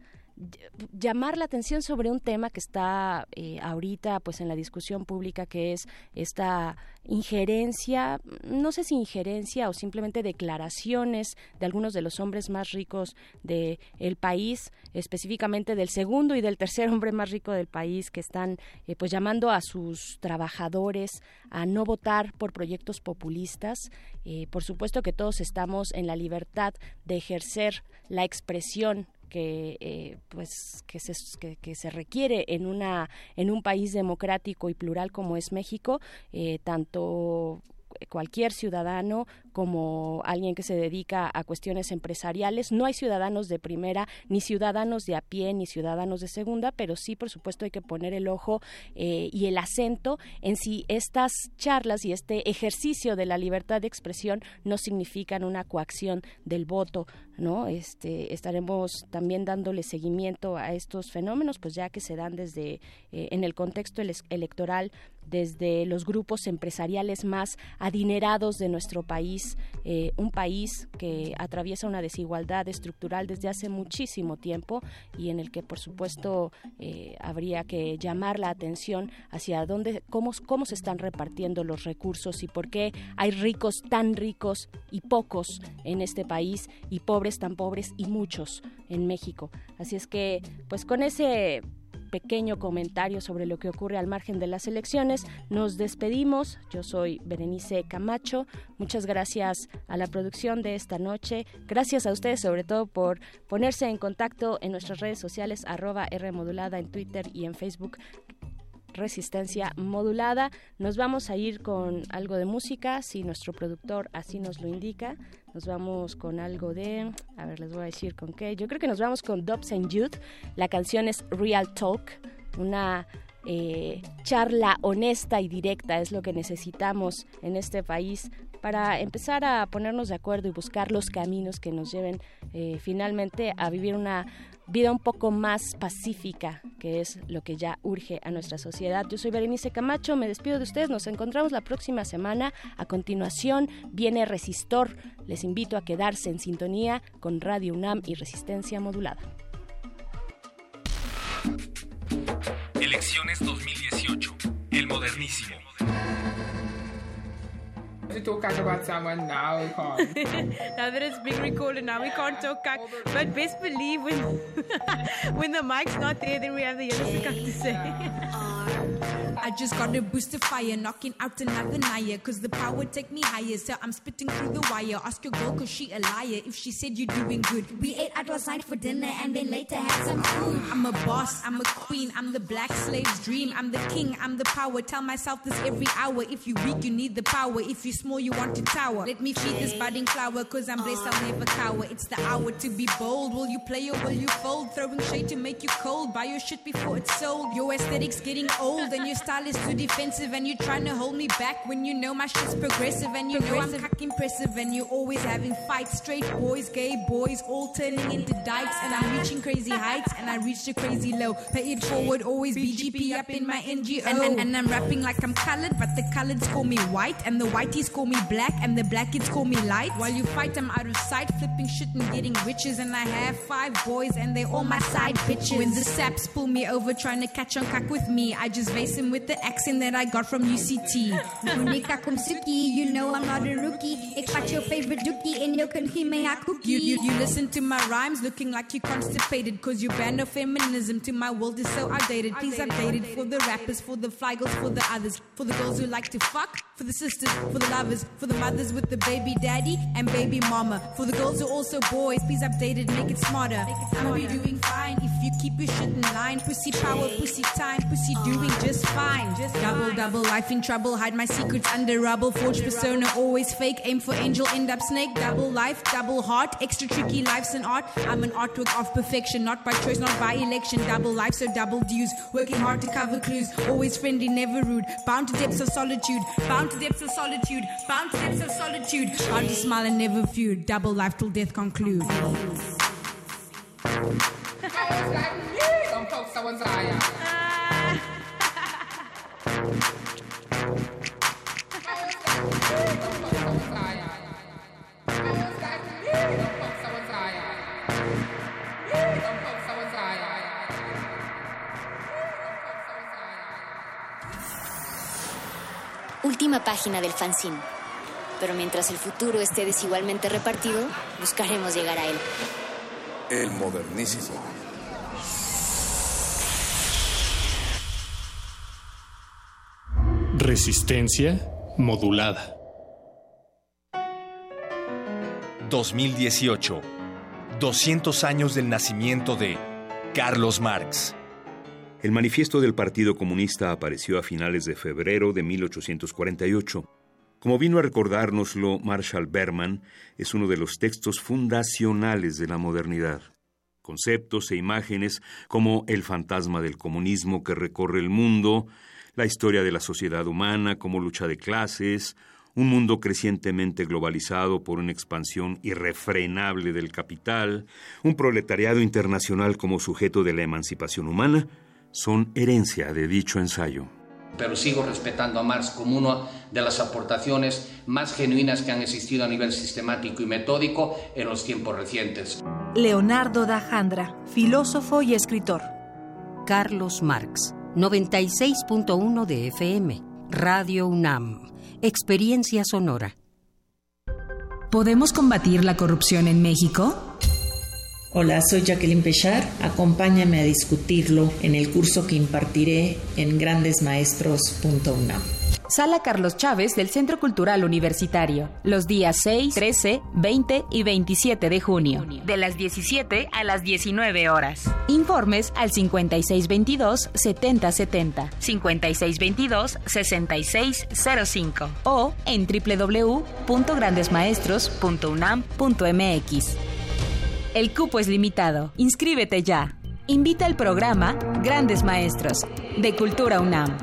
llamar la atención sobre un tema que está eh, ahorita pues en la discusión pública que es esta injerencia no sé si injerencia o simplemente declaraciones de algunos de los hombres más ricos del el país específicamente del segundo y del tercer hombre más rico del país que están eh, pues llamando a sus trabajadores a no votar por proyectos populistas. Eh, por supuesto que todos estamos en la libertad de ejercer la expresión que eh, pues que se, que, se requiere en una en un país democrático y plural como es México eh, tanto cualquier ciudadano como alguien que se dedica a cuestiones empresariales. No hay ciudadanos de primera, ni ciudadanos de a pie, ni ciudadanos de segunda, pero sí, por supuesto, hay que poner el ojo eh, y el acento en si estas charlas y este ejercicio de la libertad de expresión no significan una coacción del voto, ¿no? Este, estaremos también dándole seguimiento a estos fenómenos, pues ya que se dan desde eh, en el contexto electoral desde los grupos empresariales más adinerados de nuestro país, eh, un país que atraviesa una desigualdad estructural desde hace muchísimo tiempo y en el que, por supuesto, eh, habría que llamar la atención hacia dónde, cómo, cómo se están repartiendo los recursos y por qué hay ricos tan ricos y pocos en este país y pobres tan pobres y muchos en México. Así es que, pues con ese pequeño comentario sobre lo que ocurre al margen de las elecciones. Nos despedimos. Yo soy Berenice Camacho. Muchas gracias a la producción de esta noche. Gracias a ustedes sobre todo por ponerse en contacto en nuestras redes sociales arroba R modulada en Twitter y en Facebook resistencia modulada. Nos vamos a ir con algo de música, si nuestro productor así nos lo indica. Nos vamos con algo de, a ver, les voy a decir con qué. Yo creo que nos vamos con Dobbs and Youth. La canción es Real Talk, una eh, charla honesta y directa es lo que necesitamos en este país para empezar a ponernos de acuerdo y buscar los caminos que nos lleven eh, finalmente a vivir una vida un poco más pacífica, que es lo que ya urge a nuestra sociedad. Yo soy Berenice Camacho, me despido de ustedes, nos encontramos la próxima semana. A continuación viene Resistor. Les invito a quedarse en sintonía con Radio UNAM y Resistencia Modulada. Elecciones 2018. El modernísimo. To talk about someone now we can't. now that it's being recorded, now we can't talk cack. But best believe when when the mic's not there, then we have the other stuff to say. I just got a boost of fire, knocking out another Naya. Cause the power take me higher, so I'm spitting through the wire. Ask your girl, cause she a liar. If she said you're doing good, we ate out last night for dinner and then later had some food. I'm a boss, I'm a queen, I'm the black slave's dream. I'm the king, I'm the power. Tell myself this every hour. If you weak, you need the power. If you small, you want to tower. Let me feed this budding flower, cause I'm blessed, I'll never cower. It's the hour to be bold. Will you play or will you fold? Throwing shade to make you cold. Buy your shit before it's sold. Your aesthetic's getting old and your style is too defensive and you're trying to hold me back when you know my shit's progressive and you know I'm cock impressive and you're always having fights. Straight boys, gay boys, all turning into dykes and I'm reaching crazy heights and I reached a crazy low. Pay it forward, always BGP up in my NGO. And, and, and I'm rapping like I'm colored, but the coloreds call me white and the whiteys call me black and the blackies call me light. While you fight, I'm out of sight, flipping shit and getting riches and I have five boys and they're all my side bitches. When the saps pull me over trying to catch on cock with me, I just face him with the accent that I got from UCT. Monica Kumsuki, you know I'm not a rookie. Ik vat your favorite dookie and you can hear me a cookie. You, you, you listen to my rhymes looking like you constipated. Cause you ban of feminism to my world is so outdated. Please update it for the rappers, for the fly girls, for the others. For the girls who like to fuck, for the sisters, for the lovers, for the mothers with the baby daddy and baby mama. For the girls who also boys, please update it, make it smarter. I'ma be doing fine if you keep your shit in line. Pussy power, pussy time, pussy doing just fine. Just double, double, life in trouble. Hide my secrets under rubble. Forge persona, always fake. Aim for angel, end up snake. Double life, double heart. Extra tricky life's an art. I'm an artwork of perfection, not by choice, not by election. Double life, so double dues. Working hard to cover clues. Always friendly, never rude. Bound to depths of solitude. Bound to depths of solitude. Bound to depths of solitude. Hard to smile and never feud. Double life till death conclude. Some folks are tired. Última página del fanzine. Pero mientras el futuro esté desigualmente repartido, buscaremos llegar a él. El modernísimo. Resistencia modulada. 2018. 200 años del nacimiento de Carlos Marx. El manifiesto del Partido Comunista apareció a finales de febrero de 1848. Como vino a recordárnoslo Marshall Berman, es uno de los textos fundacionales de la modernidad. Conceptos e imágenes como el fantasma del comunismo que recorre el mundo, la historia de la sociedad humana como lucha de clases, un mundo crecientemente globalizado por una expansión irrefrenable del capital, un proletariado internacional como sujeto de la emancipación humana, son herencia de dicho ensayo. Pero sigo respetando a Marx como una de las aportaciones más genuinas que han existido a nivel sistemático y metódico en los tiempos recientes. Leonardo da Jandra, filósofo y escritor. Carlos Marx, 96.1 de FM, Radio UNAM, Experiencia Sonora. ¿Podemos combatir la corrupción en México? Hola, soy Jacqueline Pechar. Acompáñame a discutirlo en el curso que impartiré en grandesmaestros.unam. Sala Carlos Chávez del Centro Cultural Universitario, los días 6, 13, 20 y 27 de junio, de las 17 a las 19 horas. Informes al 5622-7070, 5622-6605 o en www.grandesmaestros.unam.mx. El cupo es limitado. Inscríbete ya. Invita al programa Grandes Maestros de Cultura UNAM.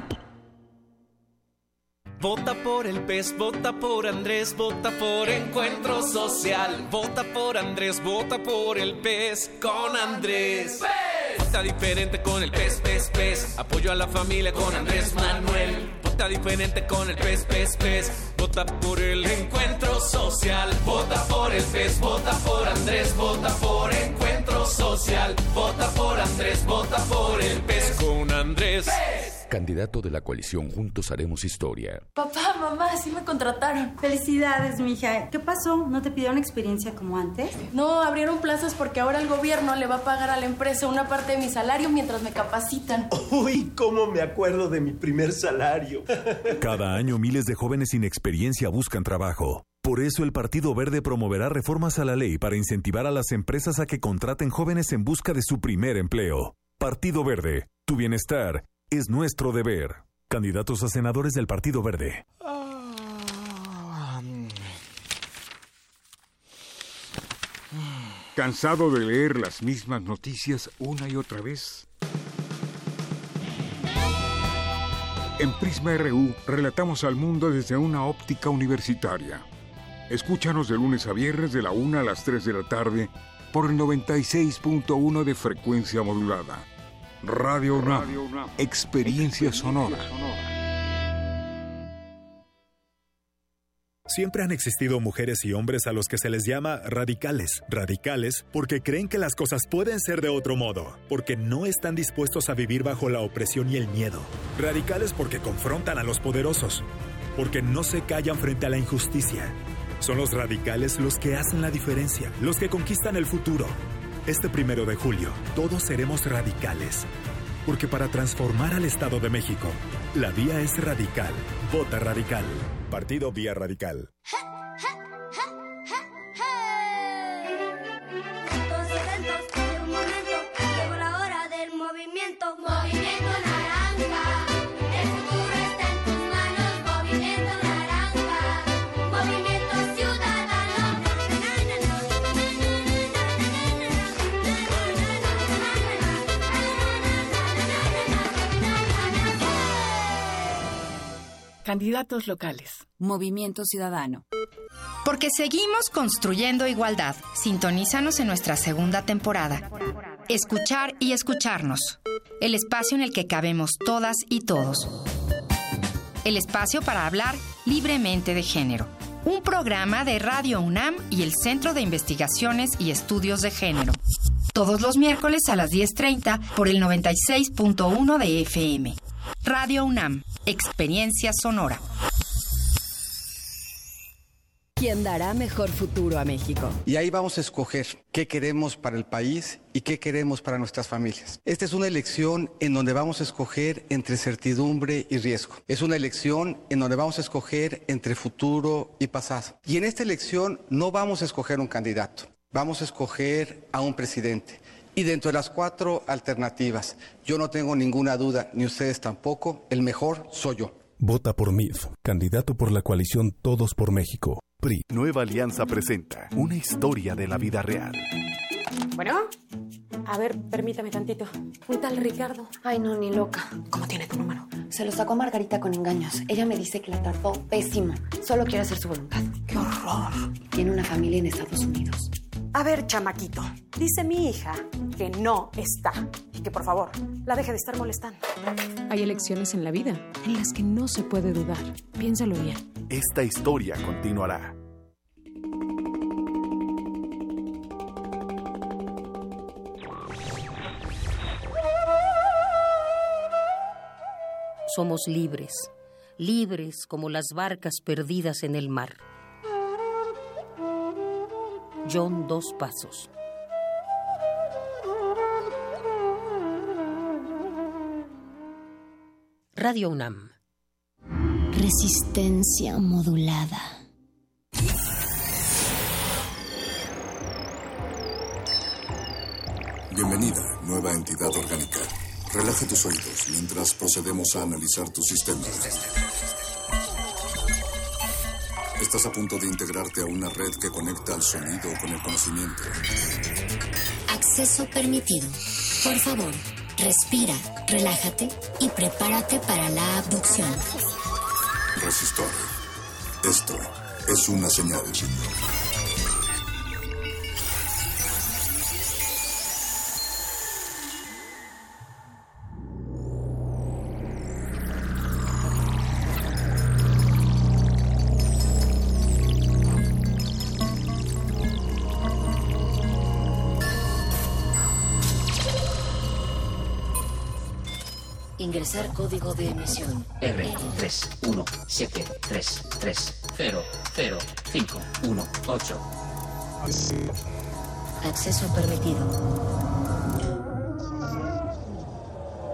Vota por el PES, vota por Andrés, vota por Encuentro Social. Vota por Andrés, vota por el PES con Andrés. Vota diferente con el PES, PES, PES. Apoyo a la familia con Andrés Manuel. Vota diferente con el PES, PES, PES. Vota por el Encuentro Social. Vota por el PES, vota por Andrés, vota por Encuentro Social. Vota por Andrés, vota por el PES con Andrés. Candidato de la coalición Juntos Haremos Historia. Papá, mamá, sí me contrataron. Felicidades, mija. ¿Qué pasó? ¿No te pidieron experiencia como antes? No, abrieron plazas porque ahora el gobierno le va a pagar a la empresa una parte de mi salario mientras me capacitan. Uy, cómo me acuerdo de mi primer salario. Cada año miles de jóvenes sin experiencia buscan trabajo. Por eso el Partido Verde promoverá reformas a la ley para incentivar a las empresas a que contraten jóvenes en busca de su primer empleo. Partido Verde, tu bienestar es nuestro deber. Candidatos a senadores del Partido Verde. ¿Cansado de leer las mismas noticias una y otra vez? En Prisma RU relatamos al mundo desde una óptica universitaria. Escúchanos de lunes a viernes de la 1 a las 3 de la tarde por el 96.1 de frecuencia modulada. Radio UNAM, experiencia sonora. Siempre han existido mujeres y hombres a los que se les llama radicales. Radicales porque creen que las cosas pueden ser de otro modo, porque no están dispuestos a vivir bajo la opresión y el miedo. Radicales porque confrontan a los poderosos, porque no se callan frente a la injusticia. Son los radicales los que hacen la diferencia, los que conquistan el futuro. Este primero de julio, todos seremos radicales. Porque para transformar al Estado de México, la vía es radical. Vota radical. Partido Vía Radical. Dos eventos Candidatos locales. Movimiento Ciudadano. Porque seguimos construyendo igualdad. Sintonízanos en nuestra segunda temporada. Escuchar y escucharnos. El espacio en el que cabemos todas y todos. El espacio para hablar libremente de género. Un programa de Radio UNAM y el Centro de Investigaciones y Estudios de Género. Todos los miércoles a las 10.30 por el 96.1 de FM. Radio UNAM, Experiencia Sonora. quien dará mejor futuro a México. Y ahí vamos a escoger qué queremos para el país y qué queremos para nuestras familias. Esta es una elección en donde vamos a escoger entre certidumbre y riesgo. Es una elección en donde vamos a escoger entre futuro y pasado. Y en esta elección no vamos a escoger un candidato, vamos a escoger a un presidente. Y dentro de las cuatro alternativas, yo no tengo ninguna duda, ni ustedes tampoco, el mejor soy yo. Vota por MIF, candidato por la coalición Todos por México. PRI. Nueva Alianza presenta una historia de la vida real. Bueno, a ver, permítame tantito. Un tal Ricardo. Ay, no, ni loca. ¿Cómo tiene tu número? Se lo sacó Margarita con engaños. Ella me dice que la trató pésimo. Solo quiere hacer su voluntad. ¡Qué horror! Tiene una familia en Estados Unidos. A ver, chamaquito. Dice mi hija que no está. Y que por favor, la deje de estar molestando. Hay elecciones en la vida en las que no se puede dudar. Piénsalo bien. Esta historia continuará. Somos libres, libres como las barcas perdidas en el mar. John Dos Pasos. Radio UNAM. Resistencia modulada. Bienvenida, nueva entidad orgánica. Relaja tus oídos mientras procedemos a analizar tu sistema. Estás a punto de integrarte a una red que conecta al sonido con el conocimiento. Acceso permitido. Por favor, respira, relájate y prepárate para la abducción. Resistor. Esto es una señal. Ingresar código de emisión. R317333000518. Acceso permitido.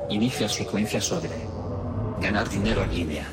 Inicia secuencia sobre ganar dinero en línea.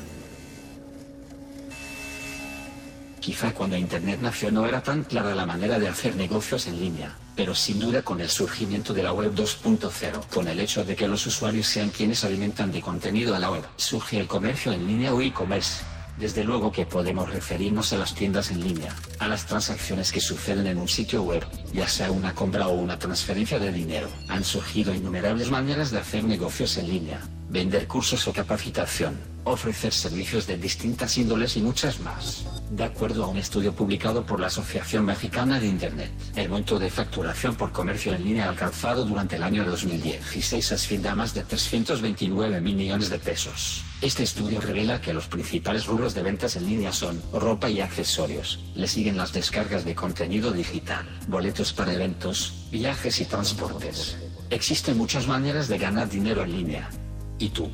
Quizá cuando Internet nació no era tan clara la manera de hacer negocios en línea, pero sin duda con el surgimiento de la web 2.0, con el hecho de que los usuarios sean quienes alimentan de contenido a la web, surge el comercio en línea o e-commerce. Desde luego que podemos referirnos a las tiendas en línea, a las transacciones que suceden en un sitio web, ya sea una compra o una transferencia de dinero. Han surgido innumerables maneras de hacer negocios en línea, vender cursos o capacitación, ofrecer servicios de distintas índoles y muchas más. De acuerdo a un estudio publicado por la Asociación Mexicana de Internet, el monto de facturación por comercio en línea alcanzado durante el año 2016 asciende a más de 329 mil millones de pesos. Este estudio revela que los principales rubros de ventas en línea son ropa y accesorios. Le siguen las descargas de contenido digital, boletos para eventos, viajes y transportes. Existen muchas maneras de ganar dinero en línea. ¿Y tú?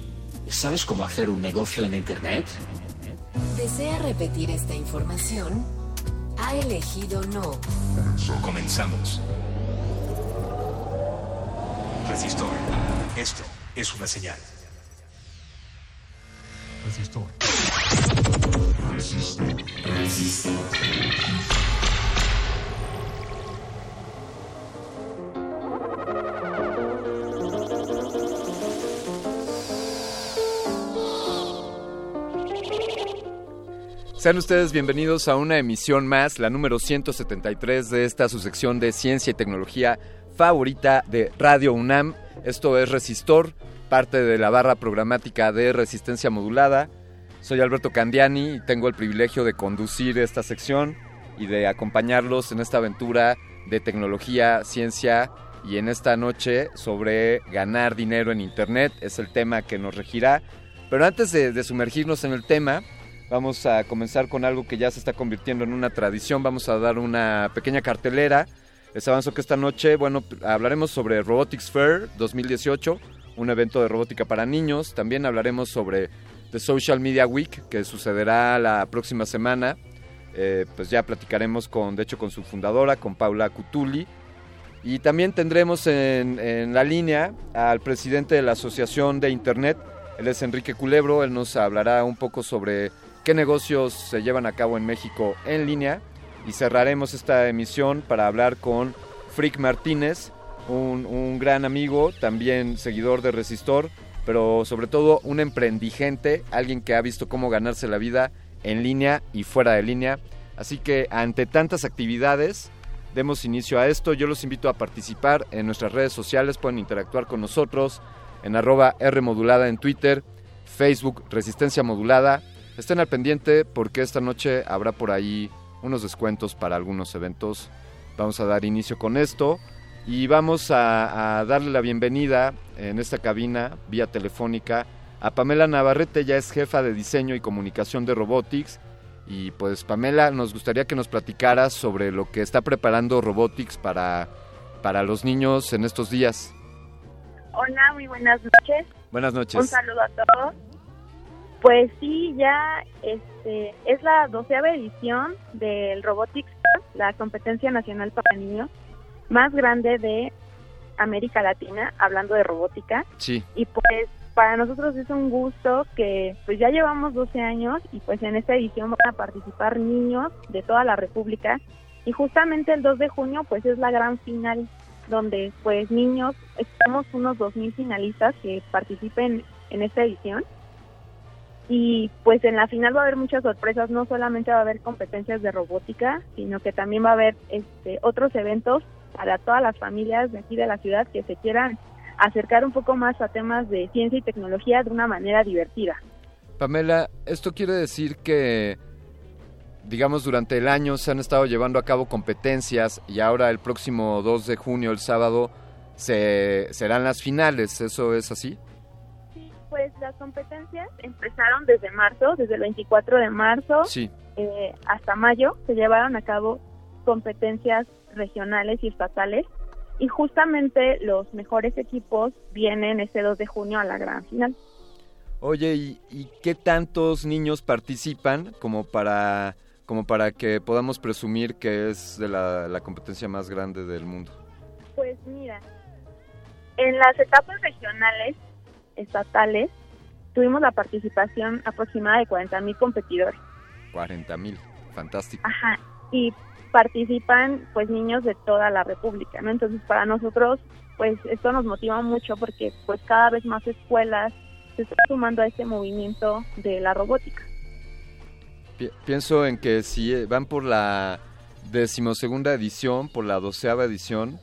¿Sabes cómo hacer un negocio en Internet? ¿Desea repetir esta información? Ha elegido no. Comenzamos. Resistor. Esto es una señal. Resistor. Resistor. Sean ustedes bienvenidos a una emisión más, la número 173 de esta su sección de ciencia y tecnología favorita de Radio UNAM. Esto es Resistor, parte de la barra programática de resistencia modulada. Soy Alberto Candiani y tengo el privilegio de conducir esta sección y de acompañarlos en esta aventura de tecnología, ciencia y en esta noche sobre ganar dinero en Internet. Es el tema que nos regirá. Pero antes de, sumergirnos en el tema, Vamos a comenzar con algo que ya se está convirtiendo en una tradición. Vamos a dar una pequeña cartelera. Les avanzo que esta noche, bueno, hablaremos sobre Robotics Fair 2018, un evento de robótica para niños. También hablaremos sobre The Social Media Week, que sucederá la próxima semana. Eh, pues ya platicaremos con, de hecho, con su fundadora, con Paula Cutuli. Y también tendremos en, en la línea al presidente de la Asociación de Internet, él es Enrique Culebro, él nos hablará un poco sobre qué negocios se llevan a cabo en México en línea y cerraremos esta emisión para hablar con Frick Martínez, un, gran amigo, también seguidor de Resistor, pero sobre todo un emprendigente, alguien que ha visto cómo ganarse la vida en línea y fuera de línea. Así que ante tantas actividades, demos inicio a esto. Yo los invito a participar en nuestras redes sociales, pueden interactuar con nosotros en arroba R modulada en Twitter, Facebook Resistencia Modulada. Estén al pendiente porque esta noche habrá por ahí unos descuentos para algunos eventos. Vamos a dar inicio con esto y vamos a, a darle la bienvenida en esta cabina vía telefónica a Pamela Navarrete, ella es jefa de diseño y comunicación de Robotics. Y pues Pamela, nos gustaría que nos platicaras sobre lo que está preparando Robotics para, para los niños en estos días. Hola, muy buenas noches. Buenas noches. Un saludo a todos. Pues sí, ya este, es la doceava edición del Robotics, la competencia nacional para niños más grande de América Latina, hablando de robótica. Sí. Y pues para nosotros es un gusto que pues ya llevamos 12 años y pues en esta edición van a participar niños de toda la República y justamente el 2 de junio pues es la gran final donde pues niños, estamos unos 2.000 finalistas que participen en esta edición y pues en la final va a haber muchas sorpresas, no solamente va a haber competencias de robótica, sino que también va a haber este, otros eventos para todas las familias de aquí de la ciudad que se quieran acercar un poco más a temas de ciencia y tecnología de una manera divertida. Pamela, esto quiere decir que, digamos, durante el año se han estado llevando a cabo competencias y ahora el próximo 2 de junio, el sábado, se, serán las finales, ¿eso es así? Sí, pues las competencias empezaron desde marzo, desde el 24 de marzo sí. eh, hasta mayo, se llevaron a cabo competencias regionales y estatales y justamente los mejores equipos vienen ese 2 de junio a la gran final. Oye, ¿y, y qué tantos niños participan como para, como para que podamos presumir que es de la, la competencia más grande del mundo? Pues mira, en las etapas regionales, estatales, tuvimos la participación aproximada de 40 mil competidores. 40 mil, fantástico. Ajá, y participan pues niños de toda la República, ¿no? Entonces para nosotros pues esto nos motiva mucho porque pues cada vez más escuelas se están sumando a este movimiento de la robótica. Pi pienso en que si van por la decimosegunda edición, por la doceava edición,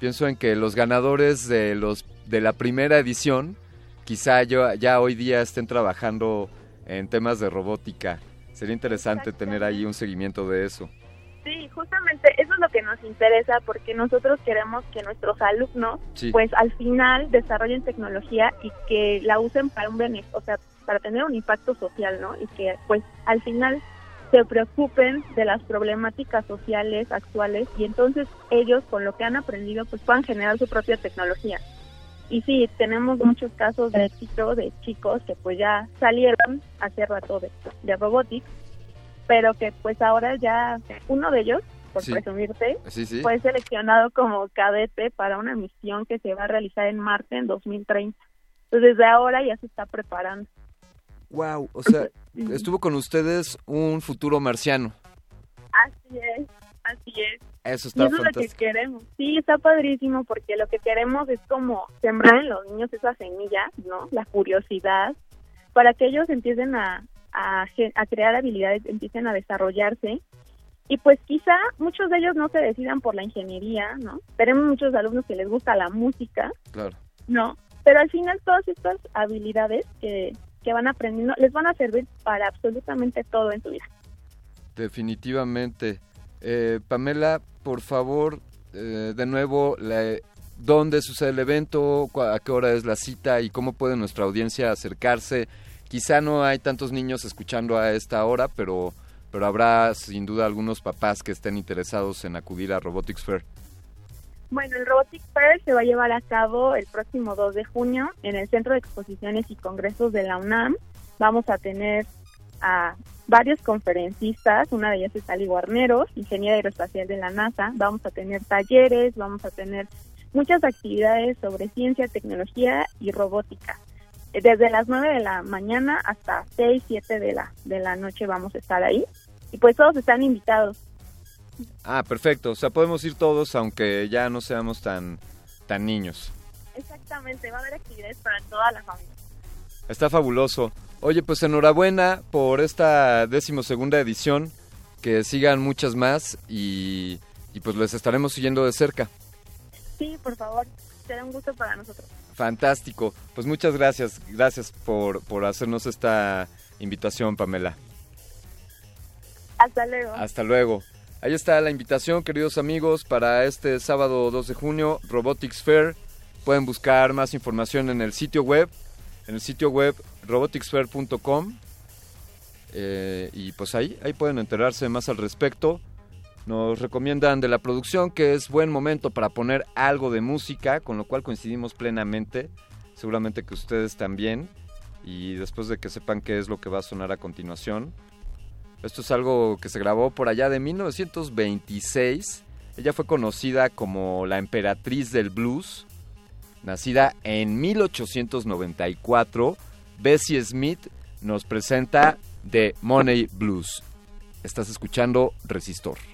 pienso en que los ganadores de los de la primera edición quizá yo, ya hoy día estén trabajando en temas de robótica. Sería interesante tener ahí un seguimiento de eso. Sí, justamente eso es lo que nos interesa porque nosotros queremos que nuestros alumnos, sí. pues al final desarrollen tecnología y que la usen para un beneficio, o sea, para tener un impacto social, ¿no? Y que pues al final se preocupen de las problemáticas sociales actuales y entonces ellos con lo que han aprendido pues puedan generar su propia tecnología. Y sí, tenemos muchos casos de éxito de chicos que pues ya salieron hace rato de, de robotics pero que pues ahora ya uno de ellos, por Sí. presumirte, Sí, sí. fue seleccionado como cadete para una misión que se va a realizar en Marte en 2030. Entonces desde ahora ya se está preparando. Wow, o sea, estuvo con ustedes un futuro marciano. Así es, así es. Eso Y está eso es lo que queremos. Sí, está padrísimo porque lo que queremos es como sembrar en los niños esa semilla, ¿no? La curiosidad, para que ellos empiecen a, a, crear habilidades, empiecen a desarrollarse. Y pues quizá muchos de ellos no se decidan por la ingeniería, ¿no? Tenemos muchos alumnos que les gusta la música, Claro. ¿no? Pero al final todas estas habilidades que, que van aprendiendo les van a servir para absolutamente todo en tu vida. Definitivamente. Eh, Pamela, por favor, eh, de nuevo, la- ¿dónde sucede el evento? ¿Cu- ¿A qué hora es la cita? ¿Y cómo puede nuestra audiencia acercarse? Quizá no hay tantos niños escuchando a esta hora, pero, pero habrá sin duda algunos papás que estén interesados en acudir a Robotics Fair. Bueno, el Robotics Fair se va a llevar a cabo el próximo 2 de junio en el Centro de Exposiciones y Congresos de la UNAM. Vamos a tener a varios conferencistas, una de ellas es Ali Guarneros, ingeniera aeroespacial de la NASA. Vamos a tener talleres, vamos a tener muchas actividades sobre ciencia, tecnología y robótica. Desde las 9 de la mañana hasta 6, 7 de la, de la noche vamos a estar ahí. Y pues todos están invitados. Ah, perfecto. O sea, podemos ir todos aunque ya no seamos tan, tan niños. Exactamente, va a haber actividades para toda la familia. Está fabuloso. Oye, pues enhorabuena por esta decimosegunda edición. Que sigan muchas más y, y pues les estaremos siguiendo de cerca. Sí, por favor, será un gusto para nosotros. Fantástico. Pues muchas gracias. Gracias por, por hacernos esta invitación, Pamela. Hasta luego. Hasta luego. Ahí está la invitación, queridos amigos, para este sábado 2 de junio, Robotics Fair. Pueden buscar más información en el sitio web, en el sitio web roboticsfair.com. Eh, y pues ahí, ahí pueden enterarse más al respecto. Nos recomiendan de la producción que es buen momento para poner algo de música, con lo cual coincidimos plenamente. Seguramente que ustedes también. Y después de que sepan qué es lo que va a sonar a continuación. Esto es algo que se grabó por allá de 1926. Ella fue conocida como la emperatriz del blues. Nacida en 1894, Bessie Smith nos presenta The Money Blues. Estás escuchando Resistor.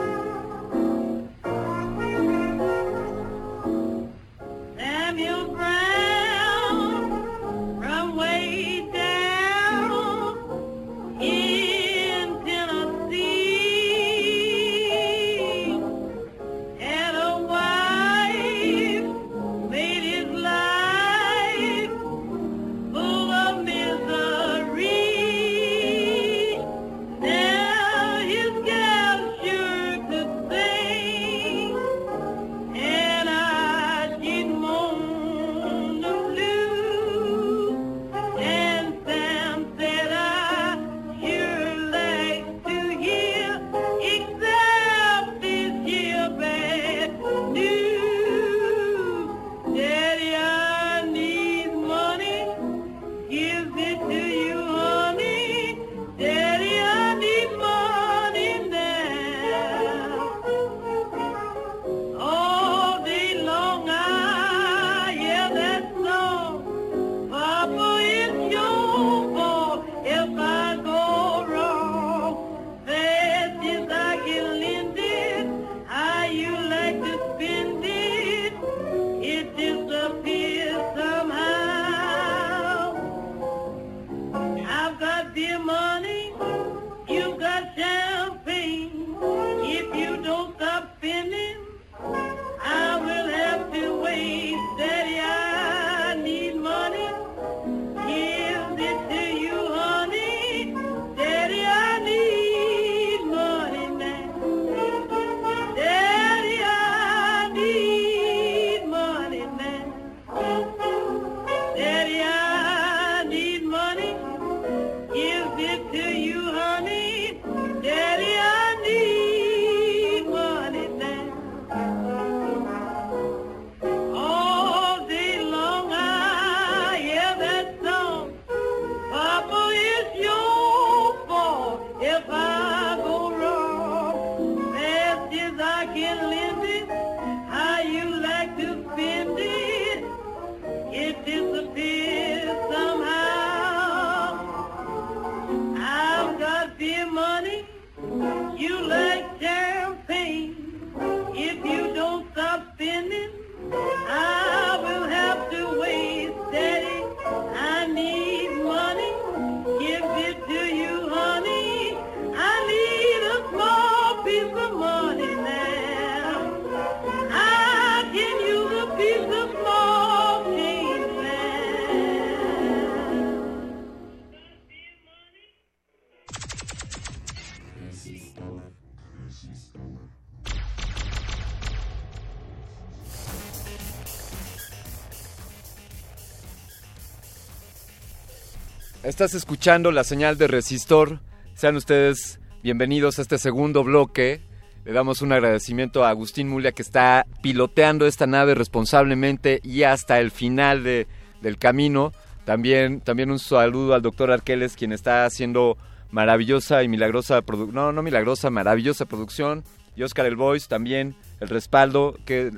Estás escuchando la señal de resistor. Sean ustedes bienvenidos a este segundo bloque. Le damos un agradecimiento a Agustín Mulia que está piloteando esta nave responsablemente y hasta el final de, del camino. También, también un saludo al doctor Arqueles, quien está haciendo maravillosa y milagrosa producción, no, no milagrosa, maravillosa producción. Y Oscar El Voice también, el respaldo, que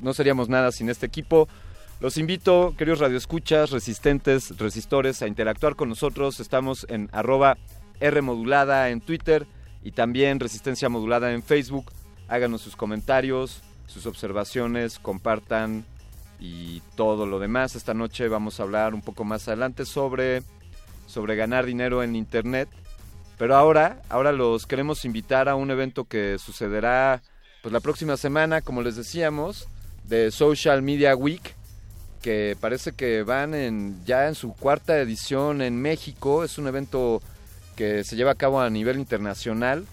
no seríamos nada sin este equipo. Los invito, queridos radioescuchas, resistentes, resistores, a interactuar con nosotros. Estamos en arroba R modulada en Twitter y también Resistencia Modulada en Facebook. Háganos sus comentarios, sus observaciones, compartan y todo lo demás. Esta noche vamos a hablar un poco más adelante sobre, sobre ganar dinero en Internet. Pero ahora, ahora los queremos invitar a un evento que sucederá pues la próxima semana, como les decíamos, de Social Media Week, que parece que van en, ya en su cuarta edición en México. Es un evento que se lleva a cabo a nivel internacional.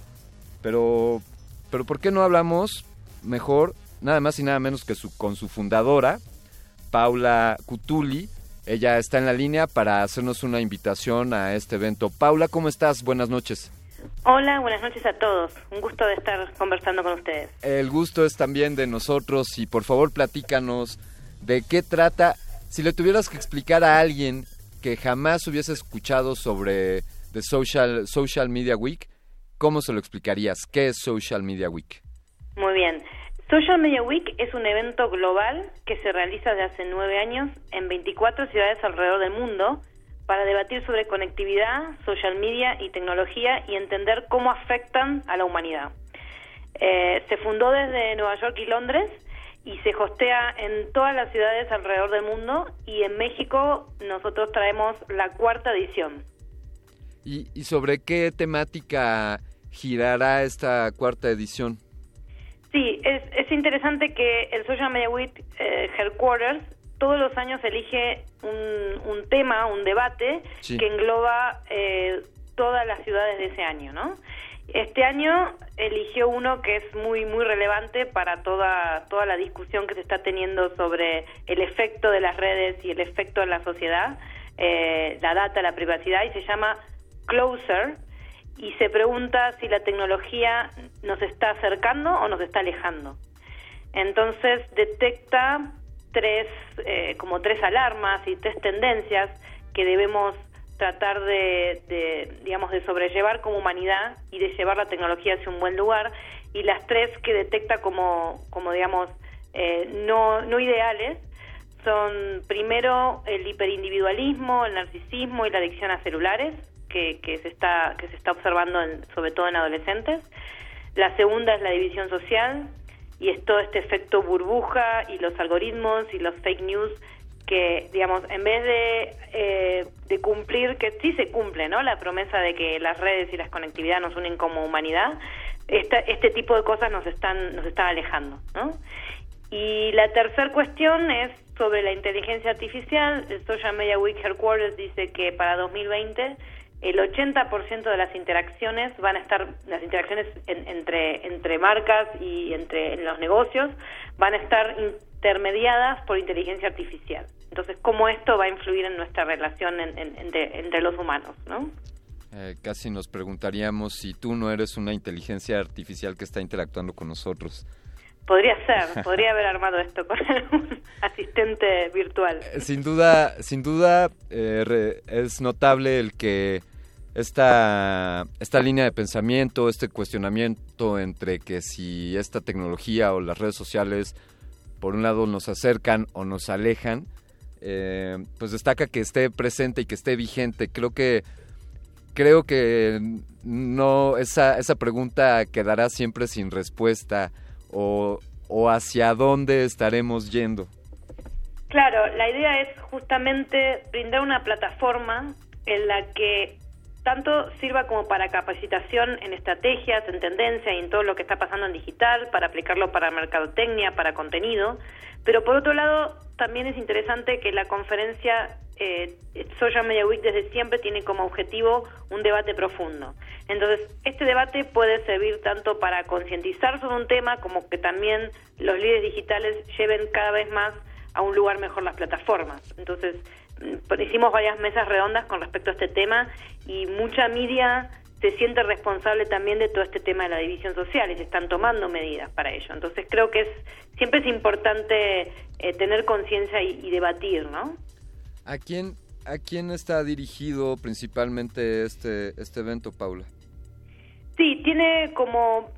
Pero, pero ¿por qué no hablamos mejor, nada más y nada menos que su, con su fundadora, Paula Cutuli? Ella está en la línea para hacernos una invitación a este evento. Paula, ¿cómo estás? Buenas noches. Hola, buenas noches a todos. Un gusto de estar conversando con ustedes. El gusto es también de nosotros y por favor platícanos de qué trata. Si le tuvieras que explicar a alguien que jamás hubiese escuchado sobre The Social, Social Media Week, ¿cómo se lo explicarías? ¿Qué es Social Media Week? Muy bien. Social Media Week es un evento global que se realiza desde hace nueve años en 24 ciudades alrededor del mundo para debatir sobre conectividad, social media y tecnología y entender cómo afectan a la humanidad. Eh, se fundó desde Nueva York y Londres y se hostea en todas las ciudades alrededor del mundo y en México nosotros traemos la cuarta edición. ¿Y, y sobre qué temática girará esta cuarta edición? Sí, es, es interesante que el Social Media Week eh, Headquarters todos los años elige un, un tema, un debate Sí. que engloba eh, todas las ciudades de ese año, ¿no? Este año eligió uno que es muy muy relevante para toda toda la discusión que se está teniendo sobre el efecto de las redes y el efecto en la sociedad, eh, la data, la privacidad y se llama Closer y se pregunta si la tecnología nos está acercando o nos está alejando. Entonces detecta tres, eh, como tres alarmas y tres tendencias que debemos tratar de, de, digamos, de sobrellevar como humanidad y de llevar la tecnología hacia un buen lugar. Y las tres que detecta como, como digamos, eh, no, no ideales son primero el hiperindividualismo, el narcisismo y la adicción a celulares que, que se está que se está observando en- sobre todo en adolescentes. La segunda es la división social y es todo este efecto burbuja y los algoritmos y los fake news que, digamos, en vez de, eh, de cumplir, que sí se cumple, ¿no? La promesa de que las redes y las conectividad nos unen como humanidad, esta, este tipo de cosas nos están, nos están alejando, ¿no? Y la tercera cuestión es sobre la inteligencia artificial. El Social Media Week Headquarters dice que para 2020 el 80% de las interacciones van a estar, las interacciones en- entre, entre marcas y entre en los negocios van a estar intermediadas por inteligencia artificial. Entonces, ¿cómo esto va a influir en nuestra relación en- en- entre, entre los humanos? ¿no? Eh, casi nos preguntaríamos si tú no eres una inteligencia artificial que está interactuando con nosotros. Podría ser, podría haber armado esto con un asistente virtual. Eh, Sin duda, sin duda eh, es notable el que esta, esta línea de pensamiento, este cuestionamiento entre que si esta tecnología o las redes sociales por un lado nos acercan o nos alejan, eh, pues destaca que esté presente y que esté vigente. Creo que creo que no esa esa pregunta quedará siempre sin respuesta o, o hacia dónde estaremos yendo. Claro, la idea es justamente brindar una plataforma en la que tanto sirva como para capacitación en estrategias, en tendencia y en todo lo que está pasando en digital, para aplicarlo para mercadotecnia, para contenido, pero por otro lado también es interesante que la conferencia eh, Social Media Week desde siempre tiene como objetivo un debate profundo. Entonces, este debate puede servir tanto para concientizar sobre un tema como que también los líderes digitales lleven cada vez más a un lugar mejor las plataformas. Entonces, hicimos varias mesas redondas con respecto a este tema y mucha media se siente responsable también de todo este tema de la división social y se están tomando medidas para ello. Entonces creo que es siempre es importante eh, tener conciencia y, y debatir, ¿no? ¿A quién, ¿A quién está dirigido principalmente este, este evento, Paula? Sí, tiene como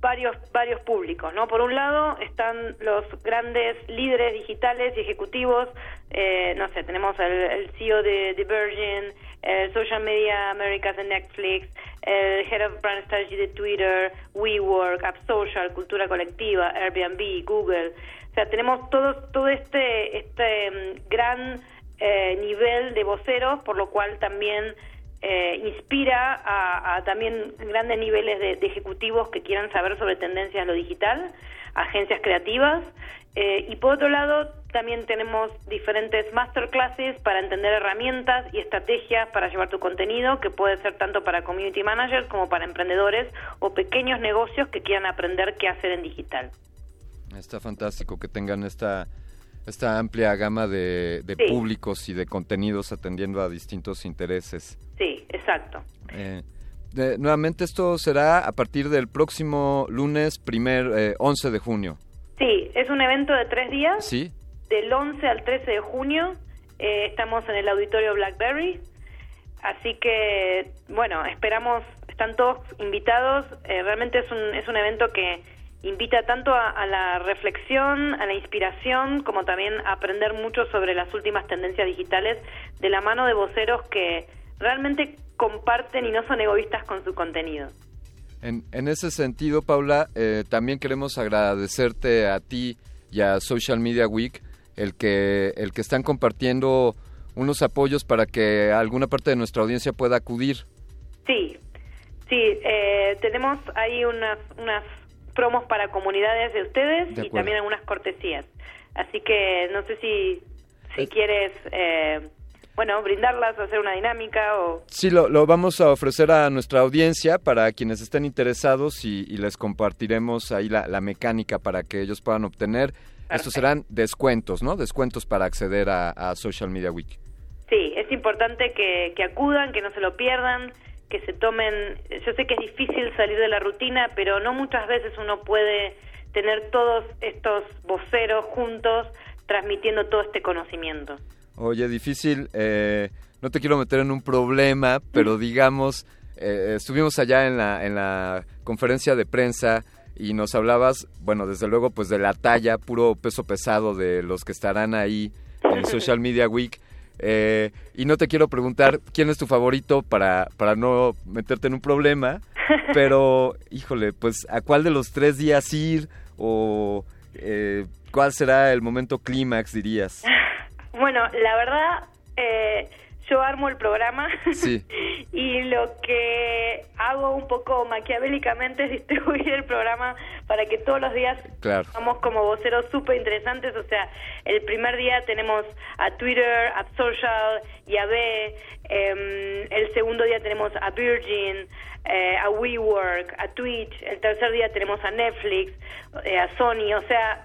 varios varios públicos, ¿no? Por un lado están los grandes líderes digitales y ejecutivos, eh, no sé, tenemos el, el CEO de, Virgin, el Social Media Americas de Netflix, el Head of Brand Strategy de Twitter, WeWork, App Social, Cultura Colectiva, Airbnb, Google. O sea, tenemos todo todo este este mm, gran eh, nivel de voceros, por lo cual también eh, inspira a, a también grandes niveles de, ejecutivos que quieran saber sobre tendencias en lo digital, agencias creativas. Eh, y por otro lado, también tenemos diferentes masterclasses para entender herramientas y estrategias para llevar tu contenido, que puede ser tanto para community managers como para emprendedores o pequeños negocios que quieran aprender qué hacer en digital. Está fantástico que tengan esta, esta amplia gama de, de Sí. públicos y de contenidos atendiendo a distintos intereses. Sí, exacto. Eh, de- nuevamente esto será a partir del próximo lunes primer eh, 11 de junio. Sí, es un evento de tres días. ¿Sí? del 11 al 13 de junio eh, estamos en el auditorio Blackberry, así que bueno, esperamos, están todos invitados, eh, realmente es un, es un evento que invita tanto a, a la reflexión, a la inspiración, como también a aprender mucho sobre las últimas tendencias digitales de la mano de voceros que realmente comparten y no son egoístas con su contenido. En, en ese sentido, Paula, eh, también queremos agradecerte a ti y a Social Media Week el que, el que están compartiendo unos apoyos para que alguna parte de nuestra audiencia pueda acudir. Sí, sí, eh, tenemos ahí unas, unas promos para comunidades de ustedes De y también algunas cortesías. Así que no sé si, si quieres, eh, bueno, brindarlas hacer una dinámica o... Sí, lo, lo vamos a ofrecer a nuestra audiencia para quienes estén interesados y, y les compartiremos ahí la, la mecánica para que ellos puedan obtener. Estos serán descuentos, ¿no? Descuentos para acceder a, a Social Media Week. Sí, es importante que, que acudan, que no se lo pierdan, que se tomen... Yo sé que es difícil salir de la rutina, pero no muchas veces uno puede tener todos estos voceros juntos transmitiendo todo este conocimiento. Oye, difícil, eh, no te quiero meter en un problema, pero digamos, eh, estuvimos allá en la, en la conferencia de prensa y nos hablabas, bueno, desde luego, pues de la talla, puro peso pesado de los que estarán ahí en Social Media Week. Eh, y no te quiero preguntar quién es tu favorito para, para no meterte en un problema, pero, híjole, pues a cuál de los tres días ir o eh, cuál será el momento clímax, dirías. Bueno, la verdad, eh, yo armo el programa Sí. y lo que hago un poco maquiavélicamente es distribuir el programa para que todos los días Claro. somos como voceros súper interesantes. O sea, el primer día tenemos a Twitter, a Social y a B. em, el segundo día tenemos a Virgin, eh, a WeWork, a Twitch. El tercer día tenemos a Netflix, eh, a Sony. O sea,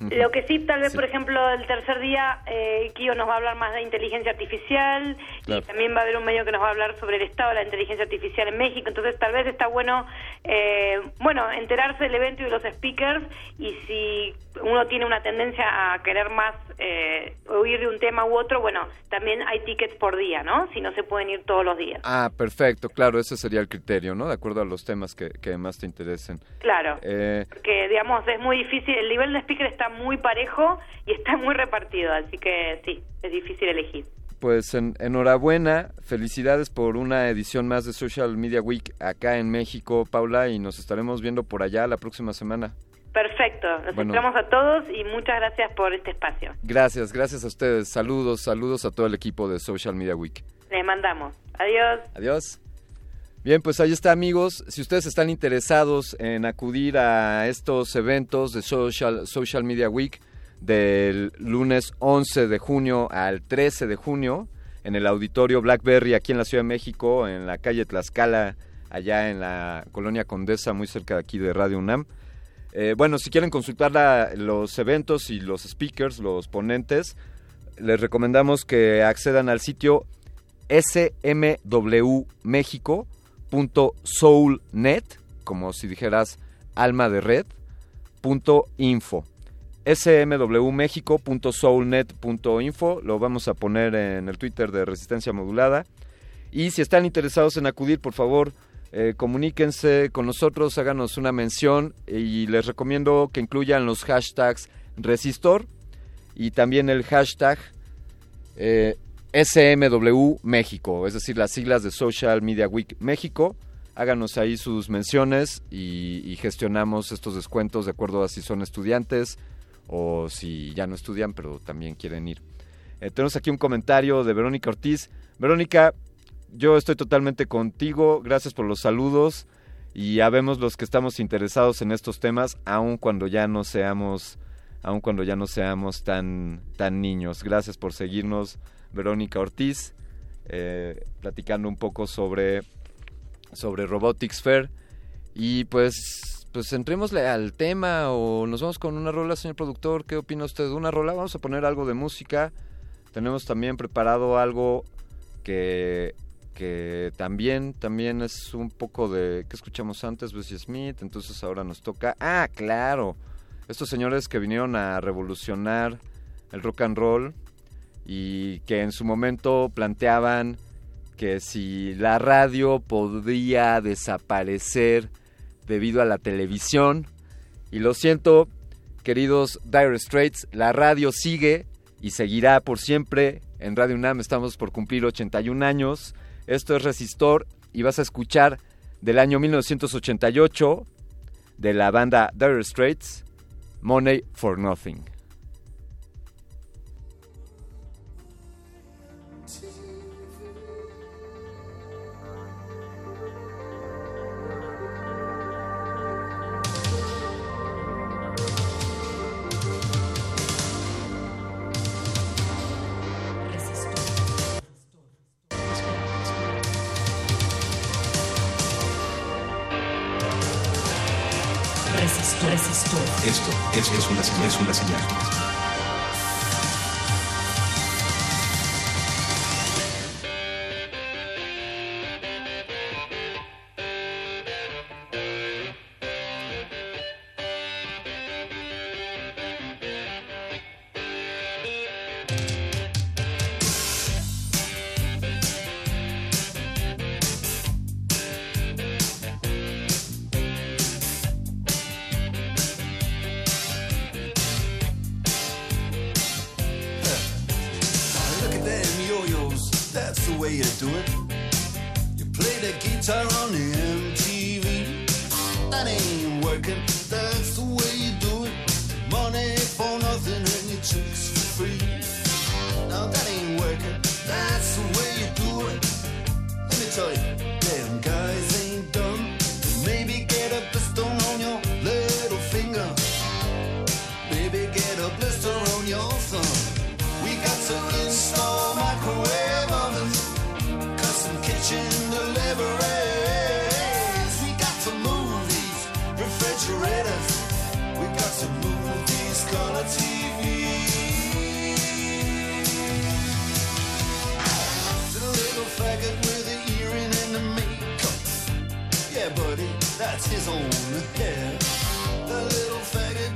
lo que sí, tal vez, por ejemplo, el tercer día, eh, Kio nos va a hablar más de inteligencia artificial Claro. y también va a haber un medio que nos va a hablar sobre el estado de la inteligencia artificial en México. Entonces, tal vez está bueno, eh, bueno, enterarse del evento y de los speakers y si uno tiene una tendencia a querer más eh, oír de un tema u otro, bueno, también hay tickets por día, ¿no? Si no se pueden ir todos los días. Ah, perfecto, claro, ese sería el criterio, ¿no? De acuerdo a los temas que, que más te interesen. Claro. Eh, que digamos es muy difícil, el nivel de speaker está muy parejo y está muy repartido, así que sí, es difícil elegir. pues en- enhorabuena, felicidades por una edición más de Social Media Week acá en México, Paula, y nos estaremos viendo por allá la próxima semana. Perfecto, nos Bueno. esperamos a todos y muchas gracias por este espacio. Gracias, gracias a ustedes. Saludos, saludos a todo el equipo de Social Media Week. Les mandamos. Adiós. Adiós. Bien, pues ahí está amigos. Si ustedes están interesados en acudir a estos eventos de Social, Social Media Week del lunes 11 de junio al 13 de junio en el auditorio Blackberry aquí en la Ciudad de México, en la calle Tlaxcala, allá en la colonia Condesa, muy cerca de aquí de Radio UNAM. Eh, bueno, si quieren consultar los eventos y los speakers, los ponentes, les recomendamos que accedan al sitio smwmexico.com smmexico.soulnet, como si dijeras alma de red, punto info. Lo vamos a poner en el Twitter de Resistencia Modulada. Y si están interesados en acudir, por favor, eh, comuníquense con nosotros, háganos una mención y les recomiendo que incluyan los hashtags Resistor y también el hashtag eh, SMW México, es decir, las siglas de Social Media Week México. Háganos ahí sus menciones y, gestionamos estos descuentos de acuerdo a si son estudiantes, o si ya no estudian, pero también quieren ir. Eh, tenemos aquí un comentario de Verónica Ortiz. Verónica, yo estoy totalmente contigo, gracias por los saludos y ya vemos los que estamos interesados en estos temas, aun cuando ya no seamos, aun cuando ya no seamos tan, tan niños. Gracias por seguirnos, Verónica Ortiz, eh, platicando un poco sobre, sobre Robotics Fair. Y pues pues al tema o nos vamos con una rola, señor productor. ¿Qué opina usted de una rola? Vamos a poner algo de música. Tenemos también preparado algo que, que también, también es un poco de... que escuchamos antes? Bessie Smith. Entonces ahora nos toca... Ah, claro. Estos señores que vinieron a revolucionar el rock and roll y que en su momento planteaban que si la radio podía desaparecer debido a la televisión. Y lo siento, queridos Dire Straits, la radio sigue y seguirá por siempre. En Radio UNAM estamos por cumplir 81 años. Esto es Resistor y vas a escuchar del año 1988 de la banda Dire Straits, Money for Nothing. Es una, señal- that's his own hair. The little faggot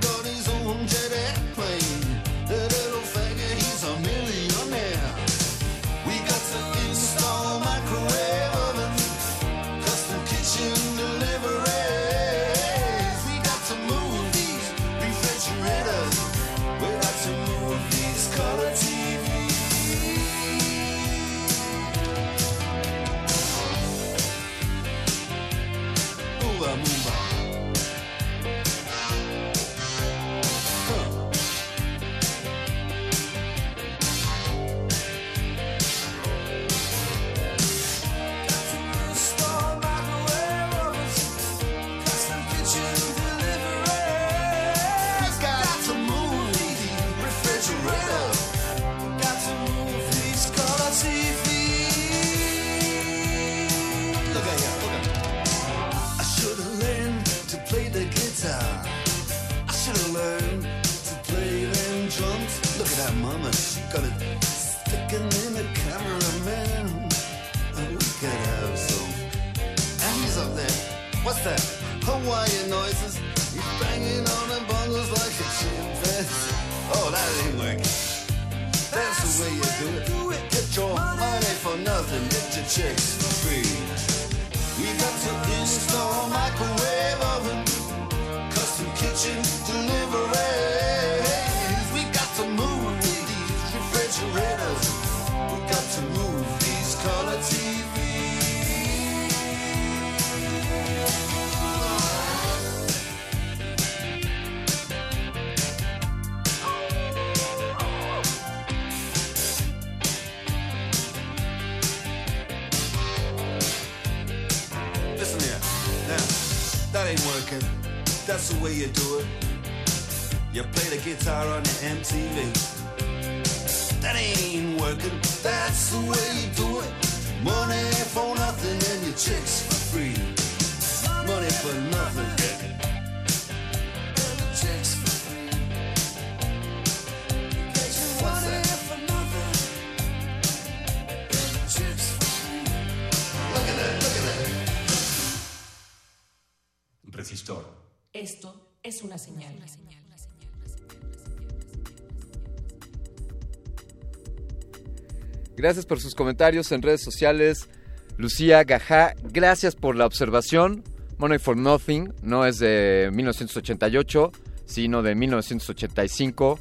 Gracias por sus comentarios en redes sociales. Lucía Gajá, gracias por la observación. Money for Nothing no es de 1988, sino de 1985.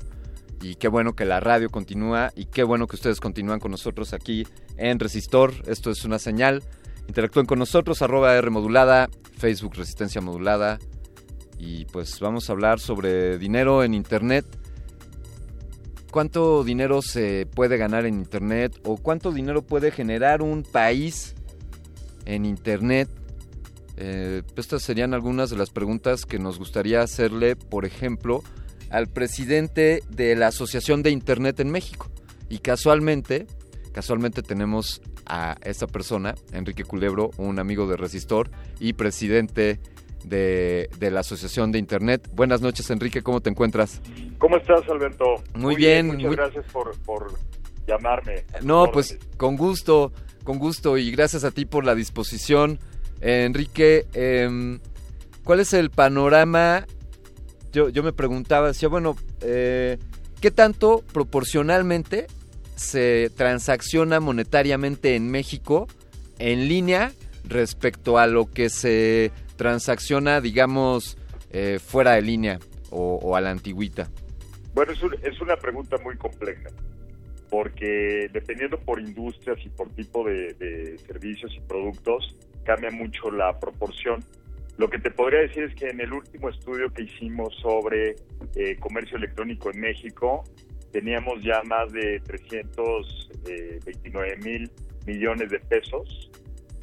Y qué bueno que la radio continúa y qué bueno que ustedes continúan con nosotros aquí en Resistor. Esto es una señal. Interactúen con nosotros, arroba R modulada, Facebook Resistencia Modulada. Y pues vamos a hablar sobre dinero en Internet. ¿Cuánto dinero se puede ganar en Internet? ¿O cuánto dinero puede generar un país en Internet? Eh, estas serían algunas de las preguntas que nos gustaría hacerle, por ejemplo, al presidente de la Asociación de Internet en México. Y casualmente, casualmente tenemos a esta persona, Enrique Culebro, un amigo de Resistor y presidente de, de la Asociación de Internet. Buenas noches, Enrique, ¿cómo te encuentras? ¿Cómo estás, Alberto? Muy bien, Muchas muy- gracias por, por llamarme. No, pues con gusto, con gusto y gracias a ti por la disposición. Eh, Enrique, em, ¿cuál es el panorama? Yo, yo me preguntaba, decía, bueno, eh, ¿qué tanto proporcionalmente se transacciona monetariamente en México en línea respecto a lo que se transacciona, digamos, eh, fuera de línea o, a la antigüita? Bueno, es, un- es una pregunta muy compleja, porque dependiendo por industrias y por tipo de, servicios y productos, cambia mucho la proporción. Lo que te podría decir es que en el último estudio que hicimos sobre eh, comercio electrónico en México, teníamos ya más de 329 mil millones de pesos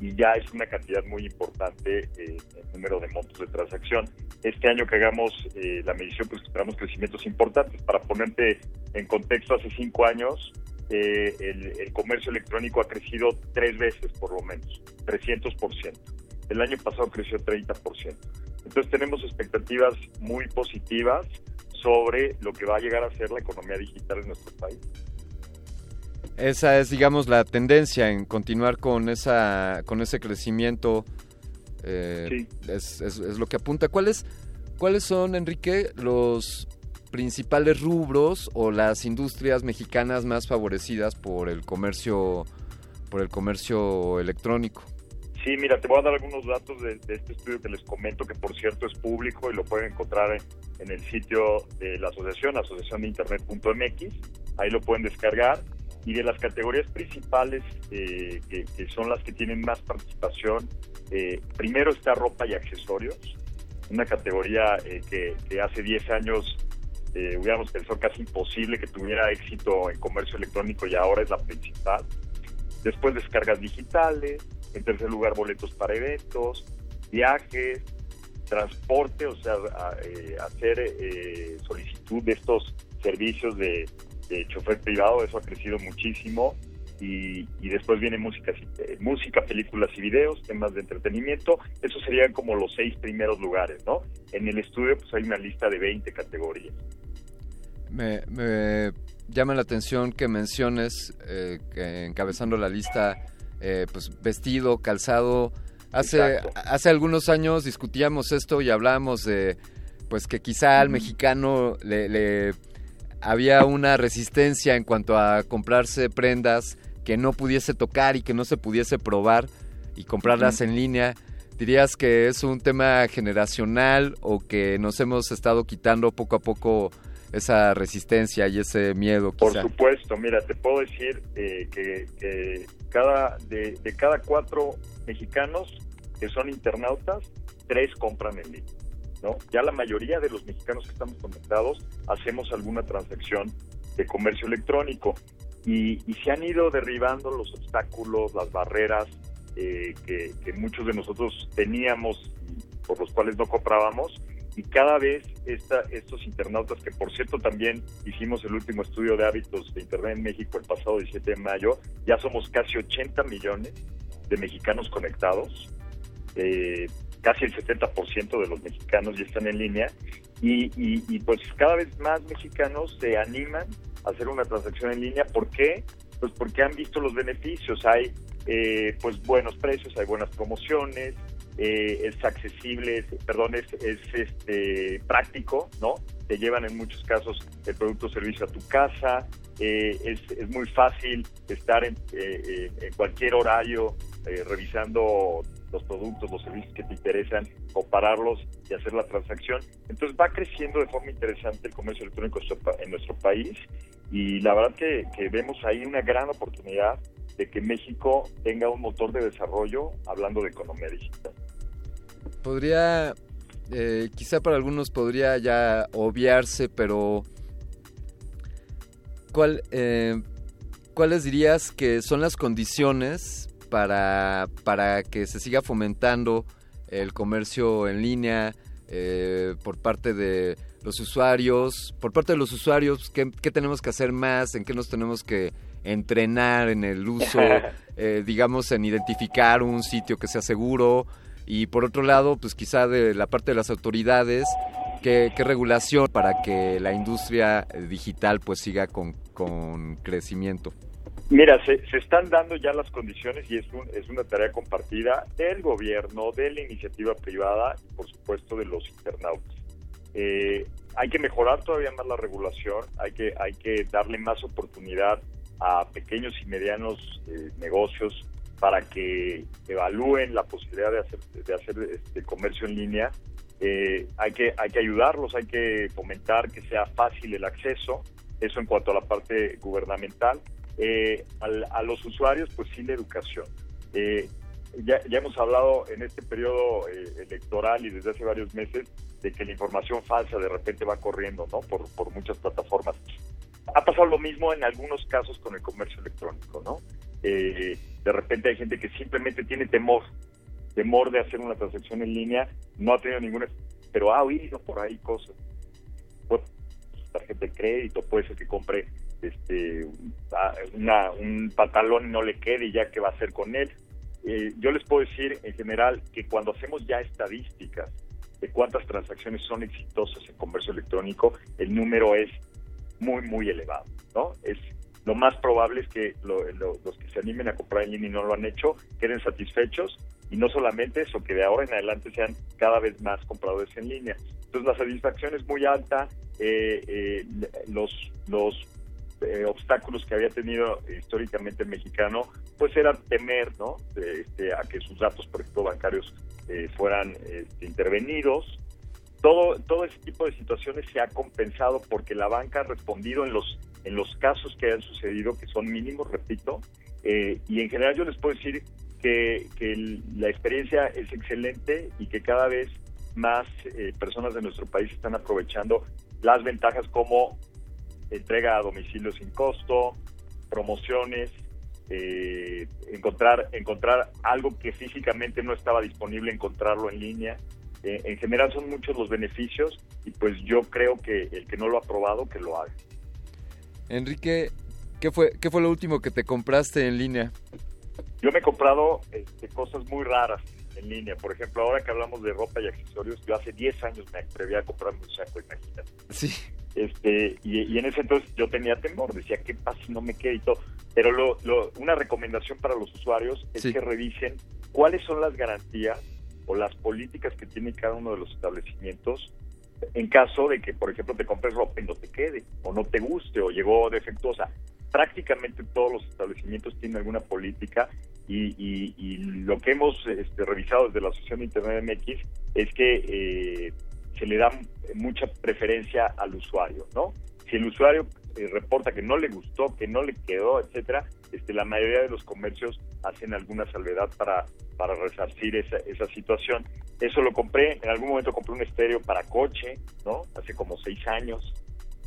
y ya es una cantidad muy importante eh, en número de montos de transacción. Este año que hagamos eh, la medición, pues esperamos crecimientos importantes. Para ponerte en contexto, hace cinco años eh, el, el comercio electrónico ha crecido tres veces por lo menos, 300%. El año pasado creció 30%. Entonces tenemos expectativas muy positivas sobre lo que va a llegar a ser la economía digital en nuestro país. Esa es, digamos, la tendencia en continuar con esa, con ese crecimiento. eh, es, es- es lo que apunta. ¿Cuáles, ¿Cuáles son, Enrique, los principales rubros o las industrias mexicanas más favorecidas por el comercio, por el comercio electrónico? Sí, mira, te voy a dar algunos datos de, de este estudio que les comento, que por cierto es público y lo pueden encontrar en, en el sitio de la asociación, asociaciondeinternet.mx, ahí lo pueden descargar. Y de las categorías principales, eh, que, son las que tienen más participación, eh, primero está ropa y accesorios, una categoría eh, que, hace 10 años hubiéramos pensado casi imposible que tuviera éxito en comercio electrónico y ahora es la principal. Después descargas digitales, en tercer lugar boletos para eventos, viajes, transporte, o sea, hacer solicitud de estos servicios de, de chofer privado, eso ha crecido muchísimo. Y, y después viene música, música, películas y videos, temas de entretenimiento. Esos serían como los seis primeros lugares, ¿no? En el estudio pues hay una lista de 20 categorías. Me, me llama la atención que menciones, eh, que encabezando la lista, eh, pues vestido, calzado. Hace, Exacto. hace algunos años discutíamos esto y hablábamos de pues que quizá al mexicano le, le había una resistencia en cuanto a comprarse prendas que no pudiese tocar y que no se pudiese probar y comprarlas en línea. ¿Dirías que es un tema generacional o que nos hemos estado quitando poco a poco esa resistencia y ese miedo Por supuesto, mira, te puedo decir eh, que, que cada de, de cada cuatro mexicanos que son internautas, tres compran en línea. ¿No? Ya la mayoría de los mexicanos que estamos conectados hacemos alguna transacción de comercio electrónico y, y se han ido derribando los obstáculos, las barreras eh, que, que muchos de nosotros teníamos y por los cuales no comprábamos y cada vez esta, estos internautas, que por cierto también hicimos el último estudio de hábitos de Internet en México el pasado 17 de mayo, ya somos casi 80 millones de mexicanos conectados, eh, casi el 70% de los mexicanos ya están en línea y, y- pues cada vez más mexicanos se animan a hacer una transacción en línea. ¿Por qué? Pues porque han visto los beneficios, hay eh, pues buenos precios, hay buenas promociones, eh, es accesible, es- perdón, es, es, este, práctico, ¿no? Te llevan en muchos casos el producto o servicio a tu casa, eh, es, es muy fácil estar en, eh, eh, en cualquier horario eh, revisando los productos, los servicios que te interesan, compararlos y hacer la transacción. Entonces va creciendo de forma interesante el comercio electrónico en nuestro país y la verdad que, que vemos ahí una gran oportunidad de que México tenga un motor de desarrollo hablando de economía digital. Podría, eh, quizá para algunos podría ya obviarse, pero ¿cuál, eh, ¿cuáles dirías que son las condiciones para, para que se siga fomentando el comercio en línea eh, por parte de los usuarios? Por parte de los usuarios, ¿qué, qué tenemos que hacer más? ¿En qué nos tenemos que entrenar en el uso? eh, digamos, en identificar un sitio que sea seguro y por otro lado, pues quizá de la parte de las autoridades, ¿qué, qué regulación para que la industria digital pues siga con, con crecimiento? Mira, se, se están dando ya las condiciones y es, un- es una tarea compartida del gobierno, de la iniciativa privada y por supuesto de los internautas. Eh, hay que mejorar todavía más la regulación, hay que, hay que darle más oportunidad a pequeños y medianos eh, negocios para que evalúen la posibilidad de hacer, de hacer este comercio en línea. Eh, hay, que, hay que ayudarlos, hay que fomentar que sea fácil el acceso, eso en cuanto a la parte gubernamental. Eh, al- a los usuarios, pues la educación. Eh, ya, ya hemos hablado en este periodo eh, electoral y desde hace varios meses de que la información falsa de repente va corriendo ¿no? por, por muchas plataformas. Ha pasado lo mismo en algunos casos con el comercio electrónico, ¿no? Eh, de repente hay gente que simplemente tiene temor, temor de hacer una transacción en línea, no ha tenido ninguna, pero ha oído por ahí cosas. Pues, tarjeta de crédito, puede ser que compre este una- un pantalón no le quede y ya qué va a hacer con él. Eh, yo les puedo decir en general que cuando hacemos ya estadísticas de cuántas transacciones son exitosas en comercio electrónico, el número es muy, muy elevado, ¿no? Es lo más probable es que lo- lo- los que se animen a comprar en línea y no lo han hecho queden satisfechos y no solamente eso, que de ahora en adelante sean cada vez más compradores en línea. Entonces la satisfacción es muy alta, eh, eh, los, los eh, obstáculos que había tenido históricamente el mexicano, pues era temer, ¿no? Este, a que sus datos, por ejemplo, bancarios eh, fueran este, intervenidos. Todo, todo ese tipo de situaciones se ha compensado porque la banca ha respondido en los, en los casos que han sucedido, que son mínimos, repito, eh, y en general yo les puedo decir que, que la experiencia es excelente y que cada vez más personas de nuestro país están aprovechando las ventajas como entrega a domicilio sin costo, promociones, eh, encontrar encontrar algo que físicamente no estaba disponible, encontrarlo en línea. Eh, en general son muchos los beneficios y pues yo creo que el que no lo ha probado, que lo haga. Enrique, ¿qué fue, ¿qué fue lo último que te compraste en línea? Yo me he comprado este, cosas muy raras en línea. Por ejemplo, ahora que hablamos de ropa y accesorios, yo hace 10 años me atreví a comprarme un saco, imagínate. Sí. Este, y, y en ese entonces yo tenía temor, decía, ¿qué pasa si no me queda y todo? Pero lo, lo- una recomendación para los usuarios es Sí. que revisen cuáles son las garantías o las políticas que tiene cada uno de los establecimientos en caso de que, por ejemplo, te compres ropa y no te quede, o no te guste, o llegó defectuosa. Prácticamente todos los establecimientos tienen alguna política y, y- y lo que hemos este, revisado desde la Asociación de Internet MX es que eh, se le da mucha preferencia al usuario, ¿no? Si el usuario eh, reporta que no le gustó, que no le quedó, etcétera, este, la mayoría de los comercios hacen alguna salvedad para, para resarcir esa, esa situación. Eso lo compré, en algún momento compré un estéreo para coche, ¿no? Hace como seis años.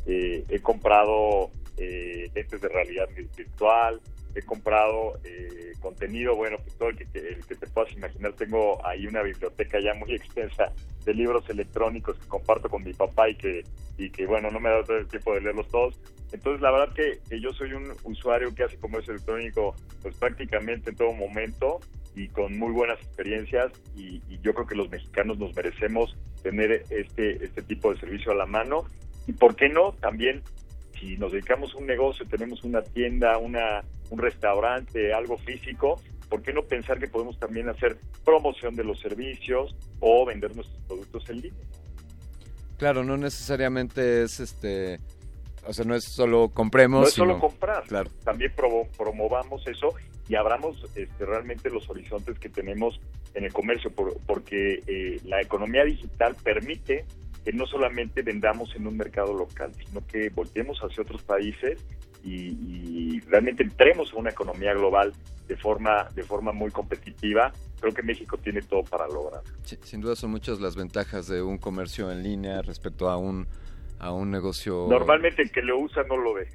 Eh, he comprado eh, de realidad vi- virtual, he comprado eh, contenido, bueno, pues todo el que, el que te puedas imaginar. Tengo ahí una biblioteca ya muy extensa de libros electrónicos que comparto con mi papá y que, y que bueno, no me dado todo el tiempo de leerlos todos. Entonces, la verdad que, que yo soy un usuario que hace comercio electrónico pues prácticamente en todo momento y con muy buenas experiencias y, y yo creo que los mexicanos nos merecemos tener este, este tipo de servicio a la mano y por qué no también si nos dedicamos a un negocio, tenemos una tienda, una, un restaurante, algo físico, ¿por qué no pensar que podemos también hacer promoción de los servicios o vender nuestros productos en línea? Claro, no necesariamente es este. O sea, no es solo compremos. No es solo comprar, Claro. también promo- promovamos eso y abramos este, realmente los horizontes que tenemos en el comercio, por- porque eh, la economía digital permite que no solamente vendamos en un mercado local, sino que volteemos hacia otros países y, y realmente entremos a una economía global de forma de forma muy competitiva. Creo que México tiene todo para lograr. Sí, sin duda son muchas las ventajas de un comercio en línea respecto a un, a un negocio. Normalmente el que lo usa no lo ve.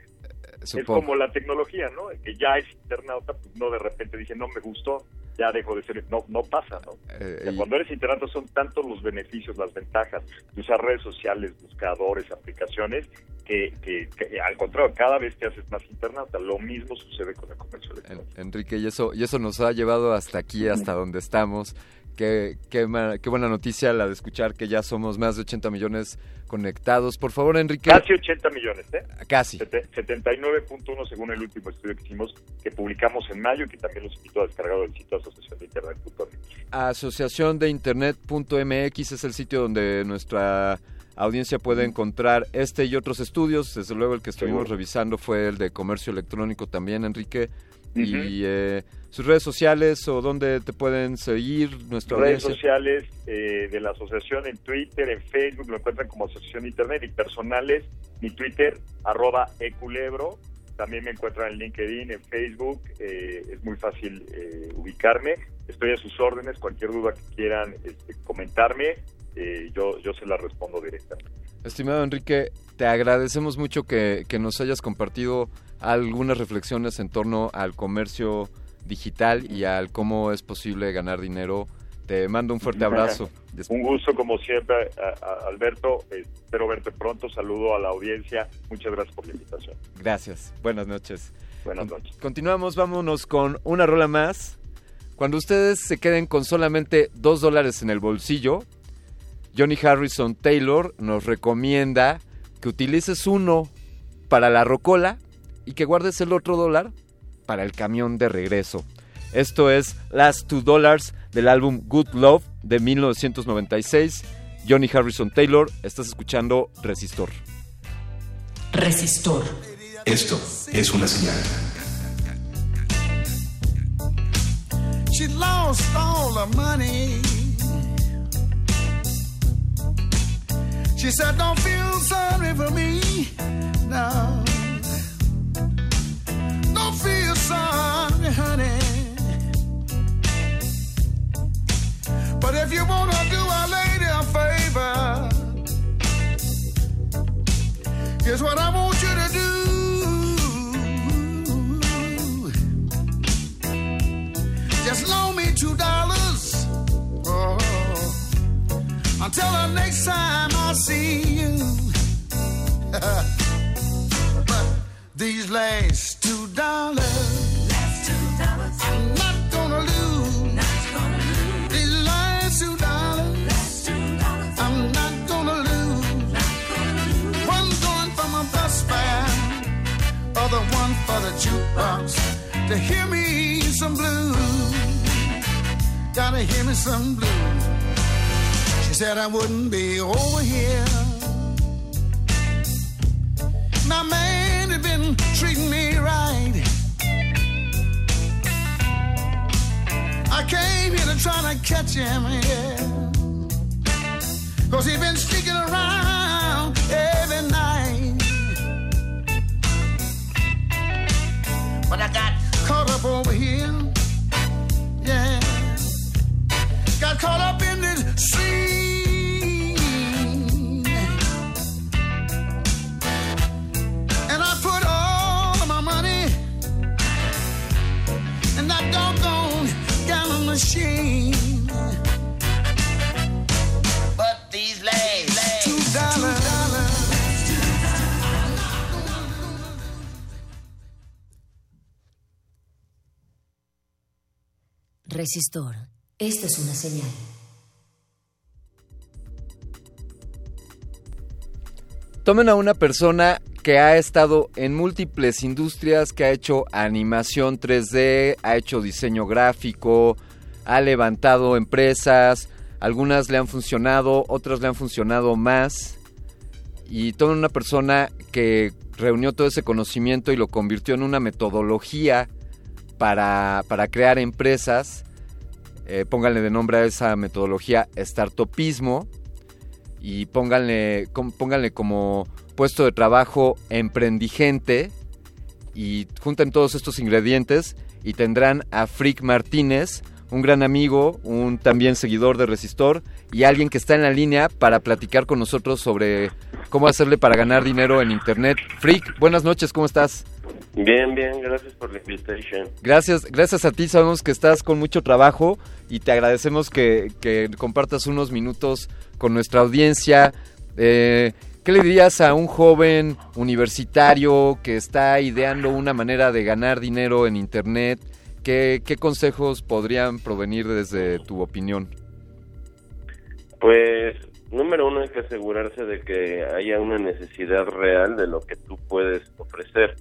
Es como la tecnología, ¿no? El que ya es internauta, pues no de repente dice, no me gustó, ya dejo de ser. No, no pasa, ¿no? Eh, O sea, y- cuando eres internauta son tantos los beneficios, las ventajas usar redes sociales, buscadores, aplicaciones, que, que- que, al contrario, cada vez te haces más internauta. Lo mismo sucede con el comercio electrónico. Enrique, y eso, y eso nos ha llevado hasta aquí, hasta donde estamos. Qué, qué, qué buena noticia la de escuchar que ya somos más de 80 millones conectados. Por favor, Enrique. Casi 80 millones, ¿eh? Casi. Sete- 79.1 según el último estudio que hicimos, que publicamos en mayo y que también los invito a descargar del sitio asociación de internet.org. Asociación de Internet.mx es el sitio donde nuestra audiencia puede encontrar este y otros estudios. Desde luego el que estuvimos Seguro. revisando fue el de comercio electrónico también, Enrique. Y eh, sus redes sociales o dónde te pueden seguir nuestra redes audiencia. sociales eh, de la asociación en Twitter, en Facebook, lo encuentran como Asociación Internet y personales, mi Twitter, arroba eculebro, también me encuentran en LinkedIn, en Facebook, eh, es muy fácil eh, ubicarme, estoy a sus órdenes, cualquier duda que quieran este, comentarme, eh, yo, yo se la respondo directamente. Estimado Enrique, te agradecemos mucho que, que nos hayas compartido algunas reflexiones en torno al comercio digital y al cómo es posible ganar dinero. Te mando un fuerte abrazo. Un gusto como siempre, a- a- Alberto, espero verte pronto, saludo a la audiencia, muchas gracias por la invitación. Gracias. Buenas noches. Buenas noches. Continuamos, vámonos con una rola más. Cuando ustedes se queden con solamente dos dólares en el bolsillo, Johnny Harrison Taylor nos recomienda que utilices uno para la rocola y que guardes el otro dólar para el camión de regreso. Esto es Last Two Dollars del álbum Good Love de 1996. Johnny Harrison Taylor, estás escuchando Resistor. Resistor. Esto es una señal. She lost all her money. She said, Don't feel sorry for me. No. Don't feel sorry, honey. But if you want to do our lady a favor, here's what I want you to do. Just loan me two dollars. Until the next time I see you. but these last two dollars, I'm not gonna lose. These last two dollars, I'm not gonna lose. One going for my bus fare, other one for the jukebox to hear me some blues. Gotta hear me some blues. Said I wouldn't be over here. My man had been treating me right. I came here to try to catch him, yeah. Cause he been Resistor. Es una señal. Tomen a una persona que ha estado en múltiples industrias, que ha hecho animación 3D, ha hecho diseño gráfico, ha levantado empresas, algunas le han funcionado, otras le han funcionado más. Y tomen una persona que reunió todo ese conocimiento y lo convirtió en una metodología para, para crear empresas. Eh, pónganle de nombre a esa metodología startupismo y pónganle, pónganle como puesto de trabajo emprendigente y junten todos estos ingredientes y tendrán a Frick Martínez, un gran amigo, un también seguidor de Resistor y alguien que está en la línea para platicar con nosotros sobre cómo hacerle para ganar dinero en internet. Frick, buenas noches, ¿cómo estás? Bien, bien, gracias por la invitación. Gracias, gracias a ti, sabemos que estás con mucho trabajo y te agradecemos que, que compartas unos minutos con nuestra audiencia. Eh, ¿Qué le dirías a un joven universitario que está ideando una manera de ganar dinero en Internet? ¿Qué, qué consejos podrían provenir desde tu opinión? Pues, número uno, hay que asegurarse de que haya una necesidad real de lo que tú puedes ofrecer.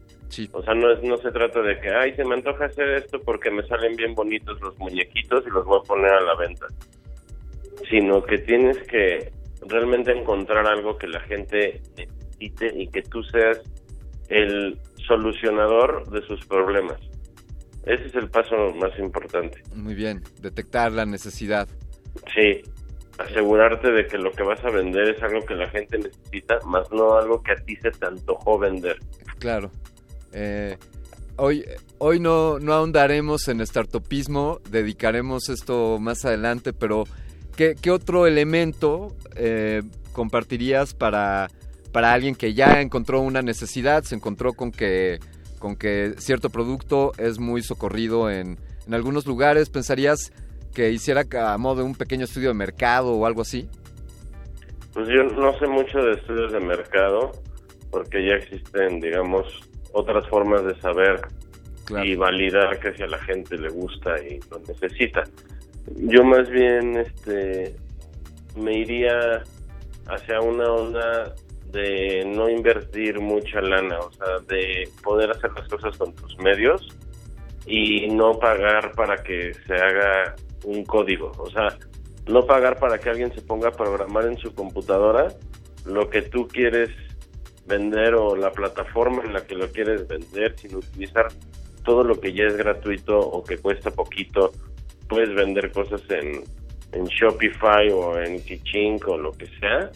O sea, no, es, no se trata de que, ay, se me antoja hacer esto porque me salen bien bonitos los muñequitos y los voy a poner a la venta. Sino que tienes que realmente encontrar algo que la gente necesite y que tú seas el solucionador de sus problemas. Ese es el paso más importante. Muy bien, detectar la necesidad. Sí, asegurarte de que lo que vas a vender es algo que la gente necesita, más no algo que a ti se te antojó vender. Claro. Eh, hoy hoy no, no ahondaremos en startupismo, dedicaremos esto más adelante, pero ¿qué, otro elemento eh, compartirías para, para alguien que ya encontró una necesidad, se encontró con que, con que cierto producto es muy socorrido en, en algunos lugares? ¿Pensarías que hiciera a modo de un pequeño estudio de mercado o algo así? Pues yo no sé mucho de estudios de mercado, porque ya existen, digamos, otras formas de saber y validar que si a la gente le gusta y lo necesita. Yo más bien este me iría hacia una onda de no invertir mucha lana, o sea, de poder hacer las cosas con tus medios y no pagar para que se haga un código, o sea, no pagar para que alguien se ponga a programar en su computadora lo que tú quieres vender o la plataforma en la que lo quieres vender, sin utilizar todo lo que ya es gratuito o que cuesta poquito. Puedes vender cosas en, en Shopify o en Kichink o lo que sea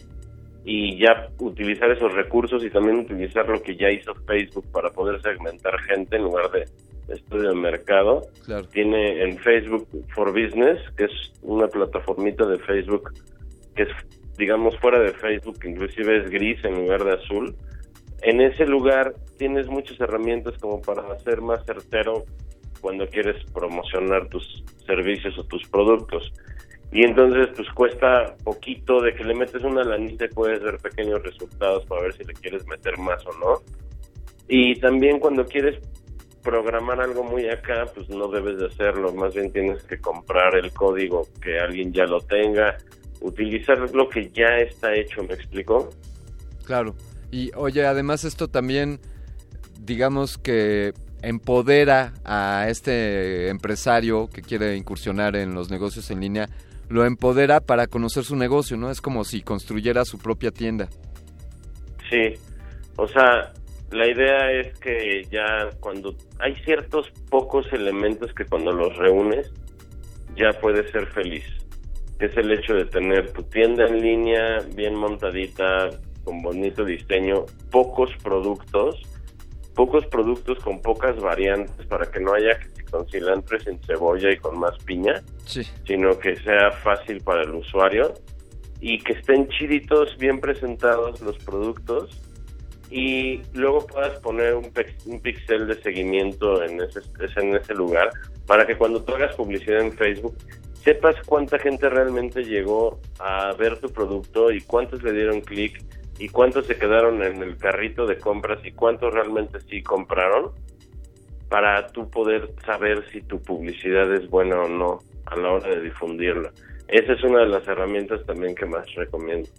y ya utilizar esos recursos y también utilizar lo que ya hizo Facebook para poder segmentar gente en lugar de estudio de mercado. Claro. Tiene en Facebook for Business, que es una plataformita de Facebook que es, digamos, fuera de Facebook, inclusive es gris en lugar de azul. En ese lugar tienes muchas herramientas como para hacer más certero cuando quieres promocionar tus servicios o tus productos. Y entonces pues cuesta poquito de que le metes una lanita y puedes ver pequeños resultados para ver si le quieres meter más o no. Y también cuando quieres programar algo muy acá, pues no debes de hacerlo, más bien tienes que comprar el código que alguien ya lo tenga, utilizar lo que ya está hecho, ¿me explico? Claro. Y oye, además esto también, digamos que empodera a este empresario que quiere incursionar en los negocios en línea, lo empodera para conocer su negocio, ¿no? Es como si construyera su propia tienda. Sí, o sea, la idea es que ya cuando hay ciertos pocos elementos que cuando los reúnes ya puedes ser feliz. Que es el hecho de tener tu tienda en línea bien montadita, con bonito diseño, pocos productos, pocos productos con pocas variantes para que no haya que con cilantro y sin cebolla y con más piña, Sí. sino que sea fácil para el usuario y que estén chiditos, bien presentados los productos y luego puedas poner un, un pixel de seguimiento en ese, en ese lugar para que cuando tú hagas publicidad en Facebook sepas cuánta gente realmente llegó a ver tu producto y cuántos le dieron clic y cuántos se quedaron en el carrito de compras y cuántos realmente sí compraron para tú poder saber si tu publicidad es buena o no a la hora de difundirla. Esa es una de las herramientas también que más recomiendo.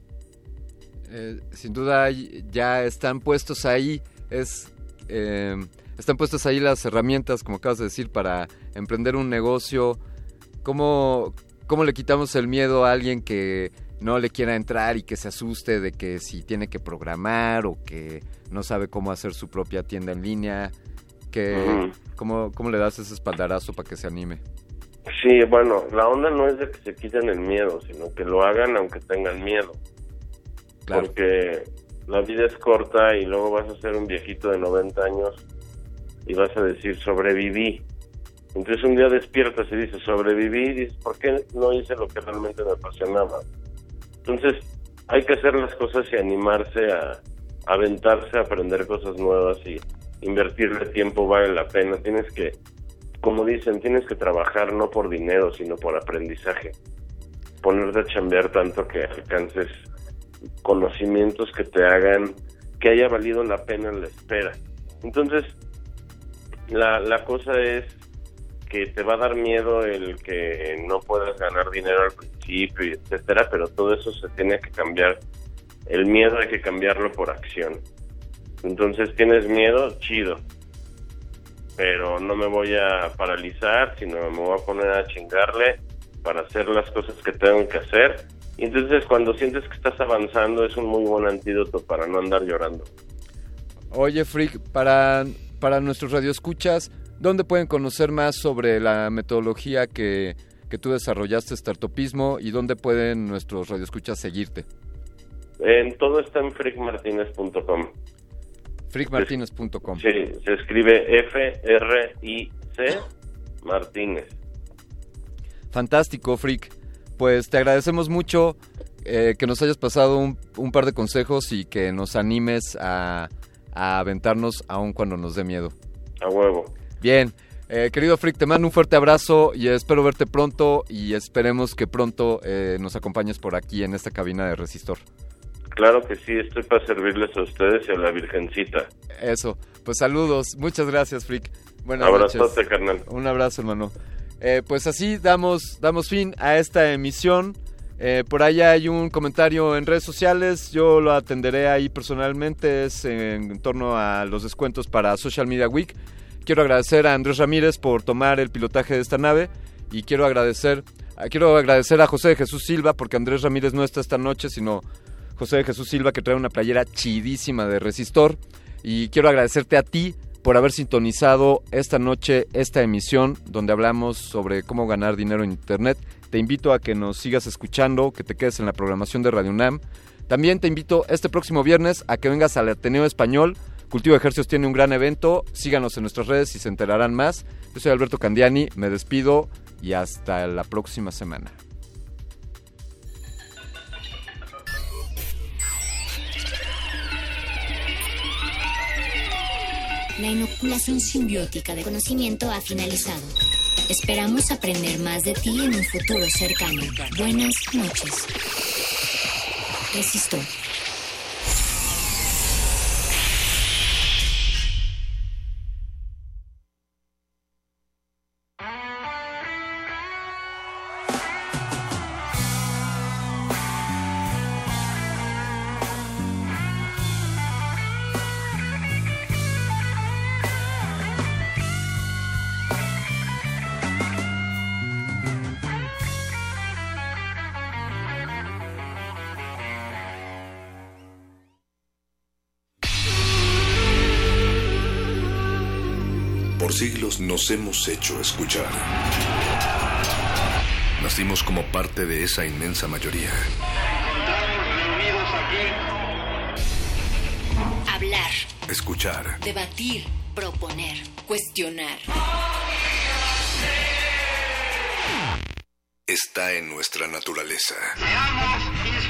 Eh, sin duda ya están puestos ahí, es, eh, están puestas ahí las herramientas, como acabas de decir, para emprender un negocio. ¿Cómo, ¿Cómo le quitamos el miedo a alguien que no le quiera entrar y que se asuste de que si tiene que programar o que no sabe cómo hacer su propia tienda en línea? Que. ¿cómo, ¿Cómo le das ese espaldarazo para que se anime? Sí, bueno, la onda no es de que se quiten el miedo, sino que lo hagan aunque tengan miedo. Porque la vida es corta y luego vas a ser un viejito de 90 años y vas a decir sobreviví. Entonces un día despiertas y dices sobreviví y dices, ¿por qué no hice lo que realmente me apasionaba? Entonces hay que hacer las cosas y animarse a, aventarse a aprender cosas nuevas y invertirle tiempo vale la pena. Tienes que, como dicen, tienes que trabajar no por dinero, sino por aprendizaje. Ponerte a chambear tanto que alcances conocimientos que te hagan que haya valido la pena la espera. Entonces, la, la cosa es que te va a dar miedo el que no puedas ganar dinero al principio, etcétera, pero todo eso se tiene que cambiar. El miedo hay que cambiarlo por acción. Entonces, ¿tienes miedo? Chido. Pero no me voy a paralizar, sino me voy a poner a chingarle para hacer las cosas que tengo que hacer. Y entonces, cuando sientes que estás avanzando, es un muy buen antídoto para no andar llorando. Oye, Freak, para, para nuestros radioescuchas, ¿dónde pueden conocer más sobre la metodología que, que tú desarrollaste, Startupismo, y dónde pueden nuestros radioescuchas seguirte? En todo está en freakmartinez.com. freakmartinez.com. Sí, se escribe F-R-I-C Martínez. Fantástico, Freak. Pues te agradecemos mucho eh, que nos hayas pasado un, un, par de consejos y que nos animes a, a, aventarnos aun cuando nos dé miedo. A huevo. Bien. Eh, querido Freak, te mando un fuerte abrazo y espero verte pronto y esperemos que pronto eh, nos acompañes por aquí en esta cabina de Resistor. Claro que sí, estoy para servirles a ustedes y a la Virgencita. Eso, pues saludos, muchas gracias Freak. Buenas Abrazote, carnal. Un abrazo, hermano. Eh, pues así damos, damos fin a esta emisión. Eh, por ahí hay un comentario en redes sociales, yo lo atenderé ahí personalmente, es en, en torno a los descuentos para Social Media Week. Quiero agradecer a Andrés Ramírez por tomar el pilotaje de esta nave y quiero agradecer, quiero agradecer a José de Jesús Silva porque Andrés Ramírez no está esta noche, sino José de Jesús Silva que trae una playera chidísima de Resistor. Y quiero agradecerte a ti por haber sintonizado esta noche esta emisión donde hablamos sobre cómo ganar dinero en Internet. Te invito a que nos sigas escuchando, que te quedes en la programación de Radio UNAM. También te invito este próximo viernes a que vengas al Ateneo Español. Cultivo de Ejercicios tiene un gran evento. Síganos en nuestras redes y se enterarán más. Yo soy Alberto Candiani, me despido y hasta la próxima semana. La inoculación simbiótica de conocimiento ha finalizado. Esperamos aprender más de ti en un futuro cercano. Buenas noches. Resistor. Siglos nos hemos hecho escuchar. Nacimos como parte de esa inmensa mayoría. Hablar, Escuchar. debatir, proponer, cuestionar. Está en nuestra naturaleza. Seamos